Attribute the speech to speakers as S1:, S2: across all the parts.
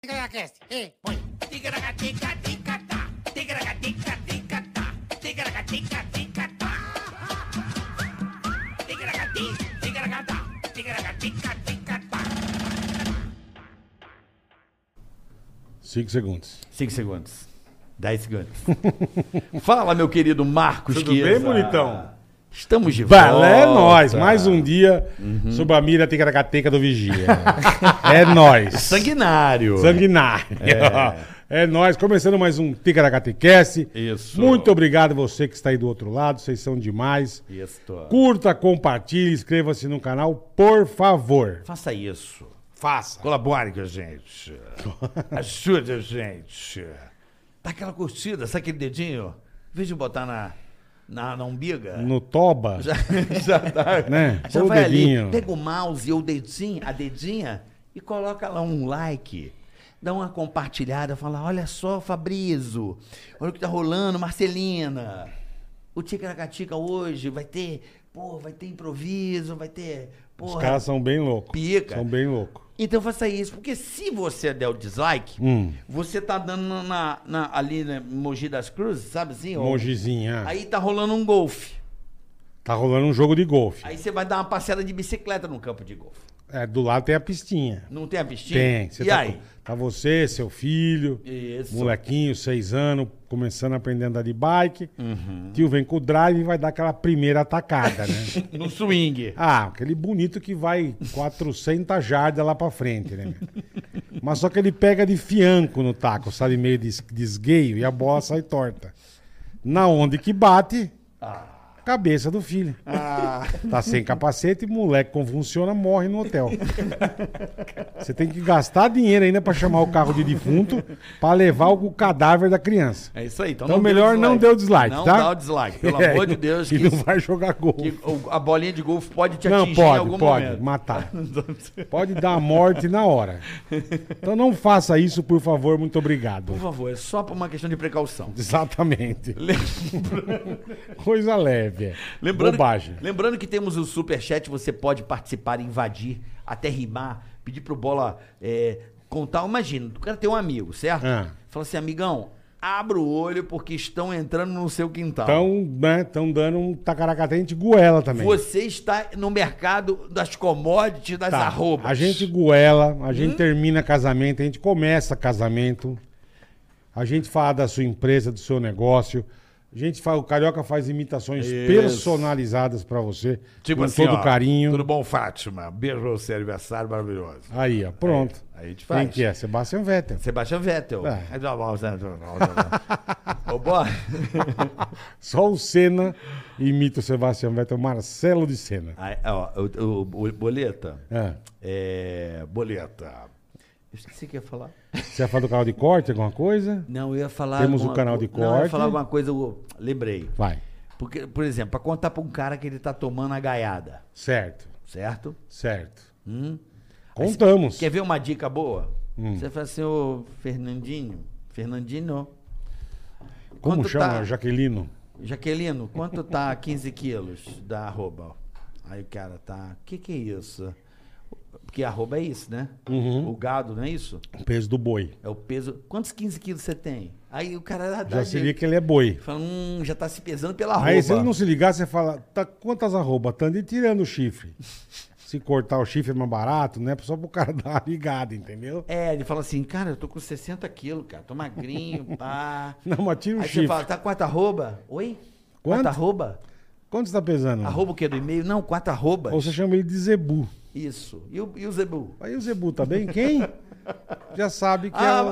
S1: Ticaracast, e põe. Ticaracatica-ticatá, ticaracatica-ticatá, ticaracatica-ticatá. Ticaracati, ticaracatá, ticaracatica-ticatá.
S2: Cinco segundos.
S3: 5 segundos. 10 segundos. Fala, meu querido Marcos
S2: Tudo
S3: Chiesa.
S2: bem, bonitão?
S3: Estamos de volta.
S2: Vale, é nóis. Mais um dia
S3: Uhum.
S2: sob a mira ticaracateca do Vigia. é nóis.
S3: Sanguinário.
S2: Sanguinário. É. nóis. Começando mais um Ticaracatecast.
S3: Isso.
S2: Muito obrigado você que está aí do outro lado. Vocês são demais.
S3: Isso.
S2: Curta, compartilhe, inscreva-se no canal, por favor.
S3: Faça isso.
S2: Faça.
S3: Colabore com a gente. Ajude a gente. Dá aquela curtida, sabe aquele dedinho? Em vez de botar na, na, na umbiga.
S2: No toba.
S3: Já, já dá.
S2: Né?
S3: Já
S2: o
S3: vai ali, pega o mouse ou o dedinho, a dedinha e coloca lá um like. Dá uma compartilhada, fala: olha só, Fabrício, olha o que tá rolando, Marcelina. O Ticaracatica hoje vai ter, pô, vai ter improviso, vai ter.
S2: Os
S3: Porra.
S2: caras são bem loucos.
S3: Pica.
S2: São bem loucos.
S3: Então faça isso, porque se você der o dislike,
S2: Hum.
S3: você tá dando na, na- ali na Mogi das Cruzes, sabe assim?
S2: Mogizinha.
S3: Aí tá rolando um golfe.
S2: Tá rolando um jogo de golfe.
S3: Aí você vai dar uma passeada de bicicleta no campo de golfe.
S2: É, do lado tem a pistinha.
S3: Não tem a pistinha?
S2: Tem. Você
S3: e
S2: tá,
S3: aí?
S2: tá você, seu filho,
S3: Isso.
S2: molequinho, seis anos, começando a aprender a andar de bike.
S3: Uhum.
S2: Tio vem com o drive e vai dar aquela primeira atacada, né?
S3: No swing.
S2: ah, aquele bonito que vai 400 jardas lá pra frente, né? Mas só que ele pega de fianco no taco, sabe? Meio de, de esgueio e a bola sai torta. Na onde que bate, cabeça do filho. Tá sem capacete, moleque convulsiona, morre no hotel. Você tem que gastar dinheiro ainda pra chamar o carro de defunto pra levar o cadáver da criança.
S3: É isso aí. Então,
S2: Então
S3: não
S2: melhor
S3: o
S2: não dê o dislike,
S3: não
S2: tá?
S3: dá o dislike, pelo
S2: É,
S3: amor de Deus.
S2: E
S3: que
S2: não
S3: isso-
S2: vai jogar gol.
S3: a bolinha de golfe pode te
S2: Não,
S3: atingir em
S2: pode,
S3: algum
S2: pode
S3: momento.
S2: matar. Pode dar a morte na hora. Então não faça isso, por favor, muito obrigado.
S3: Por favor, é só por uma questão de precaução.
S2: Exatamente. Coisa leve. É.
S3: Lembrando,
S2: Bobagem.
S3: lembrando que temos o Superchat, você pode participar, invadir, até rimar, pedir pro Bola é, contar. Imagina, o cara tem um amigo, certo?
S2: Ah.
S3: Fala assim, amigão, abra o olho porque estão entrando no seu quintal.
S2: Então, né, estão dando um tacaracatente goela também.
S3: Você está no mercado das commodities, das
S2: Tá.
S3: arrobas.
S2: A gente goela, a
S3: Hum?
S2: gente termina casamento, a gente começa casamento, a gente fala da sua empresa, do seu negócio. A gente fala, o Carioca faz imitações
S3: Isso.
S2: personalizadas pra você,
S3: Tipo
S2: com
S3: assim,
S2: todo
S3: ó,
S2: carinho.
S3: Tudo bom, Fátima? Beijo pra você, aniversário maravilhoso.
S2: Aí, ó, pronto.
S3: Aí a gente
S2: Quem
S3: faz.
S2: que é? Sebastian Vettel.
S3: Sebastian Vettel.
S2: É.
S3: Ô, bola.
S2: Só o Senna imita o Sebastian Vettel, Marcelo de Senna.
S3: Aí, ó, o, o- o Boleta.
S2: É.
S3: É, boleta. Eu esqueci o que ia falar.
S2: Você ia falar do canal de corte, alguma coisa?
S3: Não, eu ia falar.
S2: Temos o canal de
S3: co- Não, eu ia
S2: corte.
S3: falar alguma coisa, eu lembrei.
S2: Vai.
S3: Porque, por exemplo, pra contar pra um cara que ele tá tomando a gaiada,
S2: Certo,
S3: certo?
S2: certo.
S3: Hum?
S2: Contamos.
S3: Quer ver uma dica boa?
S2: Hum.
S3: Você fala assim, ô Fernandinho, Fernandinho,
S2: Como
S3: quanto
S2: chama?
S3: tá?
S2: Jaquelino.
S3: Jaquelino, quanto tá 15 quilos da arroba? Aí o cara tá, o que que é isso? Porque arroba é isso, né?
S2: Uhum.
S3: O gado, não é isso?
S2: O peso do boi.
S3: É o peso. Quantos 15 quilos você tem? Aí o cara dá
S2: Já se liga que ele é boi.
S3: Fala, hum, já tá se pesando pela arroba.
S2: Aí se ele não se ligar, você fala, tá, quantas arrobas? Tanto e tirando o chifre. Se cortar o chifre é mais barato, né? Só pro cara dar uma ligada, entendeu?
S3: É, ele fala assim, cara, eu tô com 60 quilos, cara, tô magrinho, pá.
S2: Não, mas tira o
S3: Aí
S2: chifre.
S3: você fala, tá quanto arroba? Oi?
S2: Quanto?
S3: Quanto arroba?
S2: Quanto você tá pesando?
S3: Arroba o quê? Do e-mail? Não, quatro arrobas.
S2: Ou você chama ele de Zebu.
S3: Isso. E o, e o Zebu?
S2: Aí o Zebu tá bem? Quem? Já sabe que é
S3: Ah,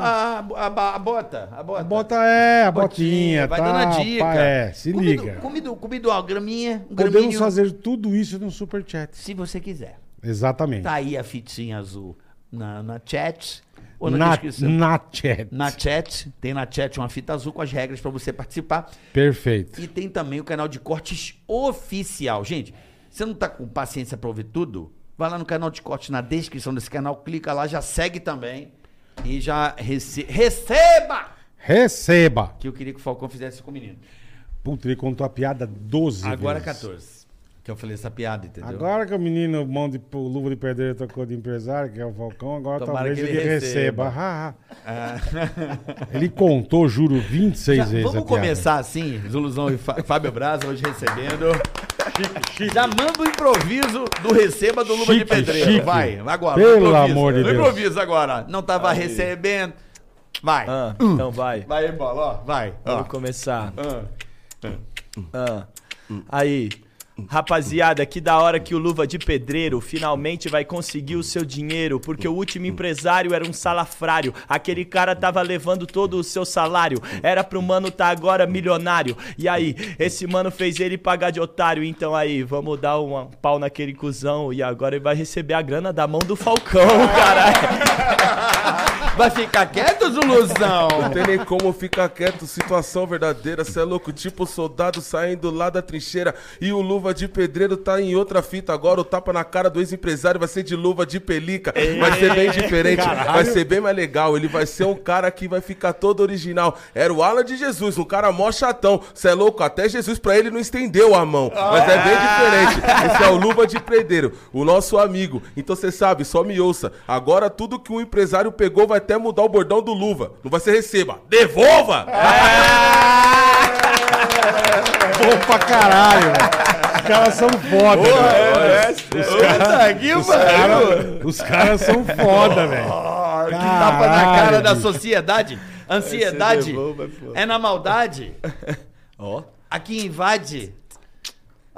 S2: o...
S3: a, a, a, a bota. A bota.
S2: A bota é, a botinha,
S3: vai
S2: tá,
S3: dando a dica.
S2: pá, é, se
S3: Comido-
S2: liga.
S3: Comido, comido, ó, graminha, um
S2: Podemos
S3: graminho.
S2: fazer tudo isso no superchat.
S3: Se você quiser.
S2: Exatamente.
S3: Tá aí a fitinha azul na, na chat. Ou na,
S2: na,
S3: descrição.
S2: na chat.
S3: Na chat, tem na chat uma fita azul com as regras pra você participar.
S2: Perfeito.
S3: E tem também o canal de cortes oficial. Gente, você não tá com paciência pra ouvir tudo? Vai lá no canal de cortes, na descrição desse canal, clica lá, já segue também. E já rece- receba!
S2: Receba.
S3: Que eu queria que o Falcão fizesse com o menino.
S2: Puta, ele contou a piada 12
S3: Agora
S2: vezes.
S3: 14. Que eu falei essa piada, entendeu?
S2: Agora que o menino mão de o luva de pedreiro tocou de empresário, que é o Falcão, agora
S3: Tomara
S2: talvez
S3: que
S2: ele,
S3: ele
S2: receba.
S3: receba.
S2: Ah. Ele contou, juro, 26
S3: Já-
S2: vezes.
S3: vamos
S2: a piada.
S3: começar assim, Zuluzão e Fá- Fábio Braza hoje recebendo. Já manda o improviso do receba do Luva de
S2: Chique,
S3: Pedreiro.
S2: chique.
S3: Vai, agora.
S2: Pelo amor de Deus.
S3: improviso agora. Não tava recebendo. Vai.
S4: Ah, então vai.
S3: Vai, bola, ó. Vai. Ó.
S4: Vamos começar.
S3: Ah.
S4: Ah. Aí. Rapaziada, que da hora que o Luva de Pedreiro finalmente vai conseguir o seu dinheiro, porque o último empresário era um salafrário. Aquele cara tava levando todo o seu salário. Era pro mano tá agora milionário. E aí, esse mano fez ele pagar de otário. Então aí, vamos dar um pau naquele cuzão. E agora ele vai receber a grana da mão do Falcão, caralho.
S3: Vai ficar quieto, Zuluzão?
S5: Não tem nem como ficar quieto, situação verdadeira. Cê é louco, tipo soldado saindo lá da trincheira. E o luva de pedreiro tá em outra fita. Agora o tapa na cara do ex-empresário vai ser de luva de pelica. Vai ser bem diferente, vai ser bem mais legal. Ele vai ser um cara que vai ficar todo original. Era o Alan de Jesus, um cara mó chatão. Cê é louco, até Jesus pra ele não estendeu a mão. Mas é bem diferente. Esse é o luva de pedreiro, o nosso amigo. Então cê sabe, só me ouça. Agora tudo que o empresário pegou vai até mudar o bordão do luva. Não vai ser receba, devolva!
S2: Bom pra caralho, velho. Os caras são foda, velho.
S3: Puta que
S2: Os caras os caras são foda, velho.
S3: Que tapa na cara da sociedade. Ansiedade
S4: devolva, é
S3: é na maldade.
S4: Ó.
S3: Aqui invade.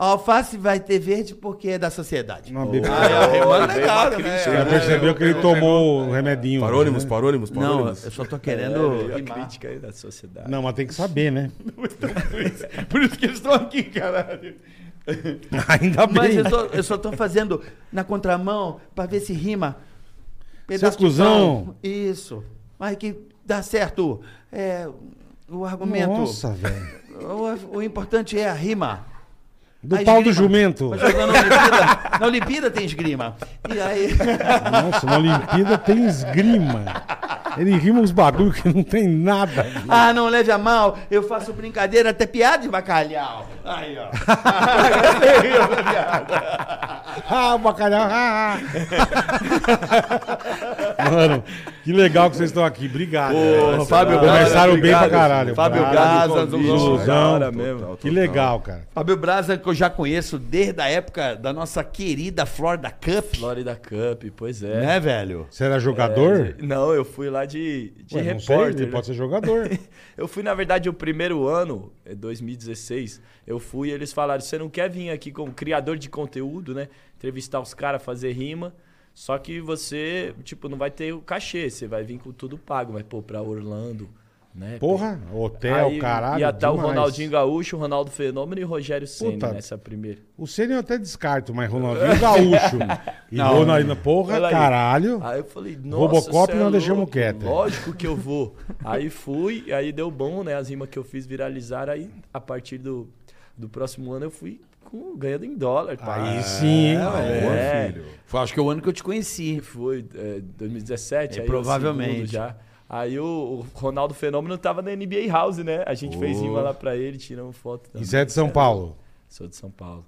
S3: A alface vai ter verde porque é da sociedade.
S2: Bebida.
S3: Ah, é,
S4: Veio uma
S3: legal,
S4: crítica,
S3: né?
S2: Já percebeu que ele tomou o remedinho.
S5: Parônimos,
S2: né?
S5: parônimos,
S3: Não,
S5: parônimos.
S3: eu só tô
S4: É,
S3: querendo
S4: veio a crítica aí da sociedade.
S2: Não, mas tem que saber, né?
S3: Por isso que eles estão aqui, caralho.
S2: Ainda
S3: Mas
S2: bem.
S3: eu, tô- eu só tô fazendo na contramão pra ver se rima.
S2: Seu
S3: de
S2: cuzão.
S3: pau. Isso. Mas que dá certo. É, o argumento.
S2: Nossa, velho.
S3: O, o importante é a rima.
S2: Do
S3: A
S2: pau do
S3: esgrima.
S2: jumento.
S3: Mas jogando na Olimpíada, na Olimpíada tem esgrima. E aí.
S2: Nossa, na Olimpíada tem esgrima. Ele rima uns bagulho que não tem nada.
S3: Ah, não leve a mal, eu faço brincadeira, até piada de bacalhau. Aí, ó.
S2: Ah, o bacalhau. Ah, ah. Mano, que legal que vocês estão aqui. Obrigado. velho.
S3: Fábio
S2: Começaram bem pra caralho.
S3: Fábio Braza,
S4: mesmo.
S2: Que legal, cara.
S3: Fábio Braza, que eu já conheço desde a época da nossa querida Florida Cup.
S4: Florida Cup, pois é.
S3: Né, velho?
S2: Você era jogador?
S4: É, não, eu fui lá de, de
S2: Ué, não sei,
S4: repórter.
S2: ele
S4: né?
S2: pode ser jogador.
S4: Eu fui, na verdade, o primeiro ano, é 2016, eu fui e eles falaram, você não quer vir aqui como criador de conteúdo, né? Entrevistar os caras, fazer rima, só que você, tipo, não vai ter o cachê, você vai vir com tudo pago, vai pôr pra Orlando, né?
S2: Porra, hotel,
S4: Aí
S2: caralho.
S4: ia estar o
S2: demais.
S4: Ronaldinho Gaúcho, o Ronaldo Fenômeno e o Rogério Ceni
S2: Puta.
S4: nessa primeira.
S2: O Ceni eu até descarto, mas Ronaldinho Gaúcho. E
S3: Não.
S2: Ronaldinho, porra,
S4: aí.
S2: caralho.
S4: Aí eu falei, nossa,
S2: Robocop
S4: cê
S2: não
S4: é
S2: deixamos
S4: louco,
S2: quieto.
S4: Lógico que eu vou. aí fui, e aí deu bom, né? As rimas que eu fiz viralizaram. Aí, a partir do, do próximo ano, eu fui com, ganhando em dólar. pai.
S2: Aí sim, hein?
S4: É,
S3: Foi acho que o ano que eu te conheci.
S4: foi é, 2017.
S3: É,
S4: aí
S3: provavelmente.
S4: já. Aí o, o Ronaldo Fenômeno tava na NBA House, né? A gente fez rima lá pra ele, tiramos foto. também.
S2: Isso é de São Paulo.
S4: Sou de São Paulo.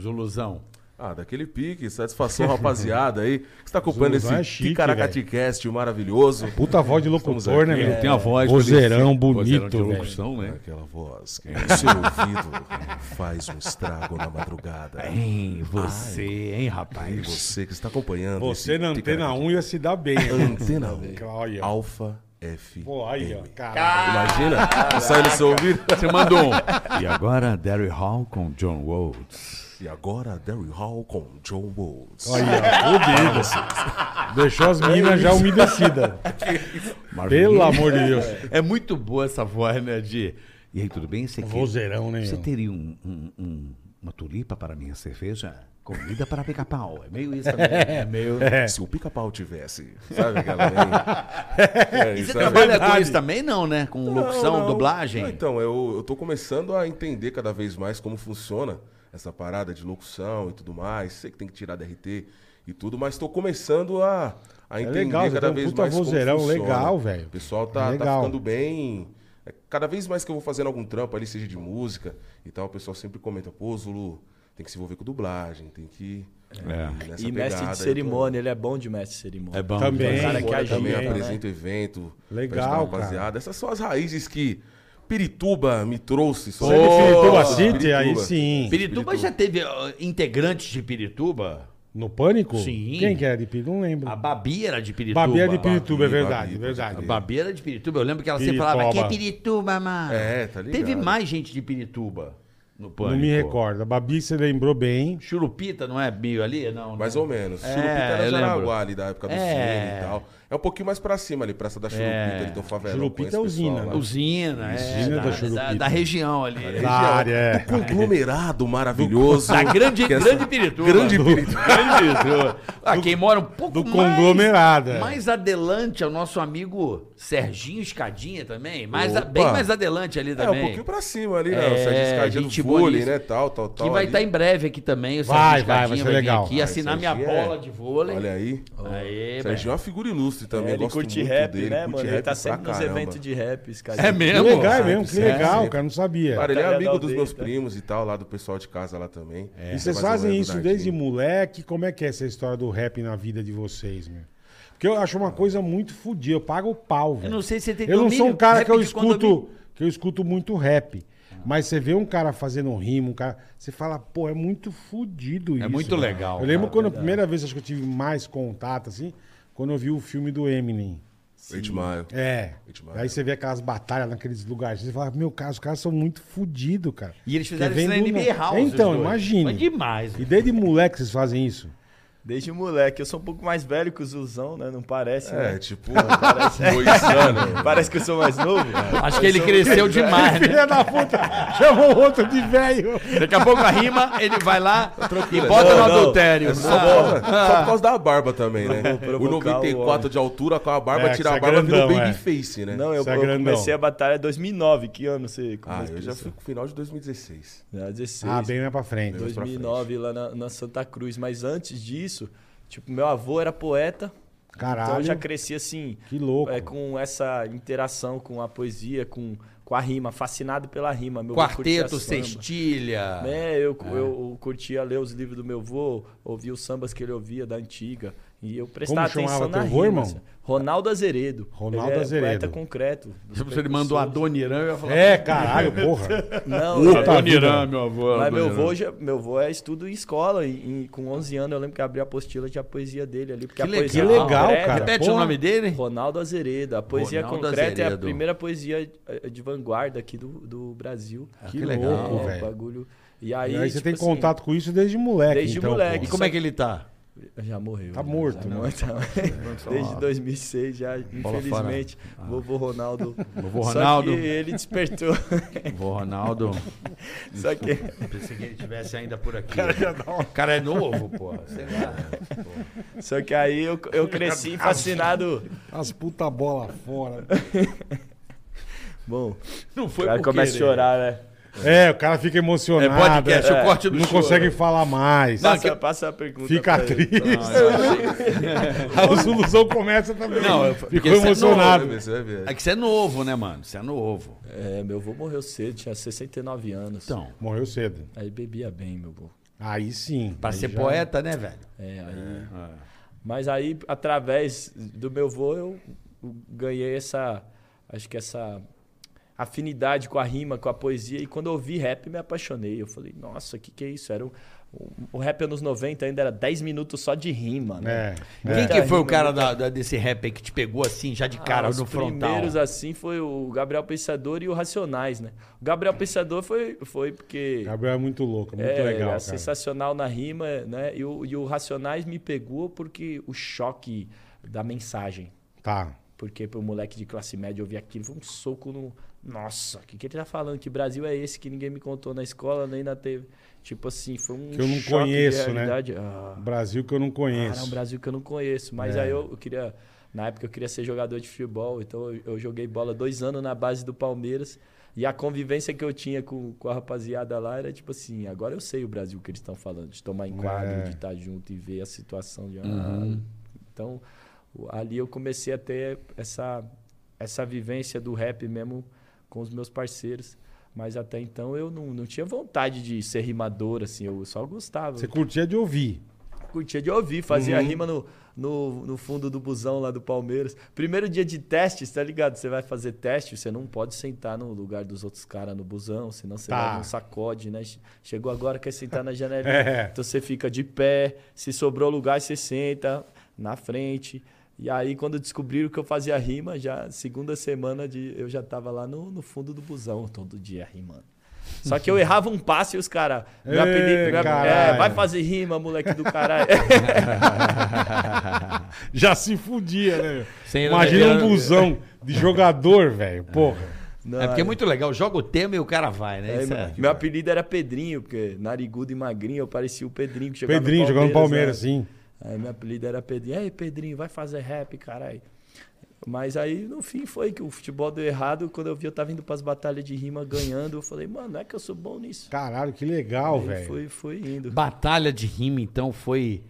S3: Zuluzão.
S5: Ah, daquele pique, satisfação, rapaziada aí. Que está acompanhando esse
S2: é chique,
S5: maravilhoso.
S2: Puta voz de locutor, né, meu?
S3: Tem a voz.
S2: Vozeirão
S3: vozeirão
S2: bonito,
S3: de
S2: velho.
S3: locução, né?
S5: Aquela voz que no seu ouvido faz um estrago na madrugada.
S3: Hein, você, hein,
S5: E
S3: rapaz?
S5: você que está acompanhando.
S2: Você na Antena
S5: Ticaracati-
S2: 1 ia se dar bem. né?
S5: Antena 1.
S2: Olha.
S5: Alfa F.
S2: Pô, aí, ó. Caralho.
S5: Imagina? Sai no seu ouvido.
S3: Você mandou um. E agora, Derry Hall com John Rhodes.
S5: E agora, Derry Hall com John Woods.
S2: Aí, ó. Fudido. Deixou as meninas já umedecidas. Pelo amor de Deus.
S3: É muito boa essa voz, né, de... E aí, tudo bem? Você, quer-
S2: Vozeirão, né,
S3: você teria um, um- um- uma tulipa para minha cerveja? Comida para pica-pau. É meio isso também. É meio...
S5: Se o pica-pau tivesse, sabe aquela? É,
S3: E você
S5: sabe?
S3: trabalha com isso também, não, né? Com locução,
S5: Não, não.
S3: dublagem?
S5: Não, então, eu, eu tô começando a entender cada vez mais como funciona essa parada de locução e tudo mais. Sei que tem que tirar DRT e tudo, mas tô começando a, a entender
S2: É legal, você
S5: cada
S2: um
S5: vez
S2: puta
S5: mais como
S2: vozeirão
S5: funciona.
S2: legal, velho.
S5: O pessoal tá, tá
S2: Legal.
S5: ficando bem... é, Cada vez mais que eu vou fazendo algum trampo ali, seja de música e tal, o pessoal sempre comenta, pô, Zulu, tem que se envolver com dublagem, tem que.
S3: É.
S4: E mestre
S5: pegada,
S4: de
S5: eu tô-
S4: cerimônia, ele é bom de mestre de cerimônia.
S3: É bom.
S2: Também.
S4: O cara que ajuda,
S5: também
S4: né?
S5: apresenta evento.
S2: Legal,
S5: rapaziada. Essas são as raízes que Pirituba me trouxe.
S2: Você é de Pirituba
S3: Pirituba.
S2: City? Aí sim.
S3: Pirituba já teve integrantes de Pirituba?
S2: No Pânico?
S3: Sim.
S2: Quem que era de Pirituba? Não lembro.
S3: A Babi era de Pirituba.
S2: Babi é de Pirituba, é
S5: Babi,
S2: verdade,
S5: Babi,
S2: verdade.
S3: A Babi era de Pirituba. Eu lembro que ela sempre falava, aqui é Pirituba, mano.
S5: É, tá ligado.
S3: Teve mais gente de Pirituba no Pânico.
S2: Não me recordo. A Babi você lembrou bem.
S3: Churupita não é meio ali? Não, não.
S5: Mais ou menos.
S3: É,
S5: Churupita era. Jaraguá ali, da época do
S3: É.
S5: cine e tal. É um pouquinho mais pra cima ali, Praça da Churupita,
S3: É.
S5: ali, teu favela.
S2: Churupita é usina,
S5: pessoal
S2: né?
S3: Usina, é.
S2: Usina da
S3: da,
S2: Churupita.
S3: da, da região ali.
S2: Da área, é.
S5: Conglomerado maravilhoso.
S3: Da grande,
S5: essa-
S3: grande Pirituba.
S5: Grande Pirituba.
S3: Grande Pirituba. Ah, quem mora um pouco
S2: do
S3: mais,
S2: conglomerado, é.
S3: Mais adelante é o nosso amigo Serginho Escadinha também. Mais a- bem mais adelante ali
S5: É,
S3: também.
S5: um pouquinho pra cima ali, né?
S3: É,
S5: o Sérgio Escadinha
S3: gente
S5: do vôlei, né? Tal, tal, tal.
S3: Que vai
S5: ali.
S3: estar em breve aqui também. O
S2: Vai,
S3: Serginho
S2: vai, vai
S3: Escadinha
S2: ser legal.
S3: vir aqui
S5: Vai,
S3: assinar minha
S5: Serginho é-
S3: bola de vôlei.
S5: Olha aí. Serginho é uma figura ilustre também.
S4: É, ele
S5: gosto
S4: curte
S5: muito
S4: rap,
S5: dele,
S4: né,
S5: curte
S4: mano? Ele
S5: rap
S4: tá
S5: pra
S4: sempre nos
S5: caramba.
S4: eventos de rap, esse cara.
S3: É
S2: Que
S3: mesmo?
S2: legal
S3: Ah,
S2: mesmo, que legal, cara. Não sabia.
S5: Cara, ele é amigo dos meus
S4: tá?
S5: primos e tal, lá do pessoal de casa lá também.
S2: E
S5: Tem
S2: vocês fazem isso desde moleque? Como é que é essa história do rap na vida de vocês, meu? Porque eu acho uma coisa muito fodida. Eu pago o pau, velho.
S3: Eu não sei se você tem
S2: Eu não sou um cara que eu escuto,
S3: condomínio.
S2: que eu escuto muito rap. Mas você vê um cara fazendo um rimo, um cara, você fala, pô, é muito fodido isso.
S3: muito
S2: velho.
S3: legal,
S2: Eu lembro
S3: cara,
S2: quando a primeira vez acho que eu tive mais contato assim, quando eu vi o filme do Eminem.
S5: Eight Mile.
S2: É.
S5: Eight Mile.
S2: Aí você vê aquelas batalhas naqueles lugares. Você fala, meu cara, os caras são muito fodidos, cara.
S3: E eles fizeram isso na NBA
S2: na-
S3: House.
S2: Então.
S3: Foi demais.
S2: E desde moleque vocês fazem isso?
S4: Desde moleque. Eu sou um pouco mais velho que o Zuzão, né? Não parece,
S5: É,
S4: né?
S5: tipo, dois anos.
S4: Parece que eu sou mais novo.
S3: Acho que ele cresceu demais, né?
S2: Filha da puta, chamou o outro de velho.
S3: Daqui a pouco a rima, ele vai lá e bota
S4: Não,
S3: no
S4: não.
S3: adultério.
S5: Só, por- só por causa da barba também, né? O
S4: provocar o
S5: 94 de altura com a barba,
S2: É, você
S5: a
S2: é
S5: barba virou
S2: grandão, é.
S5: babyface, né?
S4: Não, eu,
S2: é
S4: eu comecei a batalha em 2009. Que ano você
S5: Ah,
S4: começou?
S5: eu já fui no final de 2016.
S4: Ah, 16.
S2: Ah, bem mais pra frente.
S5: Dois pra
S4: 2009 lá na, na Santa Cruz. Mas antes disso, tipo, meu avô era poeta.
S2: Caralho.
S4: Então eu já cresci assim,
S2: Que louco.
S4: é, com essa interação com a poesia, com, com a rima, fascinado pela rima. Meu
S3: Quarteto, cestilha.
S4: É, eu, eu, eu curtia ler os livros do meu avô, ouvia os sambas que ele ouvia da antiga. E eu prestava
S2: Como chamava
S4: atenção na
S2: teu avô,
S4: rima.
S2: irmão?
S4: assim. Ronaldo Azeredo.
S2: Ronaldo
S4: ele é
S2: Azeredo.
S4: poeta concreto.
S3: Se ele mandou. Adoniran, eu ia falar.
S2: É, caralho, porra.
S4: Não,
S2: Puta
S4: é-
S2: vida.
S3: meu avô.
S4: mas meu avô, já, meu avô é estudo em escola. E, e com 11 anos eu lembro que abri a apostila de a poesia dele ali. Porque
S3: Que
S4: a
S3: legal.
S4: poesia
S2: Que legal,
S4: concreta-
S2: cara.
S3: Repete
S2: Porra.
S3: o nome dele?
S4: Ronaldo Azeredo. A poesia
S3: Ronaldo
S4: concreta é a
S3: Azeredo.
S4: primeira poesia eh, de vanguarda aqui do, do Brasil.
S2: Que,
S3: que legal,
S2: louco,
S4: é,
S2: velho.
S4: bagulho. E aí,
S2: E aí você
S4: tipo
S2: tem
S4: assim,
S2: contato com isso desde moleque,
S4: Desde
S2: então.
S4: moleque.
S3: E como é que ele tá?
S4: Já morreu.
S2: Tá
S4: já,
S2: morto,
S4: já
S2: né?
S4: não, tá- Desde 2006 já, infelizmente, vovô Ronaldo.
S3: Vovô
S4: Só
S3: Ronaldo.
S4: que ele despertou.
S3: Vovô Ronaldo.
S4: Só que
S3: Pensei que ele estivesse ainda por aqui. O cara é novo, pô. Sei lá.
S4: Só que aí eu, eu cresci fascinado.
S2: As puta bola fora.
S4: Bom,
S3: Não
S4: o
S3: foi
S4: cara começa a chorar, né?
S2: É, o cara fica emocionado.
S3: É podcast,
S2: é,
S3: eu corte do
S2: Não
S3: choro.
S2: consegue falar mais.
S4: Passa, passa a pergunta.
S2: Fica triste.
S3: Não,
S2: A resolução começa também.
S3: Não, eu-
S2: Ficou
S3: é
S2: emocionado.
S5: Você vai ver.
S3: É que você é novo, né, mano? Você é novo.
S4: É, meu avô morreu cedo, tinha 69 anos.
S3: Então,
S2: Morreu cedo.
S4: Aí bebia bem, meu avô.
S2: Aí sim.
S3: pra
S2: Aí
S3: ser
S2: já-
S3: poeta, né, velho?
S4: É, aí. Mas aí, através do meu avô, eu ganhei essa. Acho que essa afinidade com a rima, com a poesia. E quando eu ouvi rap, me apaixonei. Eu falei, nossa, o que, que é isso? Era um, o, o rap anos 90 ainda era 10 minutos só de rima, né?
S2: É.
S3: Quem
S2: é.
S3: que foi o cara da, da- desse rap aí que te pegou assim, já de cara
S4: Ah, os
S3: no frontal?
S4: primeiros assim foi o Gabriel Pensador e o Racionais, né? O Gabriel Pensador foi, foi porque
S2: Gabriel é muito louco, muito
S4: é,
S2: legal.
S4: é
S2: cara.
S4: sensacional na rima, né? E o, e o Racionais me pegou porque o choque da mensagem.
S2: Tá.
S4: Porque pro moleque de classe média ouvir aquilo foi um soco no. Nossa, o que, que ele tá falando? Que Brasil é esse que ninguém me contou na escola nem na TV? Tipo assim, foi um
S2: Que eu não
S4: choque
S2: conheço,
S4: de
S2: né?
S4: realidade. Ah,
S2: Brasil que eu não
S4: ah,
S2: conheço.
S4: um Brasil que eu não conheço. Mas
S2: É.
S4: aí eu, eu queria. Na época eu queria ser jogador de futebol, então eu, eu joguei bola dois anos na base do Palmeiras. E a convivência que eu tinha com, com a rapaziada lá era tipo assim: agora eu sei o Brasil que eles estão falando, de tomar enquadro,
S2: É.
S4: de estar junto e ver a situação de.
S3: Uhum.
S4: Então ali eu comecei a ter essa, essa vivência do rap mesmo com os meus parceiros. Mas até então eu não, não tinha vontade de ser rimador, assim, eu só gostava.
S2: Você curtia de ouvir.
S4: curtia de ouvir, fazia rima no, no, no fundo do busão lá do Palmeiras. Primeiro dia de teste, tá ligado? Você vai fazer teste, você não pode sentar no lugar dos outros caras no busão, senão você
S2: Tá.
S4: leva um sacode, né? Chegou agora, quer sentar na janelinha.
S2: É.
S4: Então você fica de pé, se sobrou lugar, você senta na frente. E aí, quando descobriram que eu fazia rima, já segunda semana de, eu já tava lá no, no fundo do busão, todo dia rimando. Só que eu errava um passe e os caras.
S2: Ê, caralho.
S4: É, vai fazer rima, moleque do caralho.
S2: Já se fudia, né?
S3: Sem
S2: Imagina
S3: não-
S2: um busão de jogador, velho. Porra.
S4: Não,
S3: É porque é muito legal. Joga o tema e o cara vai, né?
S4: É,
S3: Isso
S4: meu,
S3: é-
S4: meu apelido era Pedrinho, porque narigudo e magrinho, eu parecia o Pedrinho que jogava
S2: Pedrinho
S4: no
S2: jogando no Palmeiras,
S4: né?
S2: sim.
S4: Aí meu apelido era Pedrinho. Aí, Pedrinho, vai fazer rap, caralho. Mas aí, no fim, foi que o futebol deu errado. Quando eu vi eu tava indo pras batalhas de rima ganhando, eu falei, mano, não é que eu sou bom nisso.
S2: Caralho, que legal, velho.
S4: Fui, fui indo.
S3: Batalha de rima, então, foi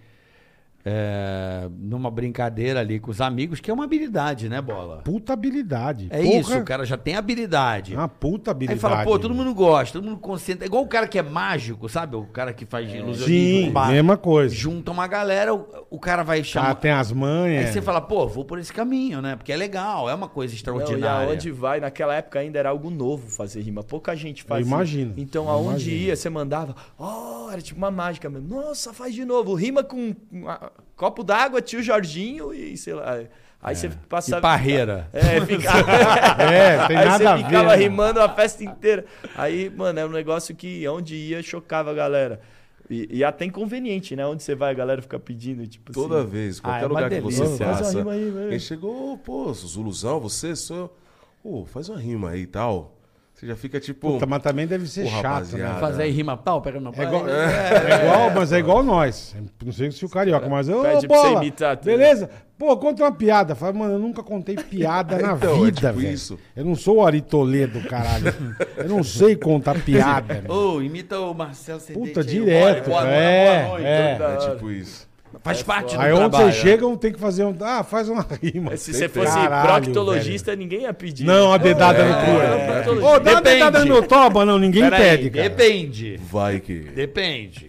S3: é, numa brincadeira ali com os amigos, que é uma habilidade, né, Bola?
S2: Puta habilidade.
S3: É
S2: Porra,
S3: isso, o cara já tem habilidade.
S2: Uma puta
S3: Aí
S2: habilidade.
S3: fala, pô, todo mundo gosta, todo mundo concentra. É igual o cara que é mágico, sabe? O cara que faz ilusionismo.
S2: Sim,
S3: ba-
S2: mesma coisa.
S3: Junta uma galera, o, o cara vai
S2: Ah,
S3: chamar.
S2: tem as manhas.
S3: Aí você fala, pô, vou por esse caminho, né? Porque é legal, é uma coisa
S4: Não, e
S3: extraordinária.
S4: aonde vai, naquela época ainda era algo novo fazer rima. Pouca gente fazia.
S2: imagino,
S4: Então
S2: eu
S4: aonde
S2: imagino.
S4: ia, você mandava, ó, era tipo uma mágica mesmo. Nossa, faz de novo. Rima com ah, copo d'água, tio Jorginho e sei lá. Aí você
S3: E
S4: passava.
S3: parreira.
S4: É, ficava.
S2: É, tem
S4: Aí
S2: nada
S4: você
S2: a ver,
S4: ficava
S2: né?
S4: rimando a festa inteira. Aí, mano, era um negócio que onde ia chocava a galera. E, e até inconveniente, né? Onde você vai, a galera fica pedindo, tipo
S5: Toda
S4: assim.
S5: vez,
S3: Ah,
S5: qualquer
S3: é uma
S5: lugar que
S3: delícia.
S5: você
S4: Faz uma
S5: passa.
S4: rima aí, velho.
S5: Quem chegou, pô, Zuluzão, você, sou eu. Pô, faz uma rima aí e tal. Você já fica tipo.
S2: Puta, mas também deve ser
S5: Pô,
S2: chato,
S5: rapaziada.
S2: né?
S3: Fazer aí rima pau, pega no
S2: É igual, é igual- mas é igual nós. Não sei se o carioca, mas eu.
S4: Pede pra
S2: bola,
S4: você imitar tudo.
S2: Beleza? Pô, conta uma piada. Fala, mano, eu nunca contei piada na
S5: Então, é
S2: vida,
S5: tipo
S2: velho.
S5: isso.
S2: Eu não sou o Ari Toledo, caralho. eu não sei contar piada, velho.
S3: Ô, imita o Marcelo Cedete
S2: Puta,
S3: aí.
S2: direto.
S3: Boa, boa,
S2: é,
S3: boa noite.
S2: é.
S5: É tipo isso.
S3: Faz parte do
S2: Aí onde
S3: trabalho.
S2: vocês chegam, tem que fazer um. Ah, faz uma rima.
S4: Se você fosse
S2: Caralho,
S4: proctologista, ninguém ia pedir.
S2: Não, a dedada
S3: É,
S2: no cu.
S4: é.
S2: É. Ô, dá uma dedada no meu toba, não. Ninguém
S3: Pera aí,
S2: pede, cara.
S3: Depende.
S5: Vai que.
S3: Depende.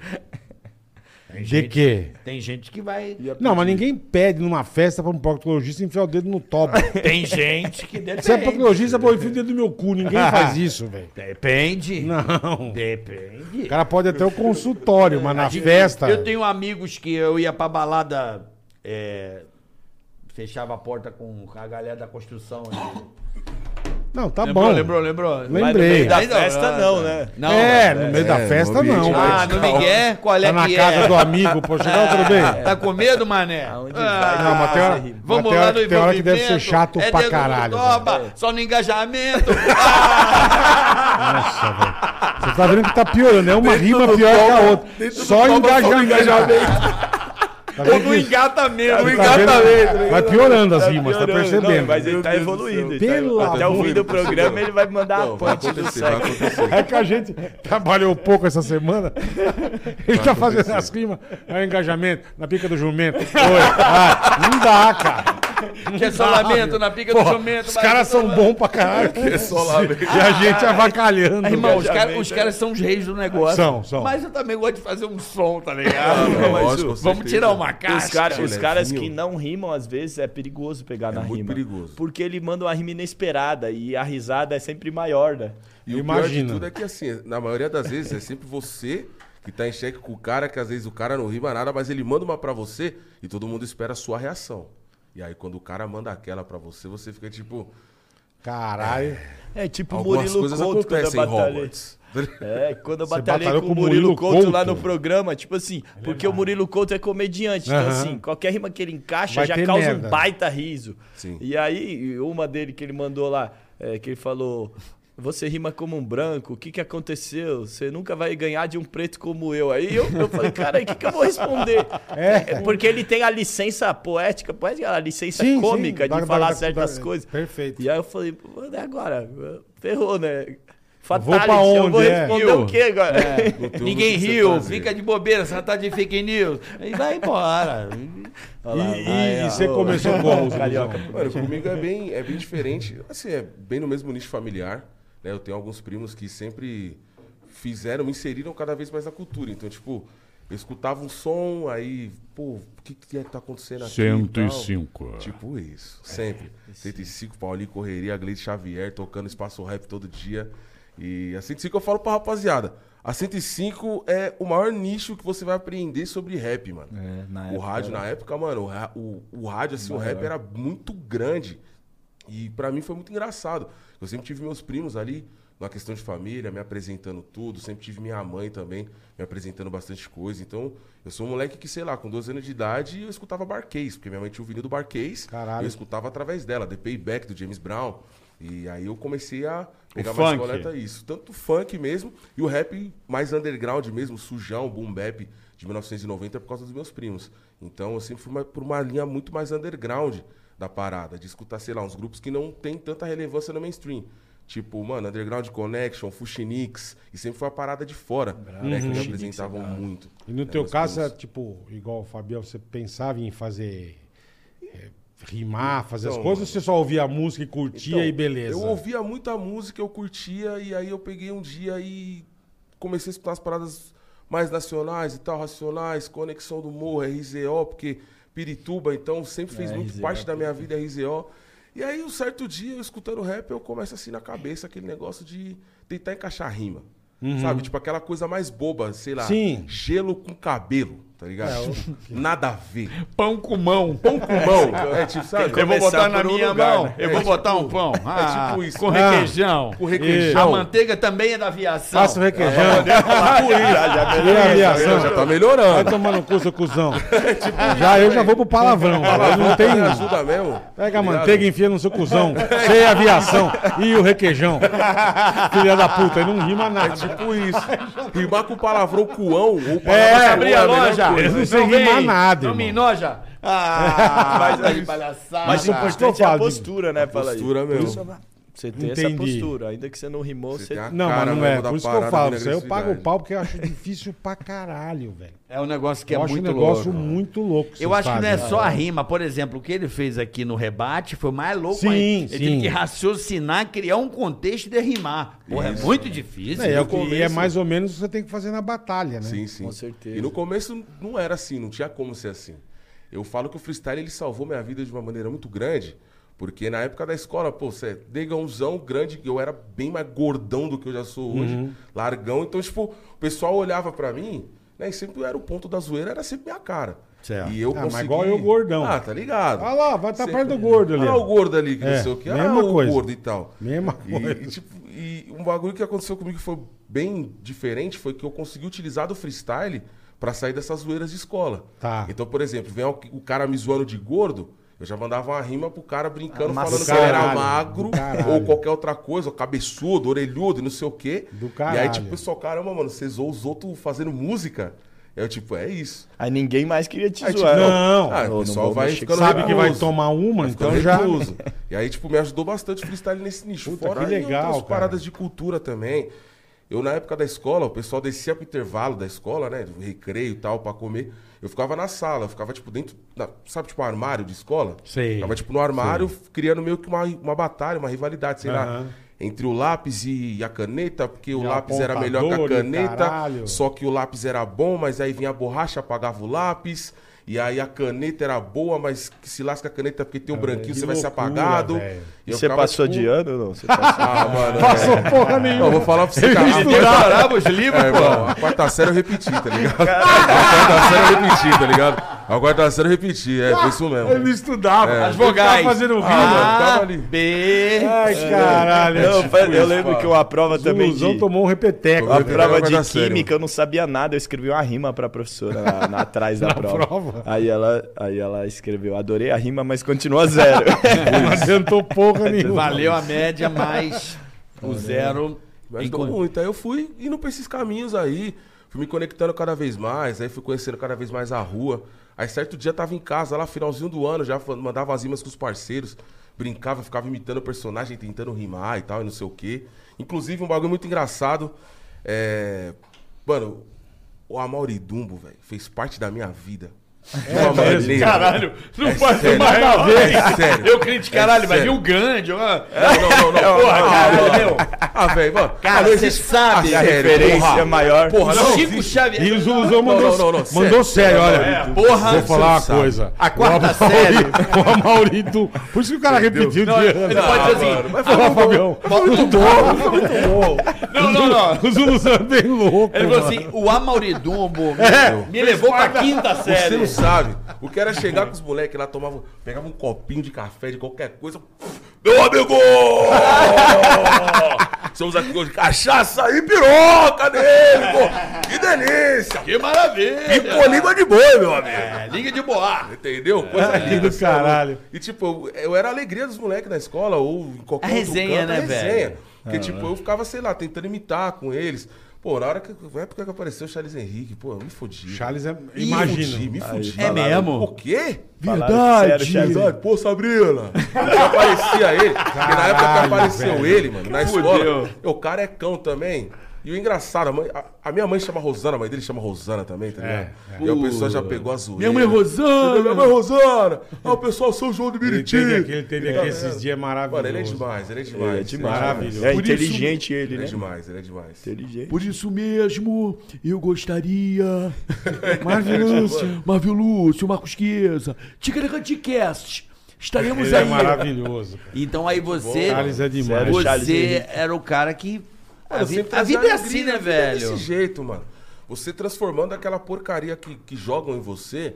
S3: Tem
S2: De
S3: gente-
S2: quê?
S3: Tem gente que vai.
S2: Não, mas ninguém pede numa festa pra um proctologista enfiar o dedo no toba.
S3: Tem gente que depende.
S2: Você é proctologista, pô, enfia o dedo no meu cu. Ninguém faz isso, velho.
S3: Depende.
S2: Não.
S3: Depende.
S2: O cara pode até o consultório, mas na
S3: gente-
S2: festa.
S3: Eu tenho amigos que eu ia pra balada. é, fechava a porta com a galera da construção. ali.
S2: Não, tá
S3: lembrou,
S2: bom.
S3: lembrou, lembrou?
S2: Lembrei.
S4: Mas no meio da festa,
S3: não,
S4: não. né?
S3: Não,
S2: é,
S3: mas-
S2: no meio da
S5: é,
S2: festa
S5: no
S2: não.
S3: Ah, no Miguel, qual é
S2: Tá na
S3: que
S2: casa
S3: é?
S2: do amigo, pô, chegar tudo bem?
S3: Tá com medo, mané? Ah,
S4: vai,
S2: Não, mas tem hora,
S4: Vamos
S2: mas
S3: Vamos lá no
S2: tem hora que deve ser chato
S3: é
S2: pra caralho.
S3: toba,
S2: velho.
S3: Só no engajamento.
S2: Nossa, velho. Você tá vendo que tá piorando. É uma rima pior que a outra. Só engajamento. Tá
S3: Ou
S2: vendo
S3: no
S2: que-
S3: engatamento.
S2: tá vendo? Vai piorando as rimas, tá percebendo?
S4: Não, mas ele tá evoluindo. tá-
S2: Pelo
S4: Até o fim do programa ele vai mandar a ponte do
S5: acontecer.
S2: É que a gente trabalhou pouco essa semana. Ele tá fazendo as rimas. É o engajamento na pica do jumento. Oi. Ah, não dá, cara.
S3: Que é só lamento na pica do jumento.
S2: os caras são bons pra caralho.
S5: É só lamento.
S2: E a gente avacalhando.
S3: Ah, irmão, os, os caras são os reis do negócio.
S2: São, são.
S3: Mas eu também gosto de fazer um som, tá ligado? Vamos
S5: certeza.
S3: tirar uma
S4: Os,
S3: casca.
S4: cara- os
S5: levinho.
S4: caras que não rimam, às vezes, é perigoso pegar na
S5: muito
S4: rima.
S5: perigoso.
S4: Porque ele manda uma rima inesperada e a risada é sempre maior, né?
S5: E o
S2: Imagina.
S5: pior de tudo é que, assim, na maioria das vezes é sempre você que tá em xeque com o cara, que às vezes o cara não rima nada, mas ele manda uma pra você e todo mundo espera a sua reação. E aí, quando o cara manda aquela pra você, você fica tipo.
S2: Caralho.
S4: É tipo o
S5: Algumas
S4: Murilo
S5: coisas
S4: Couto quando eu
S5: acontecem
S4: batalhei.
S5: Hogwarts.
S4: É, quando eu
S2: Você
S4: batalhei
S2: batalhou
S4: com o Murilo, Couto,
S2: Couto?
S4: lá no programa, tipo assim, porque o Murilo Couto é comediante, então
S2: Aham.
S4: assim, qualquer rima que ele encaixa
S2: Vai
S4: já causa
S2: merda.
S4: um baita riso.
S5: Sim.
S4: E aí, uma dele que ele mandou lá, é, que ele falou. Você rima como um branco, o que que aconteceu? Você nunca vai ganhar de um preto como eu. Aí eu, eu falei, cara, o que que eu vou responder?
S2: É.
S4: Porque ele tem a licença poética, poética, a licença
S2: Sim,
S4: cômica
S2: sim.
S4: de
S2: Da-
S4: falar
S2: da-
S4: certas
S2: da-
S4: coisas.
S2: Perfeito.
S4: E aí eu falei, pô, e agora, ferrou, né?
S2: vou
S4: Fatality,
S2: pra
S4: eu vou
S2: onde, é?
S4: responder
S3: Eu?
S4: o quê agora?
S5: Tem
S3: Ninguém
S5: você
S3: riu,
S5: fazer.
S3: fica de bobeira, só tá de fake news. E vai embora.
S2: E, e- e você começou como,
S4: Carioca.
S5: Mano, comigo é bem, é bem diferente. Assim, é bem no mesmo nicho familiar. Né? Eu tenho alguns primos que sempre fizeram, me inseriram cada vez mais na cultura. Então, tipo, eu escutava um som, aí, pô, o que que é que tá acontecendo aqui? e tal.
S2: 105.
S5: Tipo isso, sempre. 105, Paulinho Correria, Gleide Xavier, tocando espaço rap todo dia. E a 105 eu falo pra rapaziada. A 105 é o maior nicho que você vai aprender sobre rap, mano.
S4: É, na
S5: o
S4: época
S5: rádio,
S4: era-
S5: na época, mano, o, o, o rádio, assim, o rap era muito grande. E pra mim foi muito engraçado. Eu sempre tive meus primos ali, na questão de família, me apresentando tudo. Sempre tive minha mãe também, me apresentando bastante coisa. Então, eu sou um moleque que, sei lá, com 12 anos de idade, eu escutava Barcase, porque minha mãe tinha o vinil do Barcase.
S2: Caralho.
S5: Eu escutava através dela, The Payback, do James Brown. E aí eu comecei a pegar
S3: O
S5: mais
S3: funk.
S5: coleta isso. Tanto funk mesmo, e o rap mais underground mesmo, sujão, boom bap de 1990 por causa dos meus primos. Então eu sempre fui uma- por uma linha muito mais underground da parada, de escutar, sei lá, uns grupos que não tem tanta relevância no mainstream. Tipo, mano, Underground Connection, Fuxinix, e sempre foi uma parada de fora, né, que me apresentavam muito.
S2: E no
S5: né,
S2: teu caso, é tipo, igual o Fabiel, você pensava em fazer. é, rimar, fazer as
S5: Então,
S2: coisas, ou você só ouvia a música e curtia
S5: Então,
S2: e beleza?
S5: Eu ouvia muita música, eu curtia, e aí eu peguei um dia e comecei a escutar as paradas mais nacionais e tal, racionais, Conexão do Morro, RZO, porque Pirituba, então sempre fez
S4: É,
S5: muito
S4: RZO,
S5: parte da minha vida RZO. E aí, um certo dia, eu escutando rap, eu começo assim na cabeça aquele negócio de tentar encaixar rima. Sabe? Tipo aquela coisa mais boba, sei lá.
S2: Uhum. Sim.
S5: Gelo com cabelo, tá ligado? Nada a ver.
S3: Pão com mão.
S5: Pão com mão. É tipo, sabe?
S3: Eu vou botar na
S4: um
S3: minha
S4: lugar,
S3: mão.
S4: né?
S3: Eu
S5: É
S3: vou
S5: tipo-
S3: botar um pão. Ah,
S5: tipo isso.
S3: Com
S2: Ah.
S3: requeijão.
S5: Com
S3: A
S5: requeijão.
S3: manteiga também é da aviação.
S2: Faça o requeijão.
S4: já, já
S2: a aviação?
S5: Já tá
S2: Vai
S5: melhorando.
S2: tomar no cu, seu cuzão. já eu já vou pro palavrão. Não tem.
S5: Ajuda mesmo.
S2: Pega a manteiga e enfia no seu cuzão. Sem aviação. E o requeijão. Filha da puta, não rima
S5: É
S2: nada.
S5: tipo isso. Rimar com palavrão cuão
S2: É,
S3: abrir a
S5: melhor coisa.
S2: Eles não sei
S3: vem,
S2: rimar nada,
S3: Não me
S2: irmão.
S3: enoja. Ah, tá de palhaçada.
S4: Mas o
S2: eu
S4: importante é a postura, né? Fala aí.
S5: postura mesmo.
S4: Você tem essa
S2: Entendi.
S4: postura. Ainda que você não rimou,
S5: Você
S4: você...
S5: tem
S2: Não, mas não é. Por isso que eu falo. Isso aí eu pago o pau porque eu acho difícil pra caralho, velho.
S3: É um negócio que é
S2: eu acho um
S3: muito
S2: negócio
S3: louco.
S2: muito louco.
S3: Eu acho que não é
S2: fazem.
S3: só a rima. Por exemplo, o que ele fez aqui no rebate foi mais louco
S2: Sim,
S3: ainda. Ele
S2: sim.
S3: teve que raciocinar, criar um contexto de rimar. Porra, é muito difícil.
S2: É, é, e é
S5: começo-
S2: mais ou menos o que você tem que fazer na batalha, né?
S5: Sim, sim.
S4: Com certeza.
S5: E no começo não era assim, não tinha como ser assim. Eu falo que o freestyle ele salvou minha vida de uma maneira muito grande, porque na época da escola, pô, você é negãozão grande, eu era bem mais gordão do que eu já sou hoje,
S2: Uhum.
S5: largão. Então, tipo, o pessoal olhava pra mim, né, e sempre era o ponto da zoeira, era sempre minha cara.
S3: Certo.
S5: E eu
S2: Ah, mas
S5: consegui...
S2: igual eu, gordão.
S5: Ah, tá ligado?
S2: Ah lá, vai estar
S5: Sempre-
S2: perto do gordo ali. Ó.
S5: o gordo ali, que
S2: É,
S5: não sei o que. Ah,
S2: mesma
S5: o
S2: coisa.
S5: gordo e tal.
S2: Mesma
S5: E,
S2: coisa.
S5: e, tipo, e um bagulho que aconteceu comigo que foi bem diferente foi que eu consegui utilizar do freestyle pra sair dessas zoeiras de escola.
S2: Tá.
S5: Então, por exemplo, vem o, o cara me zoando de gordo, eu já mandava uma rima pro cara brincando,
S4: Ah,
S5: falando
S4: do
S5: que ele era
S2: caralho,
S5: magro
S2: caralho.
S5: ou qualquer outra coisa, ou cabeçudo, orelhudo, e não sei o quê.
S2: Do
S5: E aí,
S2: caralho.
S5: tipo, o pessoal, caramba, mano, você zoou os outros fazendo música? Eu, tipo, é isso.
S4: Aí ninguém mais queria te
S5: Aí, tipo,
S4: zoar.
S2: não.
S5: Ah, o pessoal vai
S4: mexer
S5: ficando
S2: Sabe que vai
S5: recluso.
S2: tomar uma,
S5: Vai
S2: então já.
S5: recluso. E aí, tipo, me ajudou bastante o freestyle nesse nicho.
S2: Puta,
S5: Fora
S2: que
S5: aí
S2: legal,
S5: outras
S2: cara.
S5: paradas de cultura também. Eu, na época da escola, o pessoal descia pro intervalo da escola, né? Do recreio e tal, pra comer. Eu ficava na sala, eu ficava, tipo, dentro, da, sabe, tipo, um armário de escola?
S2: Sei,
S5: Ficava, tipo, no armário, criando meio que uma, uma batalha, uma rivalidade, sei lá.
S2: Aham.
S5: Entre o lápis e a caneta, porque o
S2: E
S5: lápis era melhor que a
S2: o
S5: caneta.
S2: caralho.
S5: Só que o lápis era bom, mas aí vinha a borracha, apagava o lápis. E aí a caneta era boa, mas que se lasca a caneta porque tem um branquinho, você vai ser
S2: loucura,
S5: apagado.
S2: velho.
S5: E eu
S4: Você
S5: ficava,
S4: passou
S5: tipo,
S4: de ano ou não? Você passou...
S5: Ah, mano.
S2: Passou
S5: é.
S2: porra nenhuma.
S5: Não, vou falar pra você, cara. A
S3: Decorava os livros,
S5: é,
S3: pô.
S5: irmão, a quarta série eu repeti, tá ligado? A quarta série eu repeti, tá ligado? A quarta série eu repeti, é, foi isso mesmo.
S2: Ele não estudava.
S5: É.
S2: As vogais. Tava fazendo
S5: Ah,
S2: rima.
S5: tava ali.
S3: B.
S2: Ai, caralho.
S4: Não,
S2: tipo
S4: eu
S2: isso,
S4: lembro
S2: fala.
S4: que uma prova também
S2: Zuluzão
S4: de...
S2: tomou um repeteco.
S4: A
S5: Eu
S4: prova de química, eu não sabia nada, eu escrevi uma rima pra professora na, na- atrás da prova.
S2: prova?
S4: Aí ela, aí ela escreveu, adorei a rima, mas continua zero.
S2: Não adiantou porra nenhuma.
S3: Valeu a média, mas o zero.
S5: Me ajudou
S3: con-
S5: muito. Aí eu fui indo pra esses caminhos aí, fui me conectando cada vez mais, aí fui conhecendo cada vez mais a rua. Aí certo dia tava em casa, lá finalzinho do ano, já mandava as rimas com os parceiros, brincava, ficava imitando o personagem, tentando rimar e tal, e não sei o quê. Inclusive, um bagulho muito engraçado, é... Mano, o Amaury Dumbo, velho, fez parte da minha vida. De uma maneira...
S3: Caralho, não
S5: É
S3: pode
S5: sério.
S3: mais
S5: É sério.
S3: Eu critico, caralho,
S5: É
S3: vir
S5: sério.
S3: o Gandhi. ó.
S5: Não, não, não, não.
S3: Porra,
S5: não,
S3: caralho,
S5: não,
S3: meu.
S5: Ah, velho, mano.
S3: Cara,
S5: ah,
S3: você sabe
S5: Ah,
S3: a
S5: sério,
S4: referência
S5: porra.
S4: maior.
S5: Porra, não
S3: Chico. Xavier.
S2: E o Zuluzão mandou,
S5: não, não, não,
S2: mandou sério, olha.
S3: É, porra,
S2: vou falar uma
S5: não
S2: coisa.
S3: A quarta
S2: o
S3: série.
S2: O Amaurito. Por isso que o cara repetiu
S3: Não,
S2: de
S3: ele
S2: ano.
S3: pode dizer assim.
S5: mano, mas
S2: Fala, Fabião. Muito bom, muito bom.
S3: Não, não, não.
S2: O Zuluzão é bem louco.
S3: Ele falou assim: o Amauridumbo me,
S2: É.
S3: me levou pra quinta série.
S5: Sabe. O que era chegar com os moleques lá, tomavam, pegavam um copinho de café, de qualquer coisa. Meu amigo! Estamos aqui hoje, cachaça e piroca dele, pô! Que delícia!
S3: Que maravilha!
S5: E com língua de boi, meu amigo!
S3: É, liga de boa.
S5: Entendeu? Coisa
S2: Que
S5: linda.
S2: do caralho.
S5: E tipo, eu, eu era a alegria dos moleques na escola ou em qualquer
S3: A resenha,
S5: canto,
S3: né,
S5: resenha.
S3: velho?
S5: Porque, tipo, eu ficava, sei lá, tentando imitar com eles. Pô, na hora que. Na época que apareceu o Charles Henrique, pô, eu me fodi.
S2: Charles é.
S5: Me
S2: Imagina.
S5: fudi, me fudi.
S3: É mesmo?
S5: O quê?
S4: Falaram sério, Charles.
S5: Verdade, pô, Sabrina. Que aparecia ele. Porque na época que
S2: Caralho,
S5: apareceu
S2: velho.
S5: ele, mano, na escola,
S3: Fudeu.
S5: o cara é cão também. E o engraçado, a, mãe- a- a minha mãe chama Rosana, a mãe dele chama Rosana também, tá ligado?
S2: É,
S5: E aí o pessoal já pegou a zoeira.
S3: Minha mãe Rosana.
S5: Minha mãe Rosana. Ah, o pessoal São João do
S2: Ele
S5: Meriti.
S2: teve aqui, ele teve aqui esses dias maravilhosos.
S5: Mano, ele é demais, ele é demais.
S4: É
S5: ele
S4: demais.
S2: Maravilhoso.
S4: É inteligente ele,
S5: Ele é
S4: né?
S5: demais, ele é demais.
S4: Inteligente.
S3: Por isso mesmo, eu gostaria.
S2: Marvio Lúcio.
S3: Marvio Lúcio, Marcos Chiesa, Ticaracanticast. Estaremos
S2: Ele é
S3: aí.
S2: maravilhoso. cara.
S3: Então aí você.
S2: Charles é demais.
S4: Charles
S3: Você
S4: Henrique.
S3: era o cara que. A, vi-
S5: sempre
S3: a vida é assim, né,
S5: a vida é
S3: velho?
S5: Desse jeito, mano. Você transformando aquela porcaria que, que jogam em você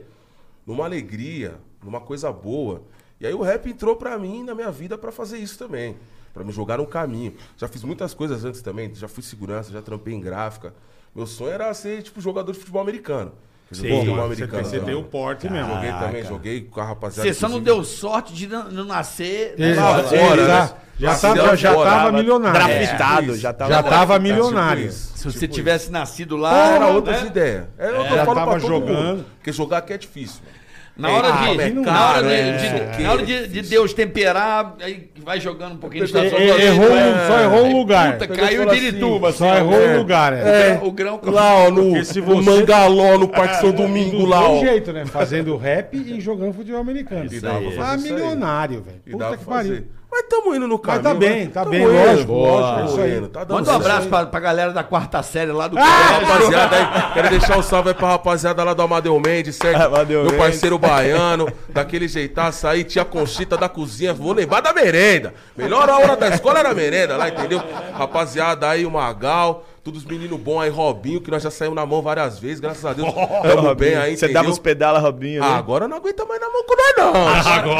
S5: numa alegria, numa coisa boa. E aí o rap entrou pra mim, na minha vida, pra fazer isso também. Pra me jogar um caminho. Já fiz muitas coisas antes também. Já fui segurança, já trampei em gráfica. Meu sonho era ser, tipo, jogador de futebol americano.
S2: Sim,
S5: futebol americano
S2: você tem o porte mesmo.
S5: Joguei também, joguei com a rapaziada.
S3: Você só não deu sorte de não, nascer. Né?
S2: ele já,
S5: né?
S2: já, tava, já tava milionário.
S4: Draftado,
S5: É,
S4: já tava.
S2: Já tava
S5: Tipo
S2: milionário.
S5: isso.
S3: Se você
S5: Tipo
S3: tivesse nascido
S5: isso.
S3: lá.
S5: Era outras
S3: né?
S5: ideias. É, eu tô
S2: Já
S5: falando
S2: tava
S5: pra todo
S2: jogando.
S5: mundo. Porque jogar aqui é difícil.
S3: Na hora,
S5: Ah,
S3: de,
S5: é
S3: na hora, de,
S5: é,
S3: de-
S5: é,
S3: na hora de, de Deus temperar, aí vai jogando um pouquinho de
S5: É,
S3: estação.
S2: E- Errou, só errou o lugar.
S3: Puta, caiu de Irituba, assim,
S2: Só errou o lugar. É.
S3: O grão.
S5: Lá, ó, no,
S2: se
S5: no
S2: você-
S5: Mangaló, no Parque São Domingo,
S2: Do
S5: lá, ó.
S2: jeito, né? Fazendo rap e jogando futebol americano.
S5: E dava pra fazer
S2: Ah,
S5: isso aí.
S2: milionário, velho. Puta que pariu.
S5: Mas tamo indo no
S2: Mas
S5: caminho.
S2: tá bem,
S5: né?
S2: tá
S5: Tamo
S2: bem,
S5: indo,
S2: lógico, lógico, é
S5: indo, tá
S3: Manda um abraço pra, pra galera da quarta série lá do
S5: Rapaziada aí, quero deixar um salve aí pra rapaziada lá do Amadeu Mendes, certo?
S4: Amadeu
S5: Meu
S4: Mendes.
S5: parceiro baiano, daquele jeitaço aí, tia Conchita da cozinha, vou lembrar da merenda. Melhor hora da escola era a merenda lá, entendeu? Rapaziada aí, o Magal, todos os meninos bons aí, Robinho, que nós já saímos na mão várias vezes, graças a Deus. Tamo bem aí,
S4: Você dava os pedala, Robinho.
S5: Ah,
S4: né?
S5: agora não aguenta mais na mão com nós não.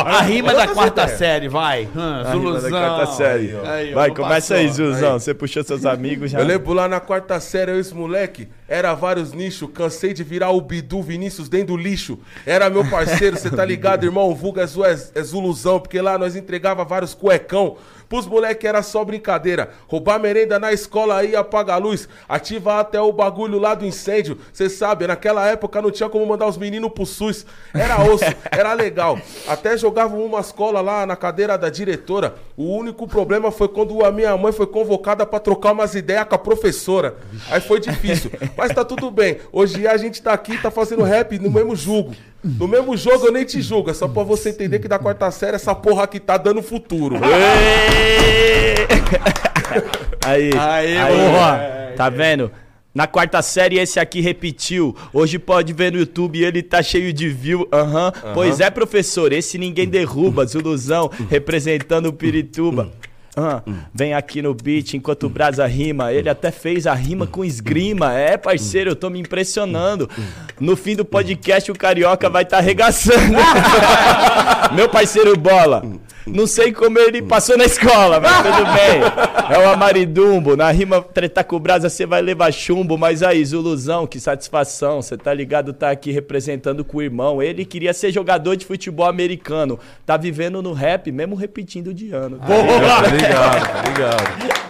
S3: A rima da
S5: Outras
S3: quarta série, vai. Hum,
S4: A rima da
S3: Zuluzão.
S4: quarta série.
S3: Aí, ó,
S4: Vai, começa
S3: passou.
S4: aí, Zuzão. Você puxou seus amigos já.
S5: Eu lembro lá na quarta série, eu e esse moleque, era vários nichos, cansei de virar o Bidu Vinícius dentro do lixo. Era meu parceiro, cê tá ligado, irmão? O vulgo é, Zu- é, é Zuluzão, porque lá nós entregava vários cuecão. Pros moleque era só brincadeira. Roubar merenda na escola aí, apaga a luz. Ativa até o bagulho lá do incêndio. Cê sabe, naquela época não tinha como mandar os meninos pro SUS. Era osso, era legal. Até jogavam uma escola lá na cadeira da diretora. O único problema foi quando a minha mãe foi convocada pra trocar umas ideias com a professora. Aí foi difícil. Mas tá tudo bem. Hoje a gente tá aqui, tá fazendo rap no mesmo jogo. No mesmo jogo eu nem te julgo. É só pra você entender que da quarta série essa porra aqui tá dando futuro.
S4: Aí,
S3: Aí,
S4: porra. Tá vendo? Na quarta série esse aqui repetiu. Hoje pode ver no YouTube, ele tá cheio de view. Aham. Pois é, professor, esse ninguém derruba. Zuluzão representando o Pirituba. Ah, vem aqui no beat enquanto o Brasa rima. Ele até fez a rima com esgrima. É, parceiro, eu tô me impressionando. No fim do podcast, o Carioca vai estar tá arregaçando. Meu parceiro Bola. Não sei como ele passou na escola, mas tudo bem. É o Amaridumbo. Na rima tretar com o Brasa, você vai levar chumbo. Mas aí, Zuluzão, que satisfação. Você tá ligado, tá aqui representando com o irmão. Ele queria ser jogador de futebol americano. Tá vivendo no rap, mesmo repetindo de ano.
S5: Tá ligado, tá ligado.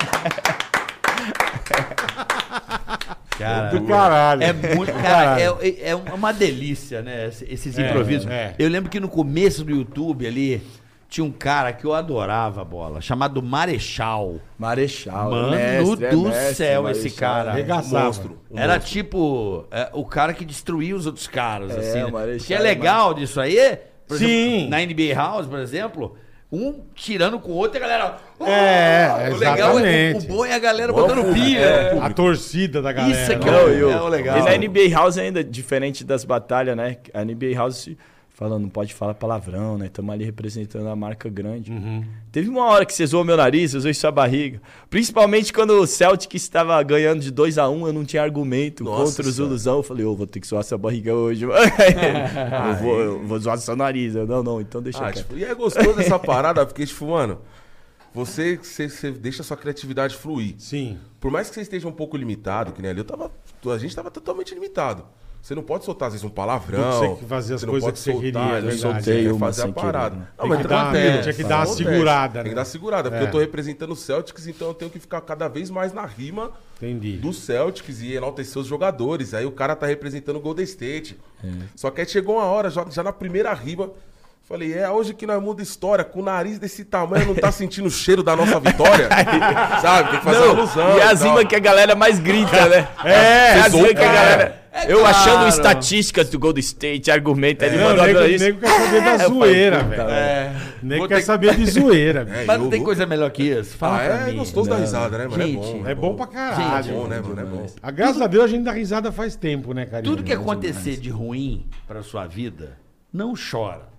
S3: Cara,
S2: Do caralho.
S3: É muito. Cara, é, é uma delícia, né? esse- Esses
S2: É,
S3: improvisos.
S2: é.
S3: Eu lembro que no começo do YouTube ali. Tinha um cara que eu adorava, bola, chamado Marechal.
S4: Marechal.
S3: Mano
S4: mestre, é
S3: do
S4: mestre,
S3: céu,
S4: Marechal.
S3: esse cara.
S5: Monstro. um
S3: Era
S5: monstro.
S3: tipo é, o cara que destruía os outros caras, assim.
S4: o
S3: né?
S4: Marechal
S3: é
S4: é
S3: legal disso aí, por
S2: Sim.
S3: exemplo, na NBA House, por exemplo, um tirando com o outro e a galera. "Oh!"
S2: É,
S3: o legal é o,
S2: exatamente.
S3: o bom é a galera
S5: Bom
S3: botando
S5: público,
S3: pia.
S5: é.
S2: A torcida da galera.
S3: Isso é?
S4: Não,
S3: é,
S4: e o-
S3: é o legal.
S4: E na NBA House ainda, diferente das batalhas, né? A NBA House falando, não pode falar palavrão, né? Estamos ali representando a marca grande.
S2: Uhum.
S4: Teve uma hora que você zoou meu nariz, você zoou sua barriga. Principalmente quando o Celtic estava ganhando de 2 a 1 eu não tinha argumento
S5: Nossa
S4: contra os. Zuluzão. Eu falei, ô, vou ter que zoar sua barriga hoje, eu, vou, eu vou zoar seu nariz. Eu, não, não, então deixa
S5: Ah, tipo, e é gostoso essa parada, porque, tipo, mano, você, você, você deixa a sua criatividade fluir.
S2: Sim.
S5: Por mais que você esteja um pouco limitado, que nem ali, eu tava. A gente tava totalmente limitado. Você não pode soltar, às vezes, um palavrão.
S2: Você que fazia as
S5: não
S2: coisas
S5: pode
S2: que você queria, é
S5: às vezes,
S2: verdade.
S5: você quer
S4: Soltei uma
S5: fazer a parada.
S4: querer, né?
S5: Não,
S2: Tem
S5: mas
S2: que dar-
S5: tranquilo.
S2: tinha que dar uma segurada,
S5: Tem
S2: né?
S5: que dar segurada, porque
S2: É.
S5: eu tô representando o Celtics, então eu tenho que ficar cada vez mais na rima
S2: Entendi.
S5: do Celtics e enaltecer os jogadores. Aí o cara tá representando o Golden State.
S2: É.
S5: Só que aí chegou uma hora, já, já na primeira rima, falei, é hoje que nós muda história, com o nariz desse tamanho, não tá sentindo o cheiro da nossa vitória? Sabe? Tem que fazer uma alusão.
S4: e a zima que a galera mais grita, né? É, a zima que a
S5: é.
S4: galera.
S3: É
S4: eu
S3: claro.
S4: achando estatísticas do Golden State, argumenta, ele
S2: Não, o
S4: mandou
S2: nego,
S4: isso.
S2: o nego quer saber da zoeira, velho.
S3: É.
S2: O nego
S3: Vou
S2: quer
S3: ter-
S2: saber de zoeira, velho.
S5: É,
S3: Mas não tem coisa melhor que isso. Fala
S5: Ah,
S3: pra
S5: é
S3: mim.
S5: gostoso da
S4: Não.
S5: risada, né, mano?
S3: Gente,
S5: é bom.
S2: É bom pra caralho.
S5: É bom, né,
S3: Gente,
S5: mano? É bom.
S2: Ah, graças a Deus a gente dá risada faz tempo, né, carinho?
S3: Tudo que acontecer de ruim pra sua vida, não chora.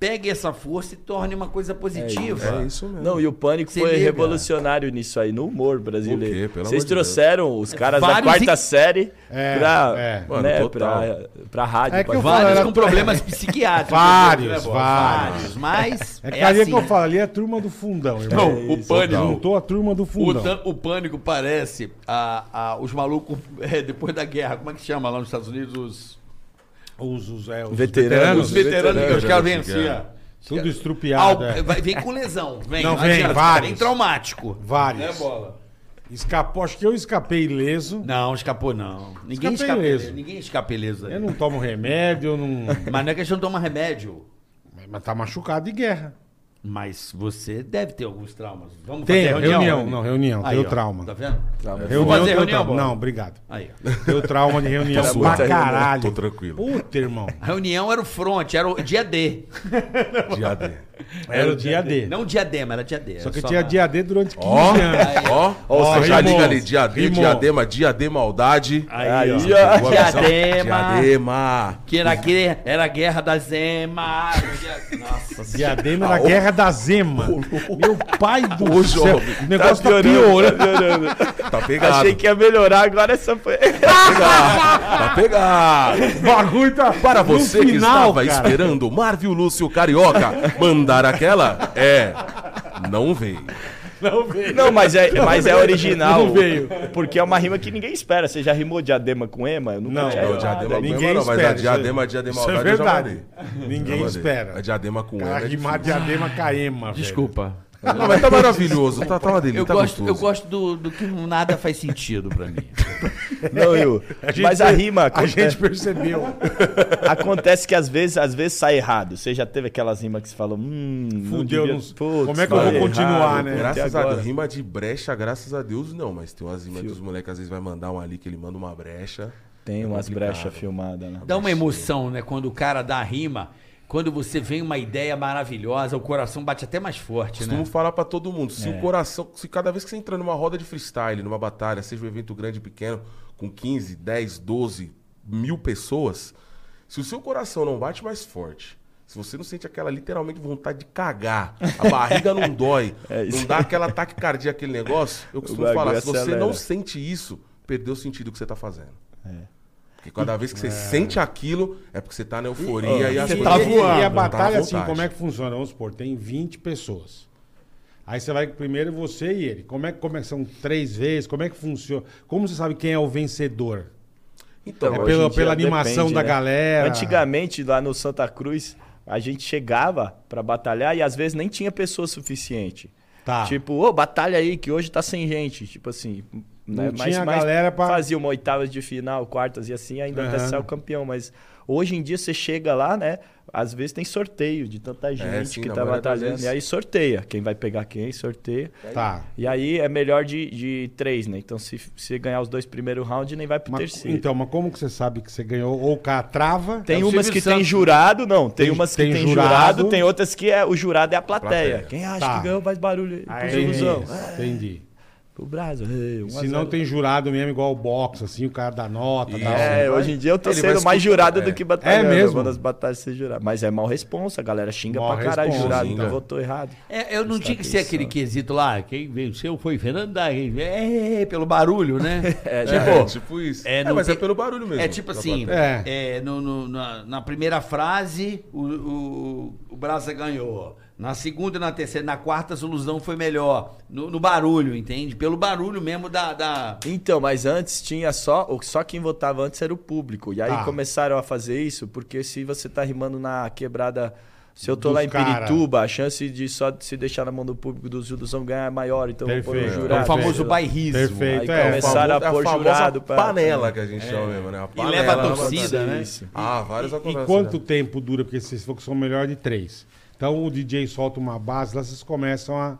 S3: Pegue essa força e torne uma coisa positiva.
S5: É isso mesmo.
S4: Não, e o Pânico
S3: Se
S4: foi
S3: liga.
S4: revolucionário nisso aí, no humor brasileiro.
S5: O quê? Pelo
S4: Vocês
S5: amor de Deus.
S4: trouxeram os caras da
S3: Vários
S4: quarta
S3: in-
S4: série
S2: É,
S4: pra,
S2: é.
S5: Mano,
S4: né, pra, pra rádio.
S2: É que
S4: pra-
S2: eu falo,
S3: Vários
S2: era-
S3: com problemas psiquiátricos.
S2: Vários,
S3: né, Bola?
S2: vários.
S3: Mas.
S2: É
S3: É,
S2: que ali é
S3: assim.
S2: que eu falo, ali é a turma do fundão, irmão.
S3: Não, o pânico.
S2: Juntou a turma do
S3: O,
S2: fundão.
S3: tan- o pânico parece a, a- os malucos é, depois da guerra. Como é que chama lá nos Estados Unidos? Os,
S2: Os, os, é, os
S4: Veteranos.
S3: os veteranos que os caras vêm assim,
S5: veteranos,
S3: ó.
S2: Tudo
S3: Al-
S2: estrupiado, é.
S3: vai- Vem com lesão. Vem,
S2: Não, vem,
S3: adianta,
S2: vários.
S3: Vem traumático.
S2: Vários.
S3: Né, bola?
S2: Escapou, acho que eu escapei ileso.
S3: Não, escapou não. Ninguém escapa
S2: ileso.
S3: Ninguém escapa ileso. aí.
S2: Eu não tomo remédio, eu não.
S3: Mas não é questão de tomar remédio.
S2: Mas tá machucado de guerra.
S3: Mas você deve ter alguns traumas. Vamos
S2: Tem,
S3: fazer
S2: reunião.
S3: Rony?
S2: Não, reunião,
S3: Aí,
S2: tenho
S3: ó,
S2: trauma.
S3: Tá vendo?
S2: Reunião,
S3: fazer
S2: tenho
S3: reunião,
S2: trauma. Não, obrigado.
S3: Aí, ó.
S2: Tenho trauma de reunião
S4: Era
S2: pra
S4: muita reunião,
S2: caralho.
S5: Tô tranquilo.
S2: Puta, irmão.
S3: A reunião era o front, era o dia D.
S5: Dia D.
S2: Era o dia D.
S3: Não diadema, era dia D.
S2: Só
S3: era
S2: que tinha dia D durante 15
S5: Ó,
S2: anos.
S5: ó,
S2: Ó,
S5: ó, já
S2: rimou,
S5: liga ali, dia D,
S2: rimou.
S5: diadema, dia D, maldade.
S3: Aí, ó.
S4: ó.
S3: Diadema.
S5: Diadema.
S3: Que era, que era a guerra da Zema. Nossa
S2: Diadema era a guerra da Zema. Meu pai do
S5: Ô,
S2: céu.
S5: jovem,
S2: O negócio tá,
S4: piorando,
S2: piorando.
S4: tá piorando.
S5: Tá pegado.
S4: Achei que ia melhorar, agora essa foi.
S5: Tá pegado.
S2: O bagulho tá.
S5: Para você que
S2: final,
S5: estava
S2: cara.
S5: esperando Marvio Lúcio Carioca mandar aquela, é, não veio.
S2: Não veio.
S4: Não, mas é, mas é original.
S2: Não veio.
S4: Porque é uma rima que ninguém espera. Você já rimou diadema com ema? Eu nunca
S2: Não,
S4: tinha
S5: Não, diadema com
S2: Ninguém
S5: ema não, mas
S2: espera,
S5: a diadema, a diadema
S2: Isso é verdade. Ninguém espera.
S5: A diadema com ema é
S2: rimar diadema caema, velho.
S3: Desculpa.
S5: Não, mas tá maravilhoso, tá, tá uma delícia,
S3: Eu
S5: tá
S3: gosto,
S5: gostoso.
S3: eu gosto do, do que nada faz sentido pra mim.
S4: Não, eu.
S2: gente
S4: Mas a rima
S2: A
S4: aconte-
S2: gente percebeu.
S4: acontece que às vezes, às vezes sai errado. Você já teve aquelas rimas que você falou, hum, não
S2: Fudeu,
S4: devia-
S2: não-
S4: Putz,
S2: como é que eu vou continuar,
S4: errado,
S2: né?
S5: Graças a. Deus, rima de brecha, graças a Deus não, mas tem umas rimas que os moleques às vezes vai mandar um ali que ele manda uma brecha.
S4: Tem
S5: É
S4: umas brechas filmadas, né?
S3: Dá uma emoção, né? Quando o cara dá a rima, quando você vem uma ideia maravilhosa, o coração bate até mais forte,
S5: Costumo
S3: né?
S5: falar pra todo mundo, se
S4: É.
S5: o coração, se cada vez que você entra numa roda de freestyle, numa batalha, seja um evento grande ou pequeno, com 15, 10, 12 mil pessoas, se o seu coração não bate mais forte, se você não sente aquela literalmente vontade de cagar, a barriga não dói,
S4: É
S5: não dá aquela ataque cardíaco, aquele negócio, eu costumo falar, se você
S4: acelera.
S5: não sente isso, perdeu o sentido do que você tá fazendo. Porque cada vez que você sente aquilo, é porque você tá na euforia e as
S2: Você tá voando. E a
S5: Tá
S2: batalha, assim, como é que funciona? Vamos supor, tem 20 pessoas. Aí você vai primeiro você e ele. Como é que é são três vezes? Como é que funciona? Como você sabe quem é o vencedor?
S5: Então,
S2: É pela- pela animação da galera.
S4: Antigamente, lá no Santa Cruz, a gente chegava pra batalhar e às vezes nem tinha pessoa suficiente.
S2: Tá.
S4: Tipo, ô, batalha aí, que hoje tá sem gente. Tipo assim.
S2: Não tinha galera pra-
S4: Fazia uma oitavas de final, quartas e assim, ainda até
S2: Aham.
S4: sair o campeão. Mas Hoje em dia você chega lá, né? Às vezes tem sorteio de tanta gente
S5: sim,
S4: que tá batalhando.
S5: vezes.
S4: E aí sorteia. Quem vai pegar quem, sorteia.
S2: Tá.
S4: E aí é melhor de, de três, né? Então se se ganhar os dois primeiros rounds, nem vai pro
S2: Mas-
S4: terceiro.
S2: então, mas como que você sabe que você ganhou? Ou o cara trava?
S4: Tem
S3: É
S4: umas que tem jurado, não. Tem,
S2: Tem-
S4: umas que
S2: tem
S4: tem,
S2: jurado.
S4: jurado, tem outras que é, o jurado é a plateia.
S5: Plateia.
S4: Quem acha
S2: Tá.
S4: que ganhou faz barulho aí. Ilusão. É,
S2: Entendi.
S4: Pro Brasil. É,
S2: Se não
S4: zero.
S2: tem jurado mesmo, igual o boxe, assim, o cara dá nota,
S5: Isso.
S2: dá
S4: É, hoje em dia eu tô
S5: ele
S4: sendo mais jurado
S5: é.
S4: do que batalhando.
S2: É mesmo?
S4: Quando as batalhas ser jurado. Mas é mal responsa, a galera xinga
S2: Mal
S4: pra caralho
S2: responsa,
S4: jurado.
S5: xinga.
S4: Então votou errado.
S3: É, eu não
S4: Presta
S3: tinha que ser
S4: atenção.
S3: aquele quesito lá, quem venceu foi Fernando da Reis. É, pelo barulho, né?
S4: É,
S5: É,
S4: tipo,
S5: tipo isso.
S3: é,
S5: É,
S3: não
S5: mas
S3: tem-
S5: é pelo barulho mesmo.
S3: É tipo assim, é, no- no- na, na primeira frase, o, o, o Braça ganhou. Na segunda e na terceira, na quarta, a solução foi melhor. No, no barulho, entende? Pelo barulho mesmo da. da...
S4: Então, mas antes tinha só. Só quem votava antes era o público. E aí
S2: Tá.
S4: começaram a fazer isso, porque se você tá rimando na quebrada. Se eu tô
S2: Dos
S4: lá em
S2: cara.
S4: Pirituba, a chance de só se deixar na mão do público do Gilduzão ganhar é maior. Então eu vou pôr
S2: Perfeito.
S4: um
S2: É o
S4: jurado.
S3: famoso bairrismo.
S2: Perfeito,
S4: Aí
S2: é.
S4: começaram a
S5: famosa-
S4: pôr
S5: famosa
S4: jurado pra-
S5: panela que a gente chama mesmo, né? A panela
S3: leva a
S5: na
S3: torcida, né?
S4: Isso.
S5: Ah, várias
S2: E
S5: acontecem.
S2: quanto
S5: né?
S2: tempo dura? Porque vocês falou que são melhor de três. Então o DJ solta uma base, lá vocês começam a.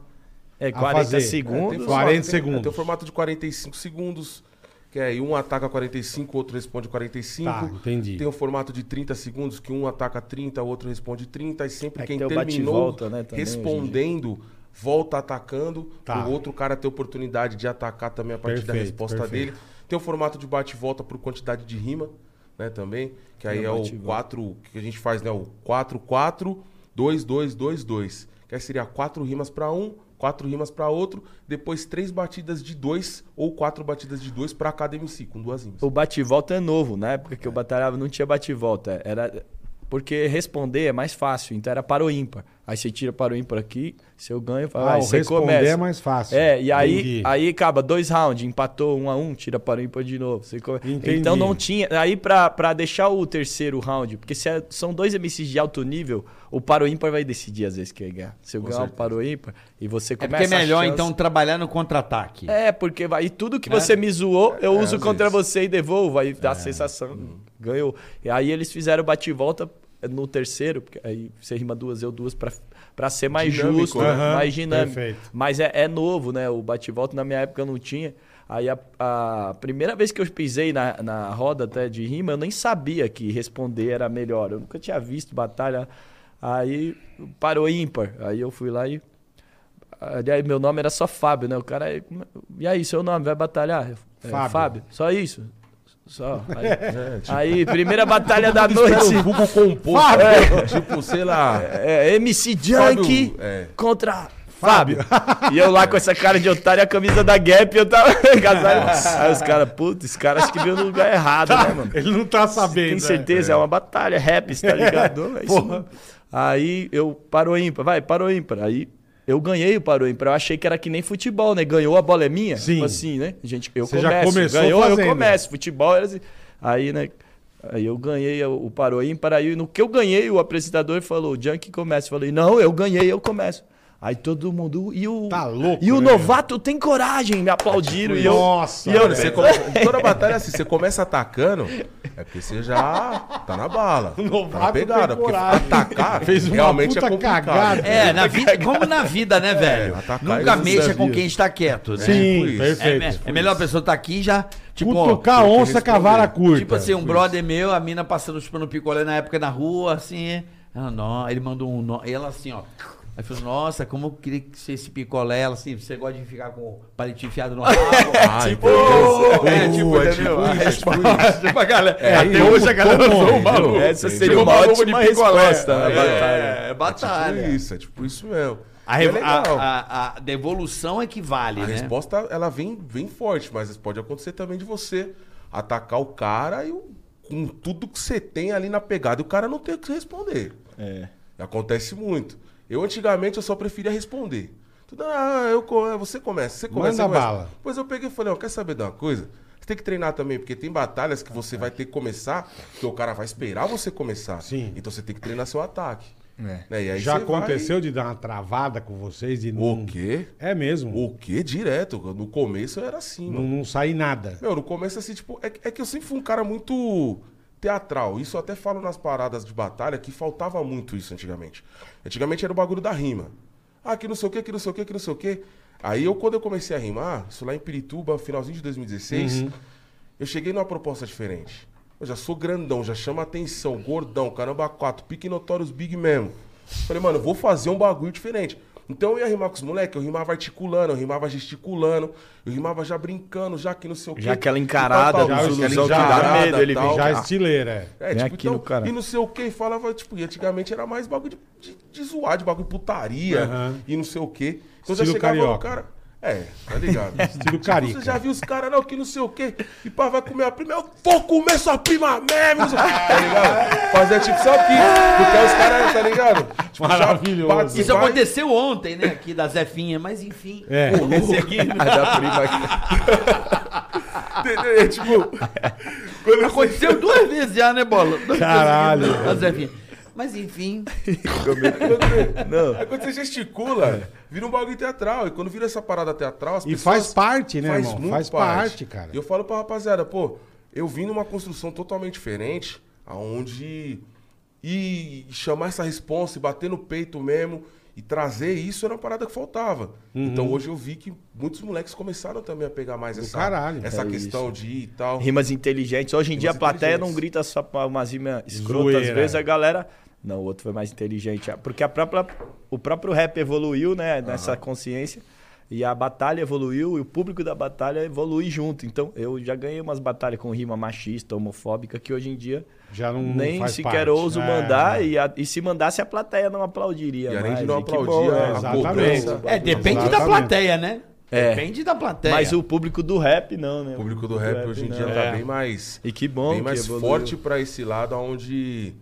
S4: É,
S2: A
S4: 40
S2: fazer.
S5: É,
S4: segundos.
S5: tem
S2: 40
S5: formato- tem-
S2: segundos.
S5: é, Tem o formato de 45 segundos, que é aí um ataca 45, o outro responde 45.
S2: Tá, entendi.
S5: Tem o formato de 30 segundos, que um ataca 30, o outro responde 30. E sempre
S4: É que
S5: quem
S4: tem o bate e
S5: terminou
S4: volta, né, também,
S5: respondendo, volta atacando,
S2: Tá.
S5: o outro cara ter oportunidade de atacar também a partir da
S2: Perfeito,
S5: resposta
S2: perfeito.
S5: dele. Tem o formato de bate e volta por quantidade de rima, né, também, que aí
S4: Tem
S5: é
S4: o
S5: o
S4: bate e volta.
S5: 4, que a gente faz, né, o 4 4 2 2 2 2. Que aí seria quatro rimas pra um, quatro rimas pra outro, depois três batidas de dois ou quatro batidas de dois pra cada MC, com duas rimas.
S4: O bate e volta é novo. Na época que eu batalhava não tinha bate e volta. Era porque responder é mais fácil. Então era para o ímpar. Aí você tira para o ímpar aqui, se eu ganho, fala,
S2: Ah,
S4: vai,
S2: o
S4: você
S2: responder
S4: começa.
S2: é mais fácil.
S4: É, e aí,
S2: Entendi.
S4: aí acaba dois rounds, empatou um a um, tira para o ímpar de novo. Você come-
S2: Entendi.
S4: Então não tinha. Aí pra, pra deixar o terceiro round, porque se é- são dois MCs de alto nível, o para o ímpar vai decidir às vezes quem ganhar. Se eu
S5: Com
S4: ganhar o
S5: certeza.
S4: para o ímpar e você
S3: É
S4: começa
S3: porque é melhor,
S4: chance-
S3: então, trabalhar no contra-ataque.
S4: é, porque vai, e tudo que
S3: Né?
S4: você me zoou, eu
S5: É,
S4: uso contra
S5: vezes.
S4: você e devolvo. Aí dá a sensação. Ganhou. E aí eles fizeram bate e volta no terceiro, porque aí você rima duas, eu duas, pra, pra ser mais
S5: Dinâmico,
S4: justo,
S5: né?
S2: Aham,
S4: mais dinâmico.
S2: perfeito.
S4: Mas é, é novo, né? O bate e volta na minha época eu não tinha. Aí a, a primeira vez que eu pisei na, na roda até de rima, eu nem sabia que responder era melhor. Eu nunca tinha visto batalha. Aí parou ímpar. Aí eu fui lá e Aliás, meu nome era só Fábio, né? O cara. E aí, seu nome, vai batalhar? É,
S2: Fábio.
S4: Fábio. Só isso? Só. Aí, aí, primeira batalha da noite.
S5: o Google composto. É, tipo, sei lá.
S4: É, MC Junk
S5: é.
S4: contra Fábio. e eu lá com essa cara de otário e a camisa da Gap, eu tava agasalho. Aí os caras, puta, esse cara acho que veio no lugar errado, né, mano?
S2: Ele não tá sabendo.
S4: Tem certeza, é. uma batalha, rap, tá ligado? É isso. Aí eu parou ímpar, vai, parou ímpar. Aí eu ganhei o parou ímpar. Eu achei que era que nem futebol, né? Ganhou, a bola é minha.
S2: Sim.
S4: Tipo assim, né? Gente, eu
S2: Você
S4: começo. ganhou,
S2: fazendo.
S4: eu começo. Futebol era assim. Aí, né? Aí eu ganhei o o parou ímpar. Aí no que eu ganhei, o apresentador falou: o Junk começa. Eu falei: não, eu ganhei, eu começo. Aí todo mundo. E o,
S2: Tá louco,
S4: E o
S2: né,
S4: novato tem coragem, me aplaudiram. e eu,
S2: Nossa,
S4: e eu,
S5: Mano, você começa, toda batalha é assim, você começa atacando, é porque você já tá na bala. tá na
S2: novato
S5: pegada.
S2: tem
S5: Porque atacar
S2: Fez uma
S5: realmente
S2: puta
S5: é complicado.
S2: cagada.
S3: É, na vida, como na vida, né, velho?
S5: atacar
S3: Nunca mexa com quem está quieto, né?
S2: Sim,
S5: tipo.
S3: É,
S2: perfeito.
S3: é- é melhor a pessoa estar aqui e já, tipo,
S2: Cutucar
S5: que
S2: onça com a vara
S5: responder.
S2: curta.
S3: tipo assim, um brother meu, a mina passando chupando picolé na época na rua, assim, ela, não, ele mandou um, nó, e ela assim, ó, aí falou, nossa, como eu queria que ser esse picolé, ela assim, você gosta de ficar com o palito enfiado no rabo?
S5: Ah,
S3: tipo,
S5: então,
S3: é, tipo,
S5: é tipo é tipo isso.
S3: tipo a galera,
S5: É,
S3: até hoje a galera usou o maluco.
S4: Essa seria uma ótima
S3: picolé.
S4: resposta na
S3: É,
S4: batalha.
S3: É, batalha.
S5: Tipo isso, é tipo isso mesmo.
S3: A,
S5: é
S3: a, a, a devolução é que vale,
S5: A
S3: né?
S5: resposta, ela vem, vem forte, mas pode acontecer também de você atacar o cara e com tudo que você tem ali na pegada e o cara não ter o que responder.
S4: É.
S5: Acontece muito. Eu, antigamente, eu só preferia responder. Tudo, ah, eu, co- você começa, você começa.
S2: Manda
S5: você começa.
S2: bala.
S5: Pois eu peguei e falei, ó, quer saber de uma coisa? Você tem que treinar também, porque tem batalhas que você vai ter que começar, que o cara vai esperar você começar.
S2: Sim.
S5: Então você tem que treinar seu ataque.
S4: É.
S5: Né? E aí
S2: Já
S5: você vai-
S2: aconteceu de dar uma travada com vocês e não...
S5: O quê?
S2: É mesmo.
S5: O quê? Direto. No começo eu era assim,
S2: Não,
S5: mano.
S2: não sai nada.
S5: Meu, no começo, assim, tipo, é, que- é que eu sempre fui um cara muito teatral. Isso eu até falo nas paradas de batalha que faltava muito isso antigamente. Antigamente era o bagulho da rima. Ah, que não sei o que, que não sei o que, que não sei o que. Aí eu, quando eu comecei a rimar, isso lá em Pirituba, finalzinho de 2016, eu cheguei numa proposta diferente. Eu já sou grandão, já chama atenção, gordão, caramba, quatro, pique notórios big mesmo. Falei, mano, eu vou fazer um bagulho diferente. Então eu ia rimar com os moleques, eu rimava articulando, eu rimava gesticulando, eu rimava já brincando, já que não sei o quê.
S4: Já aquela
S5: E
S4: encarada
S5: tal, tal,
S2: ilusão
S5: aquela
S2: que dá
S5: encarada,
S4: medo, ele
S5: tal.
S2: Já
S4: já.
S2: estileira, é.
S5: É, tipo,
S4: aqui no
S5: então,
S4: cara.
S5: e não sei o que, falava, tipo, e antigamente era mais bagulho de, de, de zoar, de bagulho de putaria,
S2: Aham.
S5: e não sei o que. Então já
S2: Estilo
S5: chegava no
S2: carioca.
S5: cara. É, tá ligado?
S2: Estilo carica.
S5: Você já viu os caras, não, que não sei o quê, e pá, vai comer a prima, eu vou comer sua prima mesmo, tá ligado? Fazer tipo isso aqui, porque os caras, tá ligado? Tipo, já
S2: Maravilhoso.
S5: bate,
S3: Isso
S5: vai-
S3: aconteceu ontem, né? Aqui da Zefinha, mas enfim.
S2: É.
S3: Esse aqui.
S4: A da prima aqui.
S5: Entendeu? É, tipo,
S3: Aconteceu duas vezes já, né, Bola? Duas
S2: Caralho.
S3: vezes da Zefinha. Mas enfim.
S5: Não. Aí quando você gesticula, vira um bagulho teatral. E quando vira essa parada teatral, as
S2: E
S5: pessoas...
S2: faz parte, né, irmão?
S5: muito
S2: Faz parte, cara.
S5: E eu falo pra rapaziada, pô, eu vim numa construção totalmente diferente, aonde ir chamar essa responsa e bater no peito mesmo e trazer isso era uma parada que faltava.
S2: Uhum.
S5: Então hoje eu vi que muitos moleques começaram também a pegar mais essa,
S2: caralho.
S5: essa
S4: É
S5: questão de ir e tal.
S4: Rimas inteligentes. Hoje em dia a
S5: Rimas
S4: plateia não grita só pra umas rimas escrotas. Às vezes a galera. Não, o outro foi mais inteligente. Porque a própria, o próprio rap evoluiu, né? Nessa consciência. E a batalha evoluiu e o público da batalha evolui junto. Então, eu já ganhei umas batalhas com rima machista, homofóbica, que hoje em dia
S2: Já não, não
S4: nem
S2: faz
S4: sequer
S2: parte.
S4: ouso
S2: É,
S4: mandar.
S2: é.
S4: E, a- e se mandasse, a plateia não aplaudiria.
S5: E além de
S4: mais.
S5: não
S4: E que
S5: aplaudir,
S4: bom,
S5: é,
S4: né?
S5: a
S2: Exatamente.
S3: É, depende da
S2: Exatamente.
S3: plateia, né?
S4: É.
S3: Depende da plateia.
S4: Mas o público do rap não, né?
S5: O público do rap hoje em dia
S4: não.
S5: tá
S2: É.
S5: bem mais,
S4: E que bom
S5: bem mais
S4: evoluiu.
S5: forte pra esse lado onde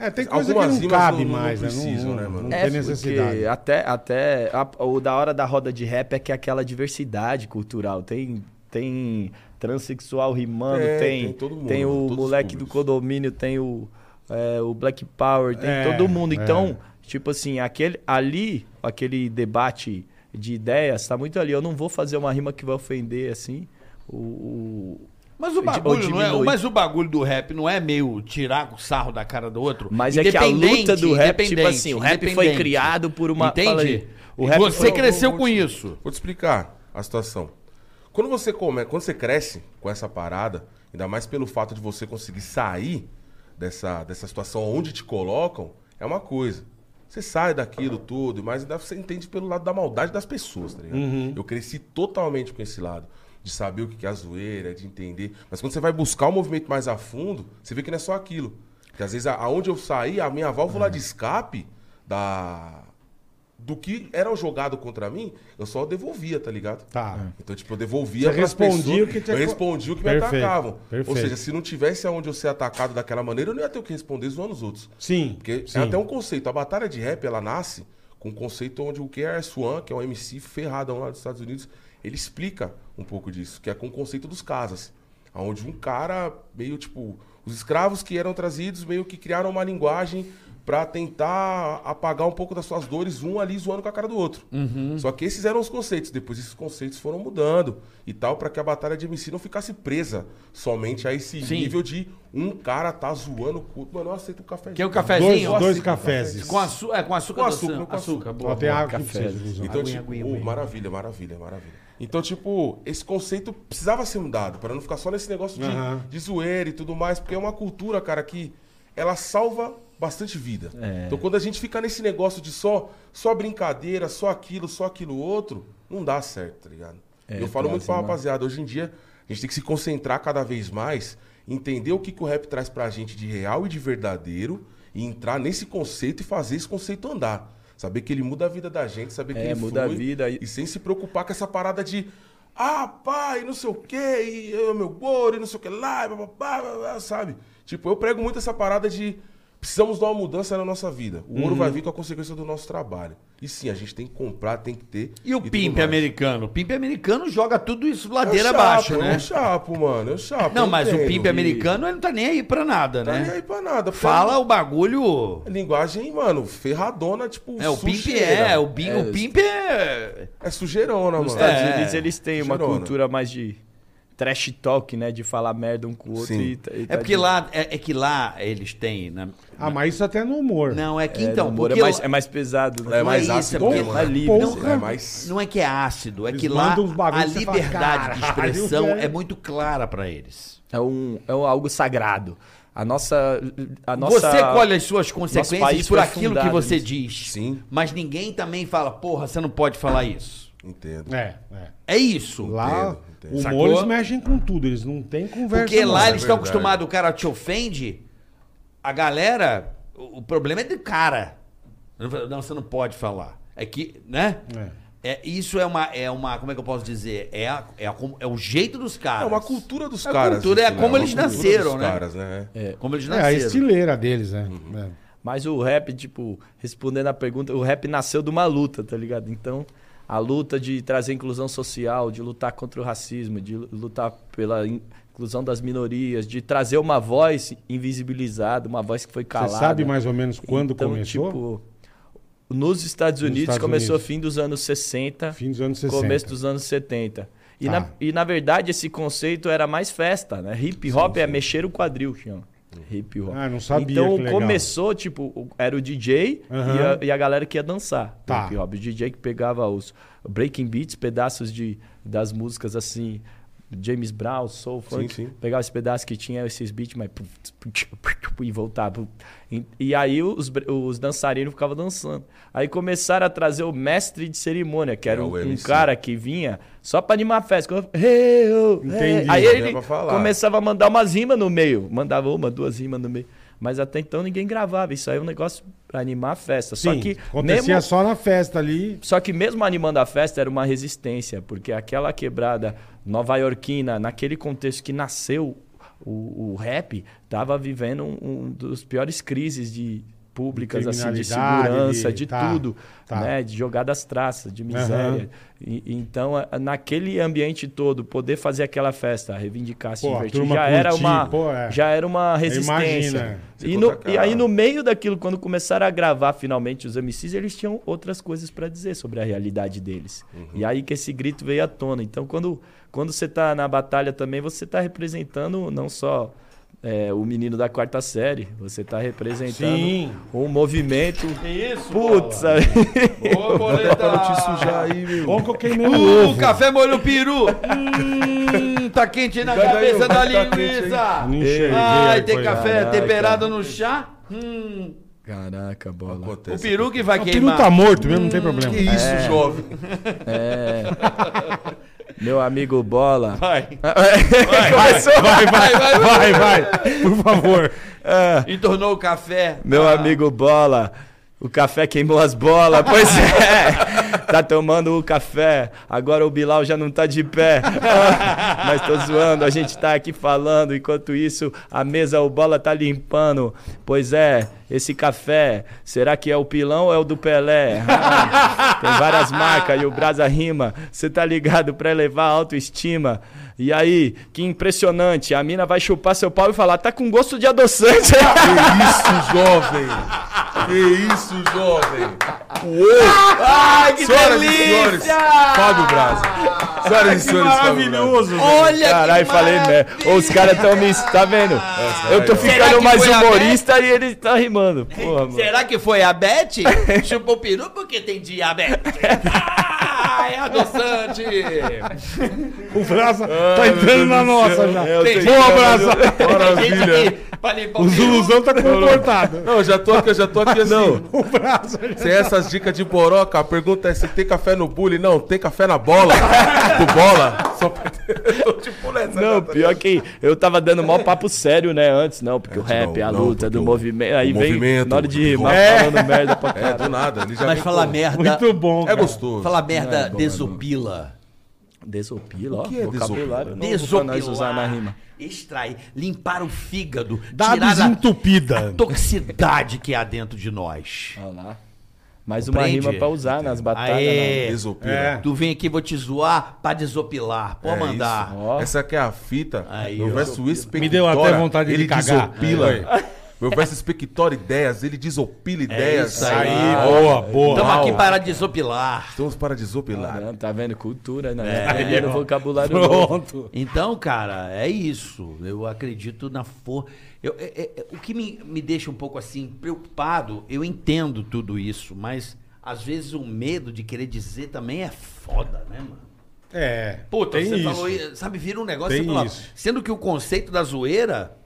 S2: É, tem coisa
S5: Algumas
S2: que não cabe
S5: não-
S2: mais, né?
S5: precisam,
S2: não,
S5: né, mano?
S2: Não
S4: É,
S2: tem necessidade.
S4: até, até a- o da hora da roda de rap é que é aquela diversidade cultural. Tem, tem transexual rimando,
S5: É,
S4: tem,
S5: tem todo mundo,
S4: tem o moleque do condomínio, tem o, é, o Black Power, tem
S2: É,
S4: todo mundo.
S2: é.
S4: Então, tipo assim, aquele, ali, aquele debate de ideias, tá muito ali. Eu não vou fazer uma rima que vai ofender, assim, o... o-
S3: Mas o bagulho não é, mas o bagulho do rap não é meio tirar o sarro da cara do outro.
S4: Mas é que a luta do rap, tipo assim, o rap foi criado por uma...
S3: Entende?
S4: O rap
S3: você
S4: foi-
S3: cresceu com isso.
S5: Vou te explicar a situação. Quando você come, quando você cresce com essa parada, ainda mais pelo fato de você conseguir sair dessa, dessa situação onde te colocam, é uma coisa. Você sai daquilo tudo, mas ainda você entende pelo lado da maldade das pessoas, tá ligado? Eu cresci totalmente com esse lado. De saber o que é a zoeira, de entender. Mas quando você vai buscar o movimento mais a fundo, você vê que não é só aquilo. Que às vezes aonde eu saí, a minha válvula de escape da, do que era jogado contra mim, eu só devolvia, tá ligado?
S2: Tá.
S5: Então, tipo, eu devolvia
S2: Você respondia
S5: pessoas,
S2: o que tinha
S5: Eu respondia o que me
S2: Perfeito,
S5: atacavam. Ou
S2: perfeito.
S5: seja, se não tivesse aonde eu ser atacado daquela maneira, eu não ia ter o que responder zoando os outros.
S2: Sim.
S5: Porque
S2: sim.
S5: é até um conceito. A batalha de rap, ela nasce com um conceito onde o KRS-One, que é um MC ferradão lá dos Estados Unidos, ele explica um pouco disso, que é com o conceito dos casas. Onde um cara, meio tipo, os escravos que eram trazidos meio que criaram uma linguagem pra tentar apagar um pouco das suas dores, um ali zoando com a cara do outro. Só que esses eram os conceitos. Depois esses conceitos foram mudando e tal, pra que a batalha de MC não ficasse presa somente a esse
S3: Sim.
S5: nível de um cara tá zoando com o outro. Mano, eu aceito um café.
S3: Quer o
S2: Dois,
S3: cafezinho?
S2: dois
S5: Assim,
S2: cafés.
S3: Com açúcar, é, com açúcar
S5: Com açúcar, com
S3: açúcar. boa,
S2: tem
S3: boa.
S2: água
S4: café.
S5: Então,
S3: Aguinha,
S5: tipo,
S3: aguinha,
S5: oh,
S3: aguinha.
S5: maravilha, maravilha, maravilha. Então, tipo, esse conceito precisava ser mudado, para não ficar só nesse negócio de, de zoeira e tudo mais, porque é uma cultura, cara, que ela salva bastante vida.
S4: É.
S5: Então, quando a gente fica nesse negócio de só, só brincadeira, só aquilo, só aquilo outro, não dá certo, tá ligado?
S4: É,
S5: eu falo muito pra
S4: próximo,
S5: rapaziada, hoje em dia, a gente tem que se concentrar cada vez mais, entender o que, que o rap traz pra gente de real e de verdadeiro, e entrar nesse conceito e fazer esse conceito andar. Saber que ele muda a vida da gente, saber que
S4: É,
S5: ele
S4: muda a
S5: flui,
S4: vida e-
S5: e sem se preocupar com essa parada de ah, pai, não sei o quê, e eu, meu gordo, e não sei o que lá, e bababá, babá, sabe? Tipo, eu prego muito essa parada de precisamos dar uma mudança na nossa vida. O
S3: Uhum.
S5: ouro vai vir com a consequência do nosso trabalho. E sim, a gente tem que comprar, tem que ter.
S3: E o
S5: tudo
S3: pimp americano? O pimp americano joga tudo isso ladeira
S5: chapo,
S3: abaixo, né?
S5: Eu chapo, mano, eu chapo.
S3: Não, mas o
S5: entendo.
S3: pimp americano, ele não tá nem aí pra nada,
S5: Tá nem
S3: né?
S5: aí pra nada.
S3: Fala o bagulho...
S5: é Linguagem, mano, ferradona, tipo.
S3: É, o pimp é, o, bi- o pimp é...
S5: É sujeirona,
S4: Nos
S5: mano.
S4: Estados
S3: É,
S4: Unidos eles têm uma
S5: cheirona.
S4: cultura mais de trash talk, né? De falar merda um com o outro. E, tá- e tá
S3: É porque
S4: de-
S3: lá, é, é que lá eles têm. né?
S2: Ah, mas isso até no humor.
S3: Não, é que
S4: É,
S3: então.
S4: humor é, mais,
S3: lá-
S4: é mais pesado, né?
S5: É
S3: Não
S5: mais
S3: isso,
S5: ácido
S3: é porque-
S5: mesmo,
S4: mais
S5: né?
S4: livre.
S2: Porra.
S5: É mais...
S3: Não é que é ácido, é
S2: Eles
S3: que lá a
S2: você fala,
S3: liberdade de
S2: "Caralho,
S3: expressão
S2: velho."
S3: é muito clara pra eles.
S4: É, um, é um- algo sagrado. A nossa. A nossa
S3: você colhe as suas consequências por aquilo que você
S4: nisso.
S3: diz.
S5: Sim.
S3: Mas ninguém também fala, porra, você não pode falar isso.
S5: Entendo.
S2: É, é.
S3: É isso.
S2: Lá,
S5: Entendo,
S2: o
S5: entendo.
S2: humor
S3: Sacou?
S2: eles mexem com tudo, eles não têm conversa.
S3: Porque
S2: não.
S3: lá
S5: é
S3: eles estão
S5: verdade.
S3: acostumados, o cara te ofende, a galera, o o problema é do cara. Não, você não pode falar. É que, né? É, isso é uma, é uma, como é que eu posso dizer? É, a- é, a- é o jeito dos caras.
S5: É uma cultura dos
S3: É a
S5: caras.
S3: cultura, é
S5: isso, né?
S3: como
S5: Uma
S3: eles nasceram, né?
S5: caras, né?
S3: Como eles
S2: É, a
S3: nasceram.
S2: estileira deles, né?
S5: Uhum.
S2: É.
S4: Mas o rap, tipo, respondendo a pergunta, o rap nasceu de uma luta, tá ligado? Então, a luta de trazer inclusão social, de lutar contra o racismo, de lutar pela in- inclusão das minorias, de trazer uma voz invisibilizada, uma voz que foi calada.
S2: Você sabe mais ou menos quando
S4: então,
S2: começou?
S4: Tipo, nos Estados
S2: Nos
S4: Unidos
S2: Estados
S4: começou
S2: Unidos.
S4: fim dos anos 60,
S2: Fim dos anos 60.
S4: começo dos anos 70. E,
S2: Tá.
S4: na, e na verdade esse conceito era mais festa, né? Hip hop é mexer o quadril, chama. Hip hop.
S2: Ah, não sabia,
S4: Então começou, tipo, era o DJ
S2: Aham.
S4: e, a, e a galera que ia dançar.
S2: Tá.
S4: Hip hop. O DJ que pegava os breaking beats, pedaços de, das músicas assim. James Brown, Soul, Funk,
S5: sim.
S4: pegava esse pedaço que tinha esses beats, mas e voltava. E, aí os, os dançarinos ficavam dançando. Aí começaram a trazer o mestre de cerimônia, que era
S5: É,
S4: um, um cara que vinha só pra animar a festa. Hey, oh, hey. Aí ele começava a mandar umas rimas no meio. Mandava uma, duas rimas no meio. Mas até então ninguém gravava. Isso aí é um negócio pra animar a festa. Só
S2: Sim,
S4: que
S2: acontecia
S4: mesmo,
S2: só na festa ali.
S4: só que mesmo animando a festa era uma resistência, porque aquela quebrada nova-iorquina, naquele contexto que nasceu o, o rap, estava vivendo um, um dos piores crises de públicas assim de segurança,
S2: de-
S4: de
S2: tá,
S4: tudo,
S2: tá.
S4: né, de jogar das traças, de miséria. E- e então, naquele ambiente todo, poder fazer aquela festa, reivindicar, se
S2: Pô,
S4: divertir, já era
S2: curtir,
S4: uma
S2: pô, é.
S4: já era uma resistência.
S5: Você
S4: E, no- e aí no meio daquilo, quando começaram a gravar finalmente os MCs, eles tinham outras coisas pra dizer sobre a realidade deles. E aí que esse grito veio à tona. Então, quando, quando você tá na batalha também, você tá representando não só é, o menino da quarta série, você tá representando
S2: Sim.
S4: um movimento.
S3: Isso,
S4: Putz, sabe?
S3: Ô, boleta.
S5: Não te sujar aí, meu.
S2: Bom que eu queimei o
S3: Uh,
S2: ovo.
S3: café molho peru. Hum, tá quente na
S5: Vai
S3: cabeça da
S5: vai, tá quente
S3: linguiça.
S2: Eu não enxerguei.
S3: Ai,
S2: aí
S3: tem café
S4: Caraca.
S3: temperado no chá? Hum,
S4: Caraca, bola.
S3: o
S5: Acontece.
S3: peru que vai
S2: O peru
S3: queimar.
S2: tá morto mesmo, não tem problema.
S5: Que isso, jovem?
S4: É. Meu amigo Bola.
S3: Vai.
S4: Começou.
S2: Vai, vai, vai, vai, por favor.
S3: Entornou o café.
S4: Meu
S3: Ah,
S4: amigo Bola, o café queimou as bolas. Pois é, tá tomando o café. Agora o Bilal já não tá de pé. Mas tô zoando, a gente tá aqui falando. Enquanto isso, a mesa, o Bola tá limpando. Pois é, esse café, será que é o pilão ou é o do Pelé? Ah, tem várias marcas e o Brasa rima. Você tá ligado pra elevar a autoestima. E aí, que impressionante. A mina vai chupar seu pau e falar, tá com gosto de adoçante.
S5: Que isso, jovem? Que isso, jovem?
S3: Ai, que
S5: Senhoras e
S3: delícia!
S5: senhores, Fábio Braza. Senhoras e senhores, Fábio Braza.
S3: Olha
S4: Caralho,
S3: que
S4: falei
S3: maravilha.
S4: merda. Ô, Os caras tão me. Tá vendo? Eu tô
S3: Será
S4: ficando
S3: que
S4: mais
S3: foi a
S4: humorista e ele tá rimando. Porra, mano.
S3: Será que foi a Beth? Chupou peru porque tem diabetes. Ah, é adoçante.
S2: O Brasa tá entrando na nossa já.
S4: Tô
S2: Boa, Brasa.
S5: Maravilha.
S2: O
S3: o.
S2: Zuluzão tá comportado.
S5: Não, eu já tô aqui, eu já tô aqui assim.
S2: O Brasa já...
S5: Sem essas dicas de boroca, a pergunta é se tem café no bullying. Não, tem café na bola. Do bola. Só pra ter... Eu, tipo nessa.
S4: Não, pior que eu tava dando mó papo sério, né, antes, não, porque o
S5: Antes
S4: rap,
S5: não,
S4: a
S5: não,
S4: luta do
S5: o-
S4: movimento, aí
S5: o
S4: vem
S5: movimento,
S4: na hora de
S5: o
S4: rimar
S5: hop.
S4: falando merda pra
S5: É,
S4: caralho.
S5: do nada. Ele já
S3: Mas falar merda.
S2: Muito bom,
S5: É gostoso.
S3: Falar merda
S4: É é
S3: desopila.
S4: Desopila, ó,
S5: O que é
S4: vocabulário novo pra
S3: Desopilar.
S4: nós usar na rima.
S3: Extrair. Limpar o fígado.
S2: Dá
S3: tirar a
S2: desentupida.
S3: toxicidade que há dentro de nós.
S4: Olha lá. Mais uma rima pra usar nas batalhas.
S3: Aê.
S4: né?
S5: Desopila.
S2: É.
S3: Tu vem aqui, vou te zoar pra desopilar. Pode
S5: É
S3: mandar.
S5: Essa aqui é a fita.
S3: Aí,
S5: no verso.
S2: Me deu até vontade de
S5: ele
S2: cagar.
S5: desopila.
S2: Aí,
S5: Meu verso expectora ideias, ele desopila ideias.
S3: isso aí.
S5: Ah,
S2: boa, boa.
S3: Estamos aqui para desopilar.
S5: Estamos para desopilar.
S4: Não, tá vendo? Cultura, né? Aprendendo vocabulário novo.
S2: Pronto.
S3: Então, cara, é isso. Eu acredito na força. o que me, me deixa um pouco assim preocupado, eu entendo tudo isso, mas às vezes o medo de querer dizer também é foda, né, mano?
S2: É.
S3: Puta,
S2: tem
S3: você
S2: isso.
S3: falou, sabe, vira um negócio.
S2: Tem
S3: você fala-
S2: isso.
S3: sendo que o conceito da zoeira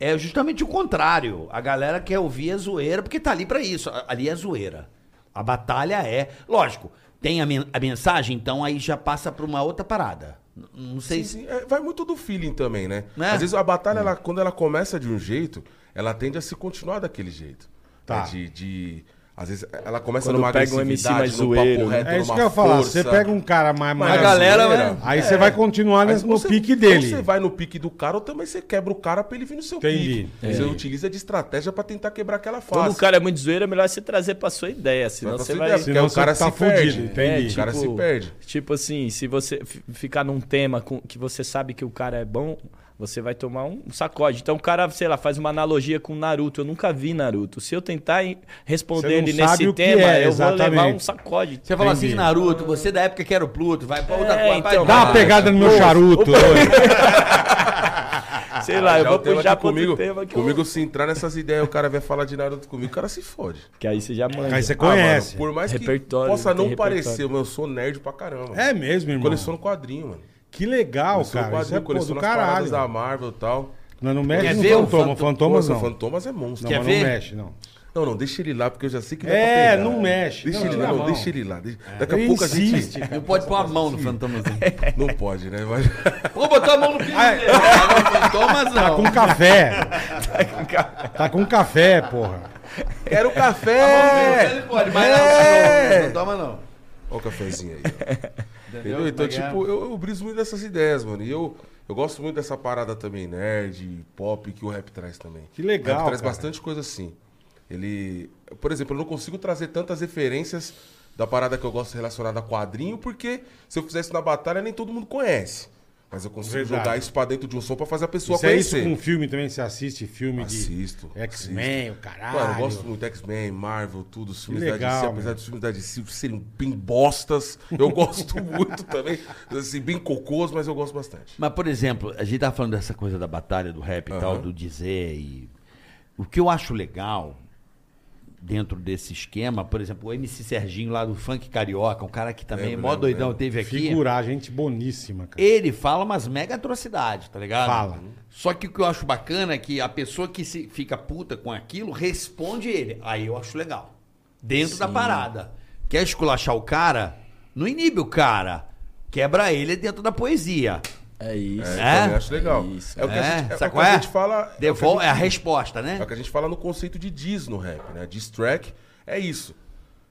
S3: é justamente o contrário. A galera quer ouvir a zoeira porque tá ali pra isso. Ali é zoeira. A batalha é. Lógico, tem a, men- a mensagem, então aí já passa pra uma outra parada. Não sei
S5: Sim,
S3: se.
S5: sim. É, vai muito do feeling também, né?
S3: Né?
S5: Às vezes a batalha, ela- quando ela começa de um jeito, ela tende a se continuar daquele jeito.
S2: Tá.
S5: Né? De, de- Às vezes ela começa
S4: Quando
S5: numa
S4: pega um MC mais zoeiro,
S5: papo
S4: né?
S5: reto,
S2: É isso que eu ia falar. Você pega um cara mais. Mais
S3: a galera
S5: zoeira,
S3: vai-
S2: Aí você vai continuar nesse- no
S5: você-
S2: pique
S5: ou
S2: dele.
S5: você vai no pique do cara, ou também você quebra o cara pra ele vir no seu
S2: Entendi.
S5: pique. Você utiliza de estratégia pra tentar quebrar aquela fase.
S4: Quando o cara é muito zoeiro, é melhor você trazer pra sua ideia, senão você vai...
S5: ideia, porque
S2: Senão
S5: o cara
S2: tá
S5: se
S2: fudido, entendi.
S5: O cara se perde.
S4: Tipo assim, se você fi- ficar num tema com, que você sabe que o cara é bom, você vai tomar um sacode. Então o cara, sei lá, faz uma analogia com Naruto. Eu nunca vi Naruto. Se eu tentar responder ele nesse tema,
S2: é,
S4: eu vou levar um sacode.
S3: Você fala assim,
S2: Entendi.
S3: Naruto, você da época que era o Pluto, vai pra outra
S4: É, então,
S2: Dá uma
S4: Ah,
S2: pegada no meu charuto.
S4: Sei lá, eu
S5: Já
S4: vou puxar
S5: comigo.
S4: tema que eu-
S5: comigo, se entrar nessas ideias, o cara vai falar de Naruto comigo, o cara se fode.
S4: Que aí você já manda.
S2: Aí você
S5: Ah,
S2: conhece.
S5: mano, por mais que
S4: Repertório,
S5: possa não parecer, mas eu sou nerd pra caramba.
S2: É mesmo, irmão.
S5: Coleciono quadrinho, mano.
S2: Que legal,
S5: Coleciono
S2: cara. Isso é pô, do caralho.
S5: da Marvel e tal.
S2: Não, não mexe
S3: Quer
S2: no
S3: ver o
S2: Fantoma.
S3: Fanto-
S2: Fantomas
S5: Nossa,
S2: não.
S5: Fantomas é monstro.
S2: Não,
S3: Quer
S2: mas
S3: ver?
S2: não mexe, não.
S5: Não, não, deixa ele lá, porque eu já sei que dá
S2: É,
S5: pra pegar.
S2: não mexe.
S5: Deixa
S2: Não,
S5: ele lá,
S2: a
S5: não, deixa ele lá. Deixa- Daqui a
S2: Ele
S5: pouco a gente...
S2: insiste,
S3: Não pode pôr a mão no Fantomas.
S5: Não pode, né? Mas...
S3: Vou botar a mão no pinto dele. Agora, Fantomas
S2: Tá
S3: não.
S2: com café. Tá com café, porra.
S5: Quero
S3: Ele
S5: café!
S3: pode, mas
S5: É.
S3: não, não toma não.
S5: Olha o cafezinho aí. ó. Entendeu? Então,
S3: é?
S5: tipo, eu, eu briso muito dessas ideias, mano. E eu, eu gosto muito dessa parada também, nerd, pop, que o rap traz também.
S2: Que legal,
S5: O rap traz
S2: cara.
S5: bastante coisa assim. Ele. Por exemplo, eu não consigo trazer tantas referências da parada que eu gosto relacionada a quadrinho, porque se eu fizesse na batalha, nem todo mundo conhece. Mas eu consigo
S2: Verdade.
S5: jogar isso pra dentro de um som pra fazer a pessoa
S2: Isso é isso
S5: conhecer.
S2: com filme também? Você assiste filme
S5: Assisto,
S2: de X-Men, o caralho.
S5: Mano, eu gosto muito de X-Men, Marvel, tudo. Os filmes
S2: legal,
S5: da DC, apesar dos filmes da DC serem bem bostas, eu gosto muito também. Assim, bem cocôs, mas eu gosto bastante.
S3: Mas, por exemplo, a gente tava falando dessa coisa da batalha do rap e
S5: Aham.
S3: tal, do dizer e... O que eu acho legal dentro desse esquema, por exemplo, o MC Serginho lá do Funk Carioca, um cara que também,
S5: Lembro,
S3: mó
S5: lembro,
S3: doidão,
S5: lembro.
S3: teve aqui.
S2: Figurar, gente boníssima, cara.
S3: Ele fala umas mega atrocidades, tá ligado?
S2: Fala.
S3: Só que o que eu acho bacana é que a pessoa que se fica puta com aquilo responde ele. Aí eu acho legal. Dentro da parada. Quer esculachar o cara? Não inibe o cara. Quebra ele dentro da poesia.
S4: É isso.
S5: É,
S3: É?
S5: também acho legal.
S4: Isso.
S5: É o que a
S3: É,
S5: gente, é, o que a
S3: é?
S5: gente fala. é
S3: Devol-
S5: a
S3: é a
S5: gente-
S3: resposta,
S5: É
S3: né?
S5: o que a gente fala no conceito de diss no rap, né? Diss track é isso.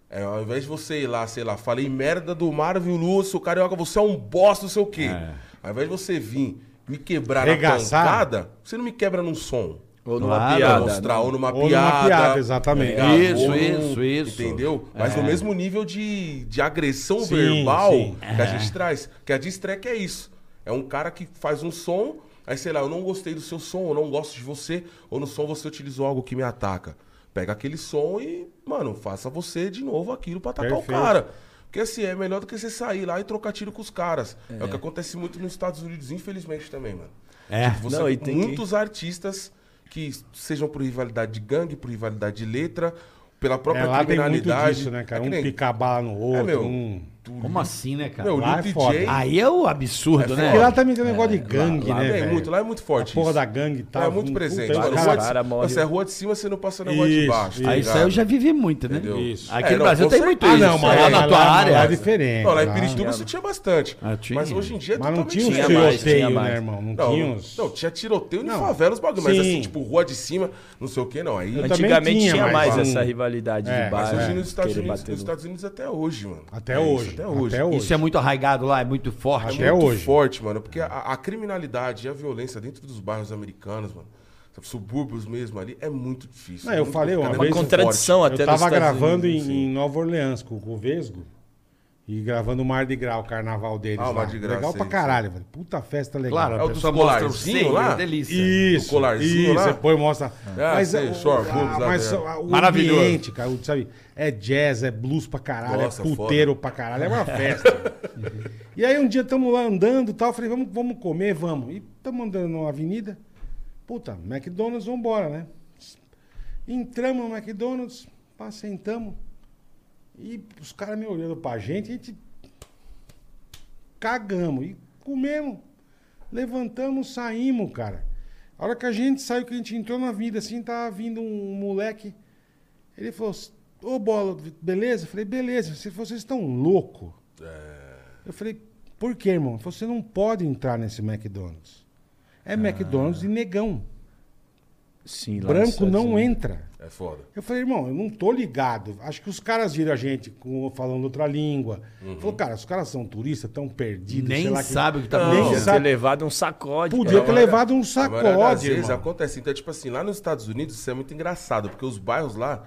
S5: É, ao invés de você ir lá, sei lá, falei merda do Marvel Lúcio, carioca, você é um bosta, não sei o quê.
S3: É.
S5: Ao invés de você vir me quebrar
S2: Regaçar.
S5: na pancada, você não me quebra num som.
S4: Ou numa
S3: Claro.
S4: piada.
S5: mostrar, ou numa
S2: Ou numa
S5: piada.
S2: piada, exatamente.
S5: tá ligado?
S3: Isso,
S5: Ou
S3: isso, isso.
S5: Entendeu? Mas
S3: É.
S5: no mesmo nível de, de agressão
S2: Sim,
S5: verbal
S2: sim.
S5: que a gente traz. Que a diss track é isso. É um cara que faz um som, aí sei lá, eu não gostei do seu som, eu não gosto de você, ou no som você utilizou algo que me ataca. Pega aquele som e, mano, faça você de novo aquilo pra atacar
S2: Perfeito.
S5: o cara. Porque assim, é melhor do que você sair lá e trocar tiro com os caras. É, o que acontece muito nos Estados Unidos, infelizmente também, mano.
S3: É.
S5: Tipo, você
S4: Não, e tem que-
S5: muitos artistas que sejam por rivalidade de gangue, por rivalidade de letra, pela própria
S2: É, lá tem muito
S5: criminalidade.
S2: disso, né, cara?
S5: É que
S2: Um
S5: nem-
S2: pica bala no outro,
S5: É, meu,
S2: um...
S3: Como assim, né, cara?
S5: Meu,
S2: Lá é foda.
S5: DJ...
S3: Aí é o absurdo,
S5: É
S3: né?
S2: Porque lá também tem um negócio de gangue,
S5: lá
S2: né,
S5: é
S2: velho?
S5: muito, lá é muito forte
S2: A porra
S5: isso.
S2: da gangue tá...
S5: Lá é muito
S2: um-
S5: presente.
S2: puta,
S5: mano.
S2: os
S5: Rua
S2: caras-
S5: de,
S4: cara morre.
S5: Nossa, é rua de cima, você não passa na rua de
S2: Isso,
S5: baixo. tá
S3: Aí isso aí eu já vivi muito, né?
S5: Entendeu?
S3: Isso.
S5: É,
S3: Aqui no
S5: não,
S3: Brasil tem muito
S2: Ah,
S3: isso.
S2: não, mas
S3: lá
S2: lá,
S3: na
S2: lá,
S3: tua
S2: lá
S3: área.
S2: é diferente.
S5: Não, lá em
S2: lá-
S5: Pirituba isso tinha bastante.
S3: Ah.
S5: Mas hoje em dia é
S2: Mas não tinha uns
S4: Tinha
S5: diferente.
S4: mais, tinha
S2: tiroteio,
S4: mais.
S2: né, irmão? Não, tinha uns...
S5: não, tinha tiroteio em
S2: Não.
S5: favela, os bagulho, mas
S2: Sim.
S5: assim, tipo, rua de cima, não sei o que, não. Mas
S4: Antigamente
S2: tinha, mas
S4: mais essa rivalidade
S2: É,
S4: de
S2: mas
S4: bairro.
S5: hoje nos Estados, Unidos,
S4: no-
S5: até hoje, mano.
S2: Até
S5: É isso,
S2: hoje.
S5: Até hoje.
S2: Até hoje.
S3: Isso é muito arraigado lá, é muito forte.
S2: Até
S5: muito
S2: hoje.
S5: forte, mano, porque a, a criminalidade e a violência dentro dos bairros americanos, mano, subúrbios mesmo ali, é muito difícil.
S2: Não,
S5: é
S2: eu
S5: muito
S2: falei uma
S5: complicado,
S2: vez-
S5: é muito
S4: contradição
S5: forte.
S4: até
S2: Eu tava gravando
S4: Unidos,
S2: em, em Nova Orleans com o Vesgo. E gravando o Mar de Grau, o carnaval deles.
S5: Ah, o. Mar de Grau,
S2: Legal
S5: sei,
S2: pra caralho, velho. Puta festa legal.
S3: Claro,
S5: É
S3: a
S5: o dos
S3: pessoa mostra o
S5: colarzinho
S3: seio,
S5: lá?
S3: é delícia.
S2: Isso.
S5: O colarzinho
S2: isso,
S5: lá?
S2: Você põe e mostra.
S5: Ah,
S2: mas
S5: sei,
S2: o-
S5: short,
S2: a-
S5: boobs lá
S2: mas
S5: dentro.
S2: o
S3: Maravilhoso.
S2: ambiente, cara, sabe? É jazz, é blues pra caralho,
S5: Nossa,
S2: é puteiro pra caralho, é uma festa. e aí um dia estamos lá andando e tal, eu falei, vamos, vamos comer, vamos. E estamos andando numa avenida. Puta, McDonald's, vambora, né? Entramos no McDonald's, pá, sentamos. E os caras me olhando pra gente, a gente cagamos e comemos. Levantamos, saímos, cara. A hora que a gente saiu, que a gente entrou na vida, assim, tava vindo um moleque. Ele falou, ô Bola, beleza? Eu falei, beleza. Se vocês estão louco. Eu falei, por quê, irmão? Você não pode entrar nesse McDonald's. É McDonald's de negão.
S4: Sim,
S2: Branco não entra.
S5: É foda.
S2: Eu falei, irmão, eu não tô ligado. Acho que os caras viram a gente com- falando outra língua. Falou, cara, os caras são turistas, tão perdidos.
S3: Nem
S2: sei lá que-
S3: sabe o que tá acontecendo.
S4: Ter
S2: sabe.
S4: levado um sacode.
S2: Podia ter levado um sacode,
S5: vezes
S2: irmão.
S5: acontece. Então, tipo assim, lá nos Estados Unidos isso é muito engraçado, porque os bairros lá,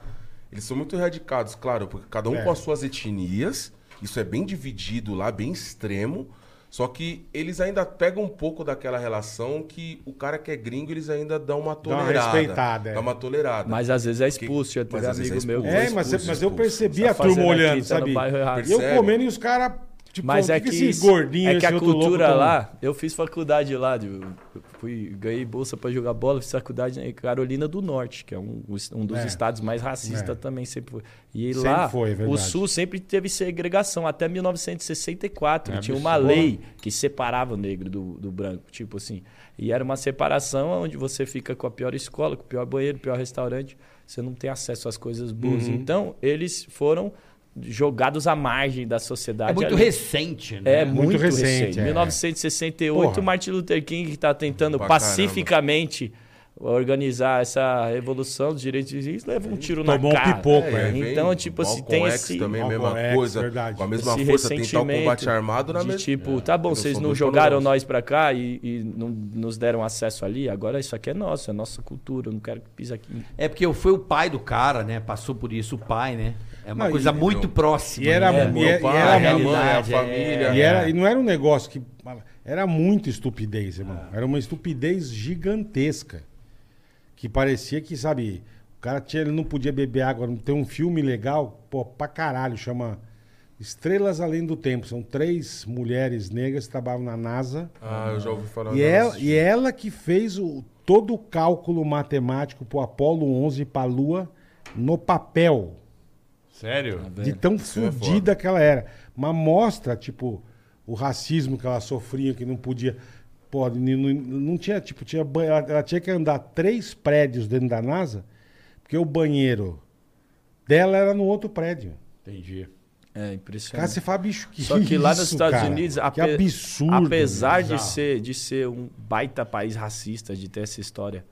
S5: eles são muito erradicados, claro, porque cada um
S2: É.
S5: com as suas etnias, isso é bem dividido lá, bem extremo. Só que eles ainda pegam um pouco daquela relação que o cara que é gringo, eles ainda dão uma
S2: uma
S5: tolerada.
S2: respeitada, é.
S5: Dá uma tolerada.
S4: Mas às vezes é expulso. Já
S5: Mas
S4: teve
S5: vezes
S4: amigo
S5: é
S4: meu.
S5: expulso.
S2: É,
S5: Expulso,
S2: mas, mas eu
S5: expulso.
S2: percebi
S4: Tá
S2: a turma olhando,
S4: aqui, tá
S2: sabe? eu comendo e os caras, tipo,
S4: Mas é
S2: que,
S4: que,
S2: esse gordinho,
S4: é que
S2: esse
S4: a cultura lá, eu fiz faculdade lá, fui, ganhei bolsa pra jogar bola, fiz faculdade em Carolina do Norte, que é um, um dos
S2: É.
S4: estados mais racistas
S2: É.
S4: também sempre foi. E
S2: Sempre
S4: lá,
S2: foi, é
S4: o. Sul sempre teve segregação, até 1964,
S2: É
S4: tinha uma
S2: absurdo.
S4: lei que separava o negro do, do branco, tipo assim. E era uma separação onde você fica com a pior escola, com o pior banheiro, pior restaurante, você não tem acesso às coisas boas.
S2: Uhum.
S4: Então, eles foram jogados à margem da sociedade.
S3: É muito
S4: ali.
S3: recente, né?
S4: É
S2: muito
S4: muito,
S2: recente,
S4: recente.
S2: é.
S4: 1968,
S2: Porra.
S4: Martin Luther King está tentando pacificamente organizar essa revolução dos direitos civis, leva um tiro
S2: Tomou um
S4: na cara.
S2: pipoco, é.
S5: vem
S4: Então, tipo assim,
S5: Malcolm
S4: tem
S5: X
S4: esse,
S5: também, a mesma
S2: X,
S5: coisa.
S2: verdade.
S5: Com a mesma
S4: esse
S5: força, tentar o combate armado na
S4: de
S5: mesma...
S4: tipo, tá bom,
S5: Eu
S4: vocês não jogaram
S5: poderoso.
S4: nós pra cá e, e não nos deram acesso ali, agora isso aqui é nosso, é nossa cultura, eu não quero que pise aqui.
S3: É porque foi o pai do cara, né? Passou por isso, o pai, né? É uma
S2: Não,
S3: coisa
S2: e-
S3: muito próxima.
S2: e era-
S3: né?
S2: e
S5: Meu
S2: é-
S5: pai,
S2: e era
S5: a mãe, a
S3: é.
S5: família.
S2: E, era, e não era um negócio que. Era muito estupidez, irmão. Era uma estupidez gigantesca. Que parecia que, sabe, o cara tinha, ele não podia beber água. Tem um filme legal, pô, pra caralho, chama Estrelas Além do Tempo. São três mulheres negras que trabalham na NASA.
S5: Ah, eu já ouvi falar.
S2: E ela, e ela que fez o, todo o cálculo matemático pro Apolo 11 e pra Lua no papel.
S3: Sério?
S2: De tão
S5: é
S2: fodida que ela era. Mas mostra, tipo, o racismo que ela sofria, que não podia. Pô, não, não- tinha, tipo, tinha ba- ela, ela tinha que andar três prédios dentro da NASA, porque o banheiro dela era no outro prédio.
S3: Entendi.
S4: É impressionante.
S2: Cara, você fala, bicho, que
S4: Só que lá nos
S2: isso,
S4: Estados
S2: cara?
S4: Unidos,
S2: que
S4: ape-
S2: absurdo.
S4: apesar de ser, de ser um baita país racista, de ter essa história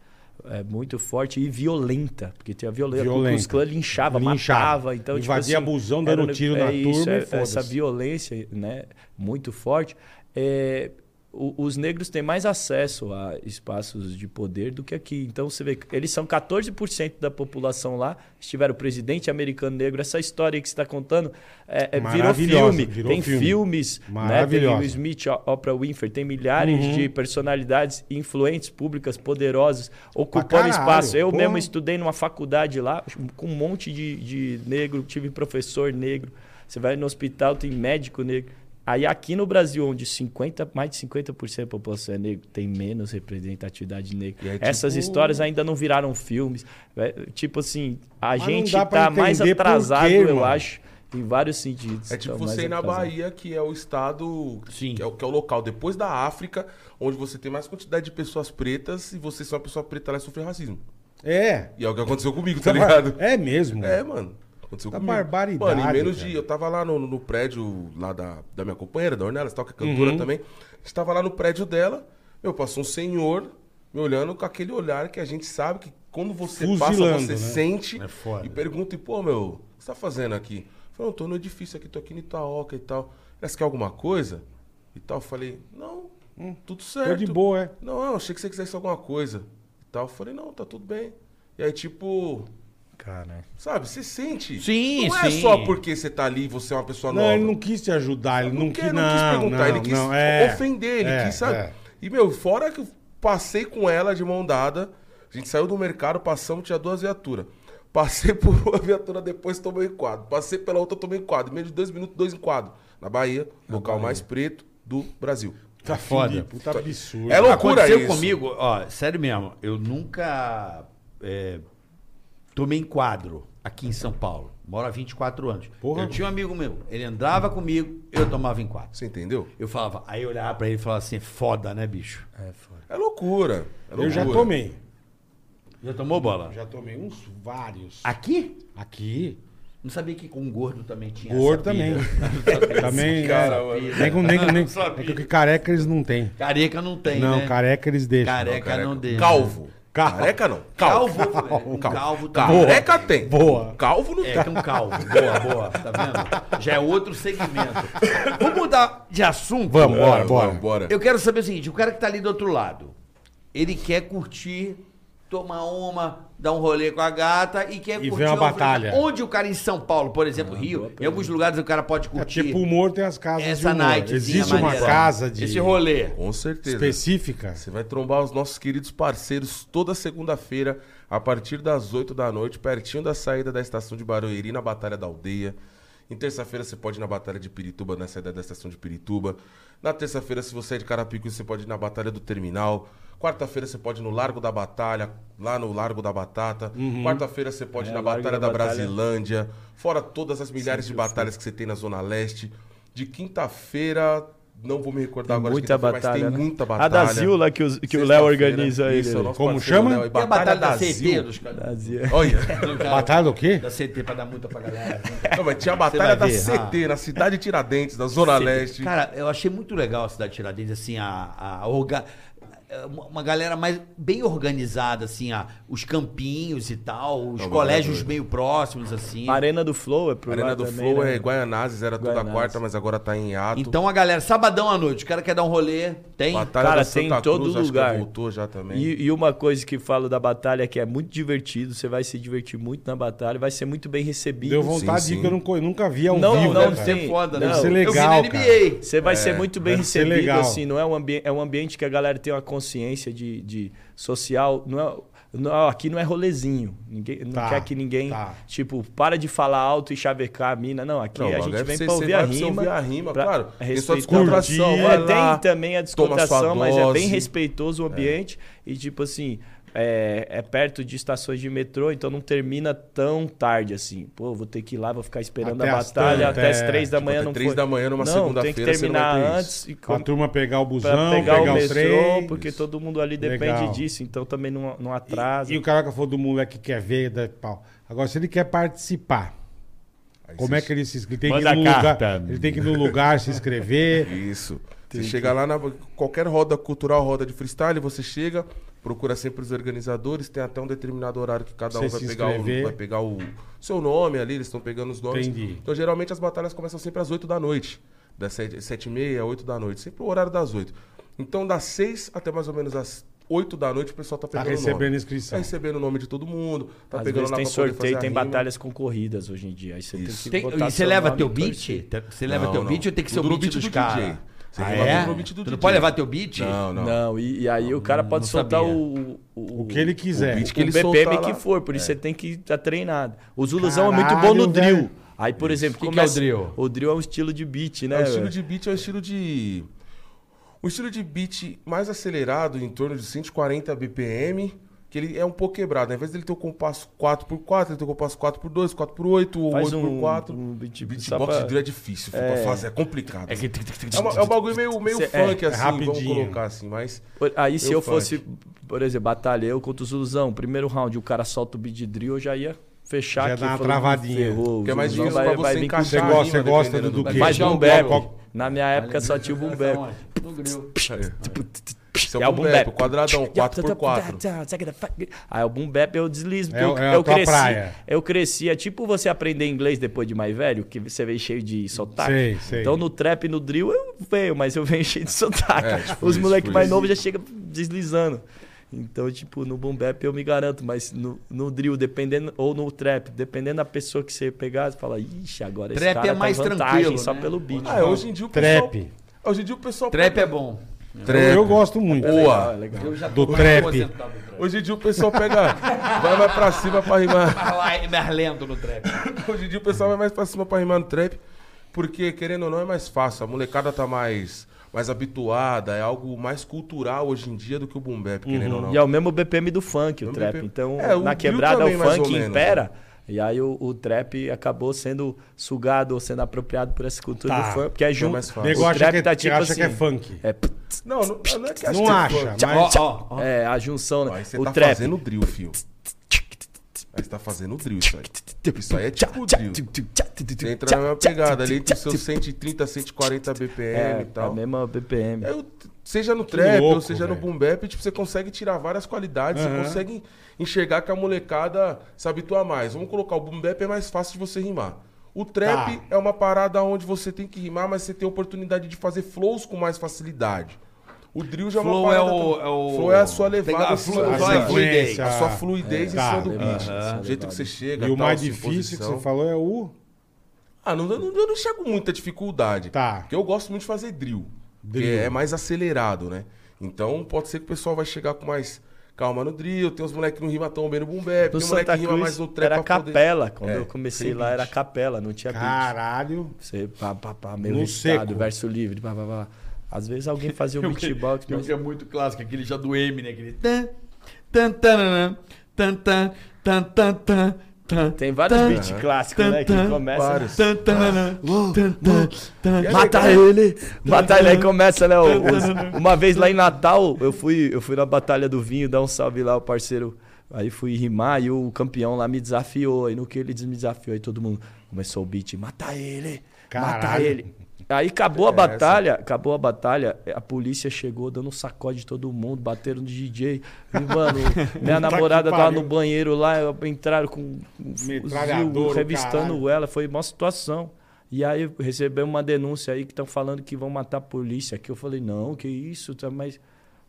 S4: é, muito forte e violenta, porque tem a violência.
S2: Violenta.
S4: Os clãs linchava,
S2: Linchava.
S4: matava. Então,
S2: Invadia
S4: tipo assim,
S2: busão,
S4: era
S2: dando
S4: um-
S2: tiro na
S4: isso,
S2: turma e
S4: é- Essa violência né, muito forte. É, o- os negros têm mais acesso a espaços de poder do que aqui. Então você vê que eles são 14% da população lá. Estiveram o presidente americano negro. Essa história que você está contando é, é, virou filme.
S2: virou
S4: tem
S2: filme.
S4: filmes, né? Tem. Will Smith, Oprah Winfrey, tem milhares
S2: Uhum.
S4: de personalidades influentes, públicas, poderosas, ocupando espaço. Eu
S2: porra.
S4: mesmo estudei numa faculdade lá, com um monte de, de negro, tive professor negro. Você vai no hospital, tem médico negro. Aí aqui no Brasil, onde 50, mais de 50% da população é negro, tem menos representatividade negra.
S5: É
S4: Essas
S5: tipo-
S4: histórias ainda não viraram filmes. É, Tipo assim, a
S2: Mas
S4: gente tá mais atrasado,
S2: quê,
S4: eu acho, em vários sentidos.
S5: É tipo
S4: Tá mais
S5: você ir na
S4: atrasado.
S5: Bahia, que é o estado.
S3: Sim.
S5: Que é, o, que é o local depois da África, onde você tem mais quantidade de pessoas pretas e você ser uma pessoa preta lá e sofrer racismo.
S2: É.
S5: E é o que aconteceu comigo, tá ligado?
S2: É mesmo.
S5: É, mano. Aconteceu
S2: Tá
S5: comigo.
S2: barbaridade,
S5: Mano, em menos
S2: cara.
S5: de. Eu tava lá no, no prédio lá da, da minha companheira, da Ornelas, tal, que é cantora
S2: Uhum.
S5: também. A gente tava lá no prédio dela. Meu, passou um senhor me olhando com aquele olhar que a gente sabe que quando você passa,
S2: Fuzilando,
S5: você
S2: né?
S5: sente
S2: É foda.
S5: e pergunta, e, pô, meu, o que você tá fazendo aqui? Eu falei, não, tô no edifício aqui, tô aqui no Itaoca e tal. Você quer alguma coisa? E tal. Eu falei, não, tudo certo.
S2: Tô de boa, é.
S5: Não, eu achei que você quisesse alguma coisa. E tal. Eu falei, não, tá tudo bem. E aí, tipo,
S4: Cara.
S5: Sabe? Você sente.
S3: Sim,
S5: Não é
S3: sim.
S5: só porque você tá ali e você é uma pessoa
S2: Não,
S5: nova.
S2: ele não quis te ajudar, ele não,
S5: Não,
S2: quis,
S5: quer,
S2: não,
S5: não quis perguntar,
S2: não,
S5: ele quis
S2: não, é.
S5: ofender, ele
S2: É,
S5: quis, sabe?
S2: é.
S5: E, meu, fora que eu passei com ela de mão dada, a gente saiu do mercado, passamos, tinha duas viaturas. Passei por uma viatura depois, tomei enquadro. Passei pela outra, tomei enquadro. Em menos de dois minutos, dois enquadros. Na Bahia, local mais preto do Brasil.
S2: Tá
S3: foda.
S2: foda. Puta absurdo.
S5: É loucura
S3: Aconteceu
S5: isso.
S3: comigo, ó, sério mesmo, eu nunca é, tomei enquadro aqui em São Paulo. Moro há 24 anos.
S2: Porra.
S3: Eu tinha um amigo meu, ele andava comigo, eu tomava enquadro.
S5: Você entendeu?
S3: Eu falava, aí eu olhava pra ele e falava assim, foda, né, bicho?
S4: É foda.
S5: É loucura. É loucura.
S2: Eu já tomei.
S3: Já tomou bola?
S2: Já tomei uns vários.
S3: Aqui?
S2: Aqui.
S3: Não sabia que com gordo também tinha
S2: Gordo
S3: essa
S2: também. também.
S5: cara,
S2: é,
S5: mano.
S2: nem com, nem, com- nem,
S3: Não
S2: é que careca eles não têm.
S3: Careca não tem,
S2: não,
S3: né?
S2: careca eles deixam.
S3: Careca não deixa.
S5: Calvo.
S2: Calvo.
S5: Careca não.
S3: Calvo,
S5: Calvo.
S3: um calvo também.
S5: Careca tem.
S2: Boa.
S5: Calvo não
S3: É,
S5: tem.
S3: tem um calvo. Boa, boa. Tá vendo? Já é outro segmento. Vamos mudar de assunto?
S2: Vamos, bora, bora.
S5: Vamos, bora.
S3: Eu quero saber o seguinte: o cara que tá ali do outro lado, ele quer curtir, tomar uma, dar um rolê com a gata e quer
S2: E
S3: curtir
S2: ver uma
S3: uma
S2: batalha.
S3: Onde o cara em São Paulo, por exemplo, Rio, em alguns lugares o cara pode
S2: É,
S3: curtir
S2: tipo, o humor tem as casas
S3: essa
S2: de humor.
S3: night.
S2: Existe uma casa de
S3: Esse rolê.
S5: Com certeza.
S2: específica.
S5: Você vai trombar os nossos queridos parceiros toda segunda-feira, a partir das 8 da noite, pertinho da saída da estação de Barueri, na Batalha da Aldeia. Em terça-feira você pode ir na Batalha de Pirituba, na saída da estação de Pirituba. Na terça-feira, se você é de Carapicuí, você pode ir na Batalha do Terminal. Quarta-feira você pode ir no Largo da Batalha, lá no Largo da Batata. Quarta-feira você pode ir
S4: É,
S5: na
S4: Largo
S5: Batalha
S4: da
S5: da,
S4: Batalha.
S5: Brasilândia. Fora todas as milhares de batalhas que você tem na Zona Leste. De quinta-feira, não vou me recordar agora. de
S4: Muita
S5: quinta-feira, mas
S4: batalha.
S5: tem
S4: né?
S5: muita
S4: A
S5: batalha.
S4: da Zil lá que, os- que o Léo organiza
S5: isso, é o nosso
S2: Como chama?
S5: Léo, e
S3: Tem a batalha da CT
S5: Zil.
S3: dos caras.
S4: Da.
S5: Olha,
S2: Batalha do quê?
S3: Da CT pra dar multa pra galera.
S5: não, mas tinha a batalha da
S3: ver,
S5: CT, na cidade de Tiradentes, da Zona Leste.
S3: Cara, eu achei muito legal a cidade de Tiradentes, assim, a, a orga- uma galera mais bem organizada, assim, os campinhos e tal, os
S5: Não,
S3: colégios meio próximos, assim.
S4: A Arena do Flow é pro
S5: A Arena do
S4: também,
S5: Flow
S4: né?
S5: é Guaianazes, era toda
S4: Guaianazes.
S5: quarta, mas agora tá em ato.
S3: Então a galera, sabadão à noite, o cara quer dar um rolê, tem?
S5: Batalha
S4: Cara,
S5: da
S4: tem em
S5: Santa
S4: todo
S5: Cruz, acho que
S4: lugar.
S5: voltou já também.
S4: E, e uma coisa que falo da batalha que é muito divertido, você vai se divertir muito na batalha, vai ser muito bem recebido.
S2: Deu vontade
S5: Sim,
S2: de ir,
S5: sim.
S2: que eu, não, nunca vi ao
S4: Não,
S2: vivo.
S4: não
S2: né,
S3: Deve
S2: cara?
S3: ser foda, né?
S4: Deve ser
S3: Eu vi na
S2: legal,
S3: NBA.
S4: Você vai ser muito bem recebido,
S2: legal.
S4: assim, não é um, ambi é um ambiente que a galera tem uma consciência de, de social, não é, não, aqui não é rolezinho, ninguém, não
S2: Tá,
S4: quer que ninguém,
S2: tá.
S4: tipo, para de falar alto e chavecar a mina, não, aqui
S5: Não,
S4: a gente
S5: é
S4: vem pra ouvir a rima.
S5: ouvir a rima,
S4: pra
S5: claro. Tem sua descontração,
S4: É,
S5: lá,
S4: tem também a descontração, mas é bem respeitoso o ambiente e tipo assim, é, é perto de estações de metrô, então não termina tão tarde assim. Pô, vou ter que ir lá, vou ficar esperando
S2: Até
S4: a batalha
S2: tantas,
S4: até as
S2: é.
S4: três da
S5: Tipo,
S4: manhã
S5: até
S4: não
S5: três
S4: foi.
S5: da manhã numa segunda-feira
S4: tem que
S5: você não
S4: terminar
S5: vai ter isso.
S4: antes e
S2: Pra turma pegar o busão,
S4: Pra pegar, o metrô,
S2: trem.
S4: porque todo mundo ali
S2: Legal.
S4: depende disso, então também não, não atrasa.
S2: E o cara que falou do moleque que quer ver, dá pau. Agora, se ele quer participar, como é que ele se inscreve? Ele tem que
S4: Manda
S2: ir no lugar,
S4: carta.
S2: ele tem que ir no lugar se inscrever.
S5: Isso. Você chega lá na qualquer roda cultural, roda de freestyle, você chega, procura sempre os organizadores, tem até um determinado horário que cada
S2: Você
S5: um vai pegar, o, vai pegar o seu nome ali, eles estão pegando os nomes.
S2: Entendi.
S5: Então, geralmente as batalhas começam sempre às 8 da noite. Das 7, 7 e meia, 8 da noite. Sempre o horário das 8. Então, das 6 até mais ou menos as 8 da noite, o pessoal tá
S2: Tá
S5: pegando o
S2: recebendo
S5: nome.
S2: inscrição.
S5: Tá recebendo o nome de todo mundo. Tá
S4: Às
S5: pegando
S4: vezes
S5: lá
S4: tem sorteio, tem batalhas concorridas hoje em dia. Aí você
S5: Isso.
S4: tem
S3: Tem-
S4: que botar
S3: e você leva teu beat? Você leva
S5: Não,
S3: teu
S5: não.
S3: beat ou tem que ser o beat
S5: beat
S3: dos
S5: do
S3: caras?
S5: Você
S3: Ah, é?
S5: beat do
S3: Tu não pode levar teu beat?
S5: Não, não.
S4: Não, e, e aí o cara pode
S3: não
S4: soltar o, o,
S2: O que ele quiser.
S5: o beat
S4: o
S5: que ele
S4: BPM
S5: soltar
S4: que for, por isso você tem que estar treinado. O Zuluzão é muito bom
S2: Caralho,
S4: no drill.
S2: velho.
S4: Aí, por exemplo,
S3: Que que
S4: começa...
S3: é o drill?
S4: O drill é um estilo de beat, né?
S5: É, o estilo de beat é o estilo de. O estilo de beat mais acelerado, em torno de 140 BPM, que ele é um pouco quebrado. Ao invés dele ter o compasso 4x4, ele tem o compasso 4x2, 4x8 ou
S4: Faz
S5: 8x4.
S4: um, um beat,
S5: Beatbox
S4: pra-
S5: de drill é difícil,
S4: É.
S5: pra fazer, é complicado.
S3: É que...
S5: É, uma- é um bagulho meio, meio
S4: Cê-
S5: funk,
S4: é,
S5: assim, vamos
S2: rapidinho.
S5: colocar assim, mas.
S4: Aí se
S5: Eu
S4: eu fosse,
S5: funk.
S4: por exemplo, batalha eu contra o Zuluzão, primeiro round, o cara solta o beat de drill, eu já ia fechar
S2: Já
S4: aqui.
S2: dá uma travadinha.
S4: Ferrou,
S5: Porque é mais difícil pra você encaixar
S2: Você gosta-
S5: rima,
S2: você gosta do
S5: do
S2: quê?
S4: Faz
S2: Qual-
S4: boom bap. Na minha época só tinha o boom bap.
S3: No grill.
S5: Esse é
S4: É
S5: o
S4: o
S5: boom bap,
S4: bap.
S5: quadradão, 4x4.
S4: Aí o boom bap eu deslizo.
S2: É
S4: eu,
S2: é
S4: eu cresci.
S2: praia.
S4: Eu cresci. É tipo você aprender inglês depois de mais velho, que você veio cheio de sotaque.
S2: Sei, sei.
S4: Então no trap e no drill eu venho, mas eu venho cheio de sotaque.
S5: É, tipo
S4: Os
S5: isso,
S4: moleques
S5: tipo
S4: mais
S5: isso.
S4: novos já chegam deslizando. Então, tipo, no boom bap eu me garanto, mas no, no drill, dependendo, ou no trap, dependendo da pessoa que você pegar, você fala, ixi, agora esse
S3: Trap
S4: cara
S3: é mais
S4: tá vantagem
S3: tranquilo,
S4: só
S3: né?
S4: pelo beat.
S5: Ah, hoje em dia o pessoal...
S2: Trap.
S5: Hoje em dia o pessoal...
S3: Trap
S5: pega-
S3: é bom.
S2: Eu, eu gosto muito.
S5: Boa.
S4: É legal.
S3: Eu já
S2: Do trap.
S3: trap.
S5: Hoje em dia o pessoal pega... vai mais pra cima pra rimar.
S3: Mais lento no trap.
S5: Hoje em dia o pessoal vai mais pra cima pra rimar no trap, porque, querendo ou não, é mais fácil. A molecada tá mais, mais habituada, é algo mais cultural hoje em dia do que o boom bap, querendo ou não.
S4: E é o mesmo BPM do funk, o
S5: Mesmo
S4: trap.
S5: BPM.
S4: Então,
S5: É, o
S4: na quebrada o funk
S5: menos,
S4: impera. E aí o, o trap acabou sendo sugado ou sendo apropriado por essa cultura
S2: Tá.
S4: do funk. Porque é junto.
S5: mais
S2: O nego
S4: o
S2: acha,
S4: trap
S2: que, é,
S4: tá
S2: que
S4: tipo
S2: acha que é
S4: assim.
S2: funk.
S4: É,
S5: Não, não, não é que acha
S2: Não
S5: que é
S2: acha,
S5: funk.
S2: mas...
S3: Ó, ó, ó.
S4: é a junção, né?
S5: Aí você
S4: o
S5: tá
S4: trap.
S5: fazendo drill, fio. Aí você tá fazendo drill isso aí. Isso aí é tipo drill. Você entra na mesma pegada ali entre os seus 130, 140 BPM
S4: É,
S5: e tal.
S4: a mesma BPM.
S5: É, o- seja no trap
S2: louco,
S5: ou seja no
S2: velho.
S5: boom bap, tipo, você consegue tirar várias qualidades,
S2: Aham.
S5: você consegue enxergar que a molecada se habitua mais. Vamos colocar, o boom bap é mais fácil de você rimar. O trap
S2: Tá.
S5: é uma parada onde você tem que rimar, mas você tem a oportunidade de fazer flows com mais facilidade. O drill já
S3: Flow
S5: é
S3: é
S5: uma parada...
S3: o-
S5: também.
S3: é o-
S5: Flow é a sua levada,
S3: a flu-
S5: sua,
S3: a sua fluidez.
S5: a sua fluidez
S2: Tá.
S5: em cima do beat.
S4: Aham.
S5: O jeito que você chega,
S2: E o
S5: tal,
S2: mais
S5: sua
S2: difícil que você falou é o...
S5: Ah, não, não, eu não enxergo muita dificuldade.
S2: Tá.
S5: Porque eu gosto muito de fazer drill.
S2: Drill.
S5: Que é mais acelerado, né? Então pode ser que o pessoal vai chegar com mais calma no drill. Tem uns moleques que não rimam tão bem no boom bap. Tem moleque
S4: Santa
S5: que rima mais no trap
S4: era
S5: pra poder-
S4: capela. Quando
S5: É,
S4: eu comecei lá era
S5: beat.
S4: capela, não tinha beat.
S2: Caralho.
S4: Você pá, pá, pá, meio
S2: No
S4: verso livre, pá, pá, pá. Às vezes alguém fazia um beatbox,
S3: Tem
S4: mas...
S3: que é muito clássico, aquele já do M, né? Aquele. Tan, tan, tananã, tan, tan, tan, tan, tan, tan,
S4: Tem vários beats clássicos, né? Que
S5: é
S4: Mata ele! Mata ele! Aí começa, né? uma vez lá em Natal, eu fui, eu fui na Batalha do Vinho, dar um salve lá, o parceiro. Aí fui rimar e o campeão lá me desafiou. Aí no que ele me desafiou, aí todo mundo começou o beat: mata ele! Mata ele! Aí acabou a batalha, acabou a batalha, a polícia chegou dando um sacode de todo mundo, bateram no DJ. E, mano, minha namorada
S2: que
S4: tava no banheiro lá, entraram com um
S2: Metralhadora,
S4: fuzil,
S2: o
S4: revistando
S2: caralho.
S4: ela, foi uma situação. E aí recebemos uma denúncia aí que estão falando que vão matar a polícia aqui. Eu falei, não, que isso, tá, mas.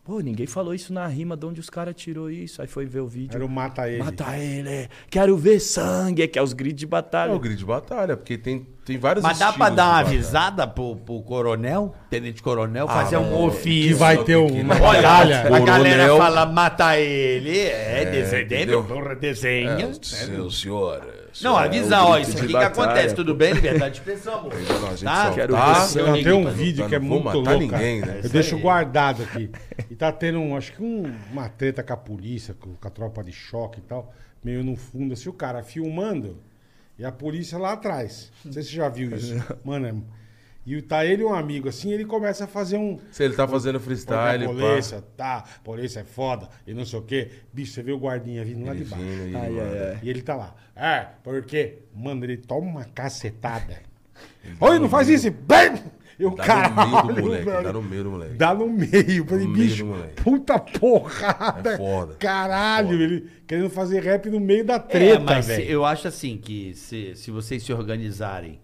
S4: Pô, ninguém falou isso na rima de onde os caras tirou isso. Aí foi ver o vídeo.
S2: Era o Mata Ele.
S4: Mata ele, quero ver sangue, que é os gritos de
S5: É
S4: batalha.
S5: o grid de batalha, porque tem, tem vários
S3: Mas dá pra dar uma avisada pro, pro coronel, tenente coronel, fazer um ofício.
S2: Que vai ter
S5: que-
S2: uma
S3: Olha,
S2: batalha.
S3: a galera
S5: Coronel.
S3: fala, mata ele. É, desenho,
S5: entendeu?
S3: porra, desenha.
S5: É, seu senhor.
S3: Não,
S4: é o
S3: ó, isso aqui que
S4: batalha,
S3: acontece, tudo bem? Liberdade de expressão, amor.
S5: Não, a gente
S3: Tá?
S5: só
S4: Quero
S5: tá-
S3: sangue,
S2: tem um
S3: tá-
S2: vídeo
S5: tá-
S2: que é muito louco.
S5: ninguém, né?
S2: Eu deixo guardado aqui. E tá tendo, um, acho que um- uma treta com a polícia, com, com a tropa de choque e tal, meio no fundo, assim, o cara filmando e a polícia lá atrás. Não sei se você já viu isso. Mano, é- e tá ele e um amigo assim, ele começa a fazer um.
S5: Se ele tá fazendo freestyle,
S2: a
S5: pá.
S2: polícia, tá, polícia é foda, e não sei o quê. Bicho, você vê o guardinha vindo lá de baixo.
S5: Vindo aí,
S4: Ai, ai.
S2: E ele tá lá. É, porque, mano, ele toma uma cacetada. Oi, não faz isso! Bem! Eu,
S5: Dá
S2: caralho,
S5: no meio do moleque,
S2: velho.
S5: dá no meio do moleque.
S2: Dá no meio. Falei,
S5: No meio
S2: bicho,
S5: do moleque.
S2: puta porrada.
S5: É foda.
S2: Caralho,
S5: Foda.
S2: ele querendo fazer rap no meio da
S3: É,
S2: treta,
S3: mas se-
S2: velho.
S3: eu acho assim que se, se vocês se organizarem.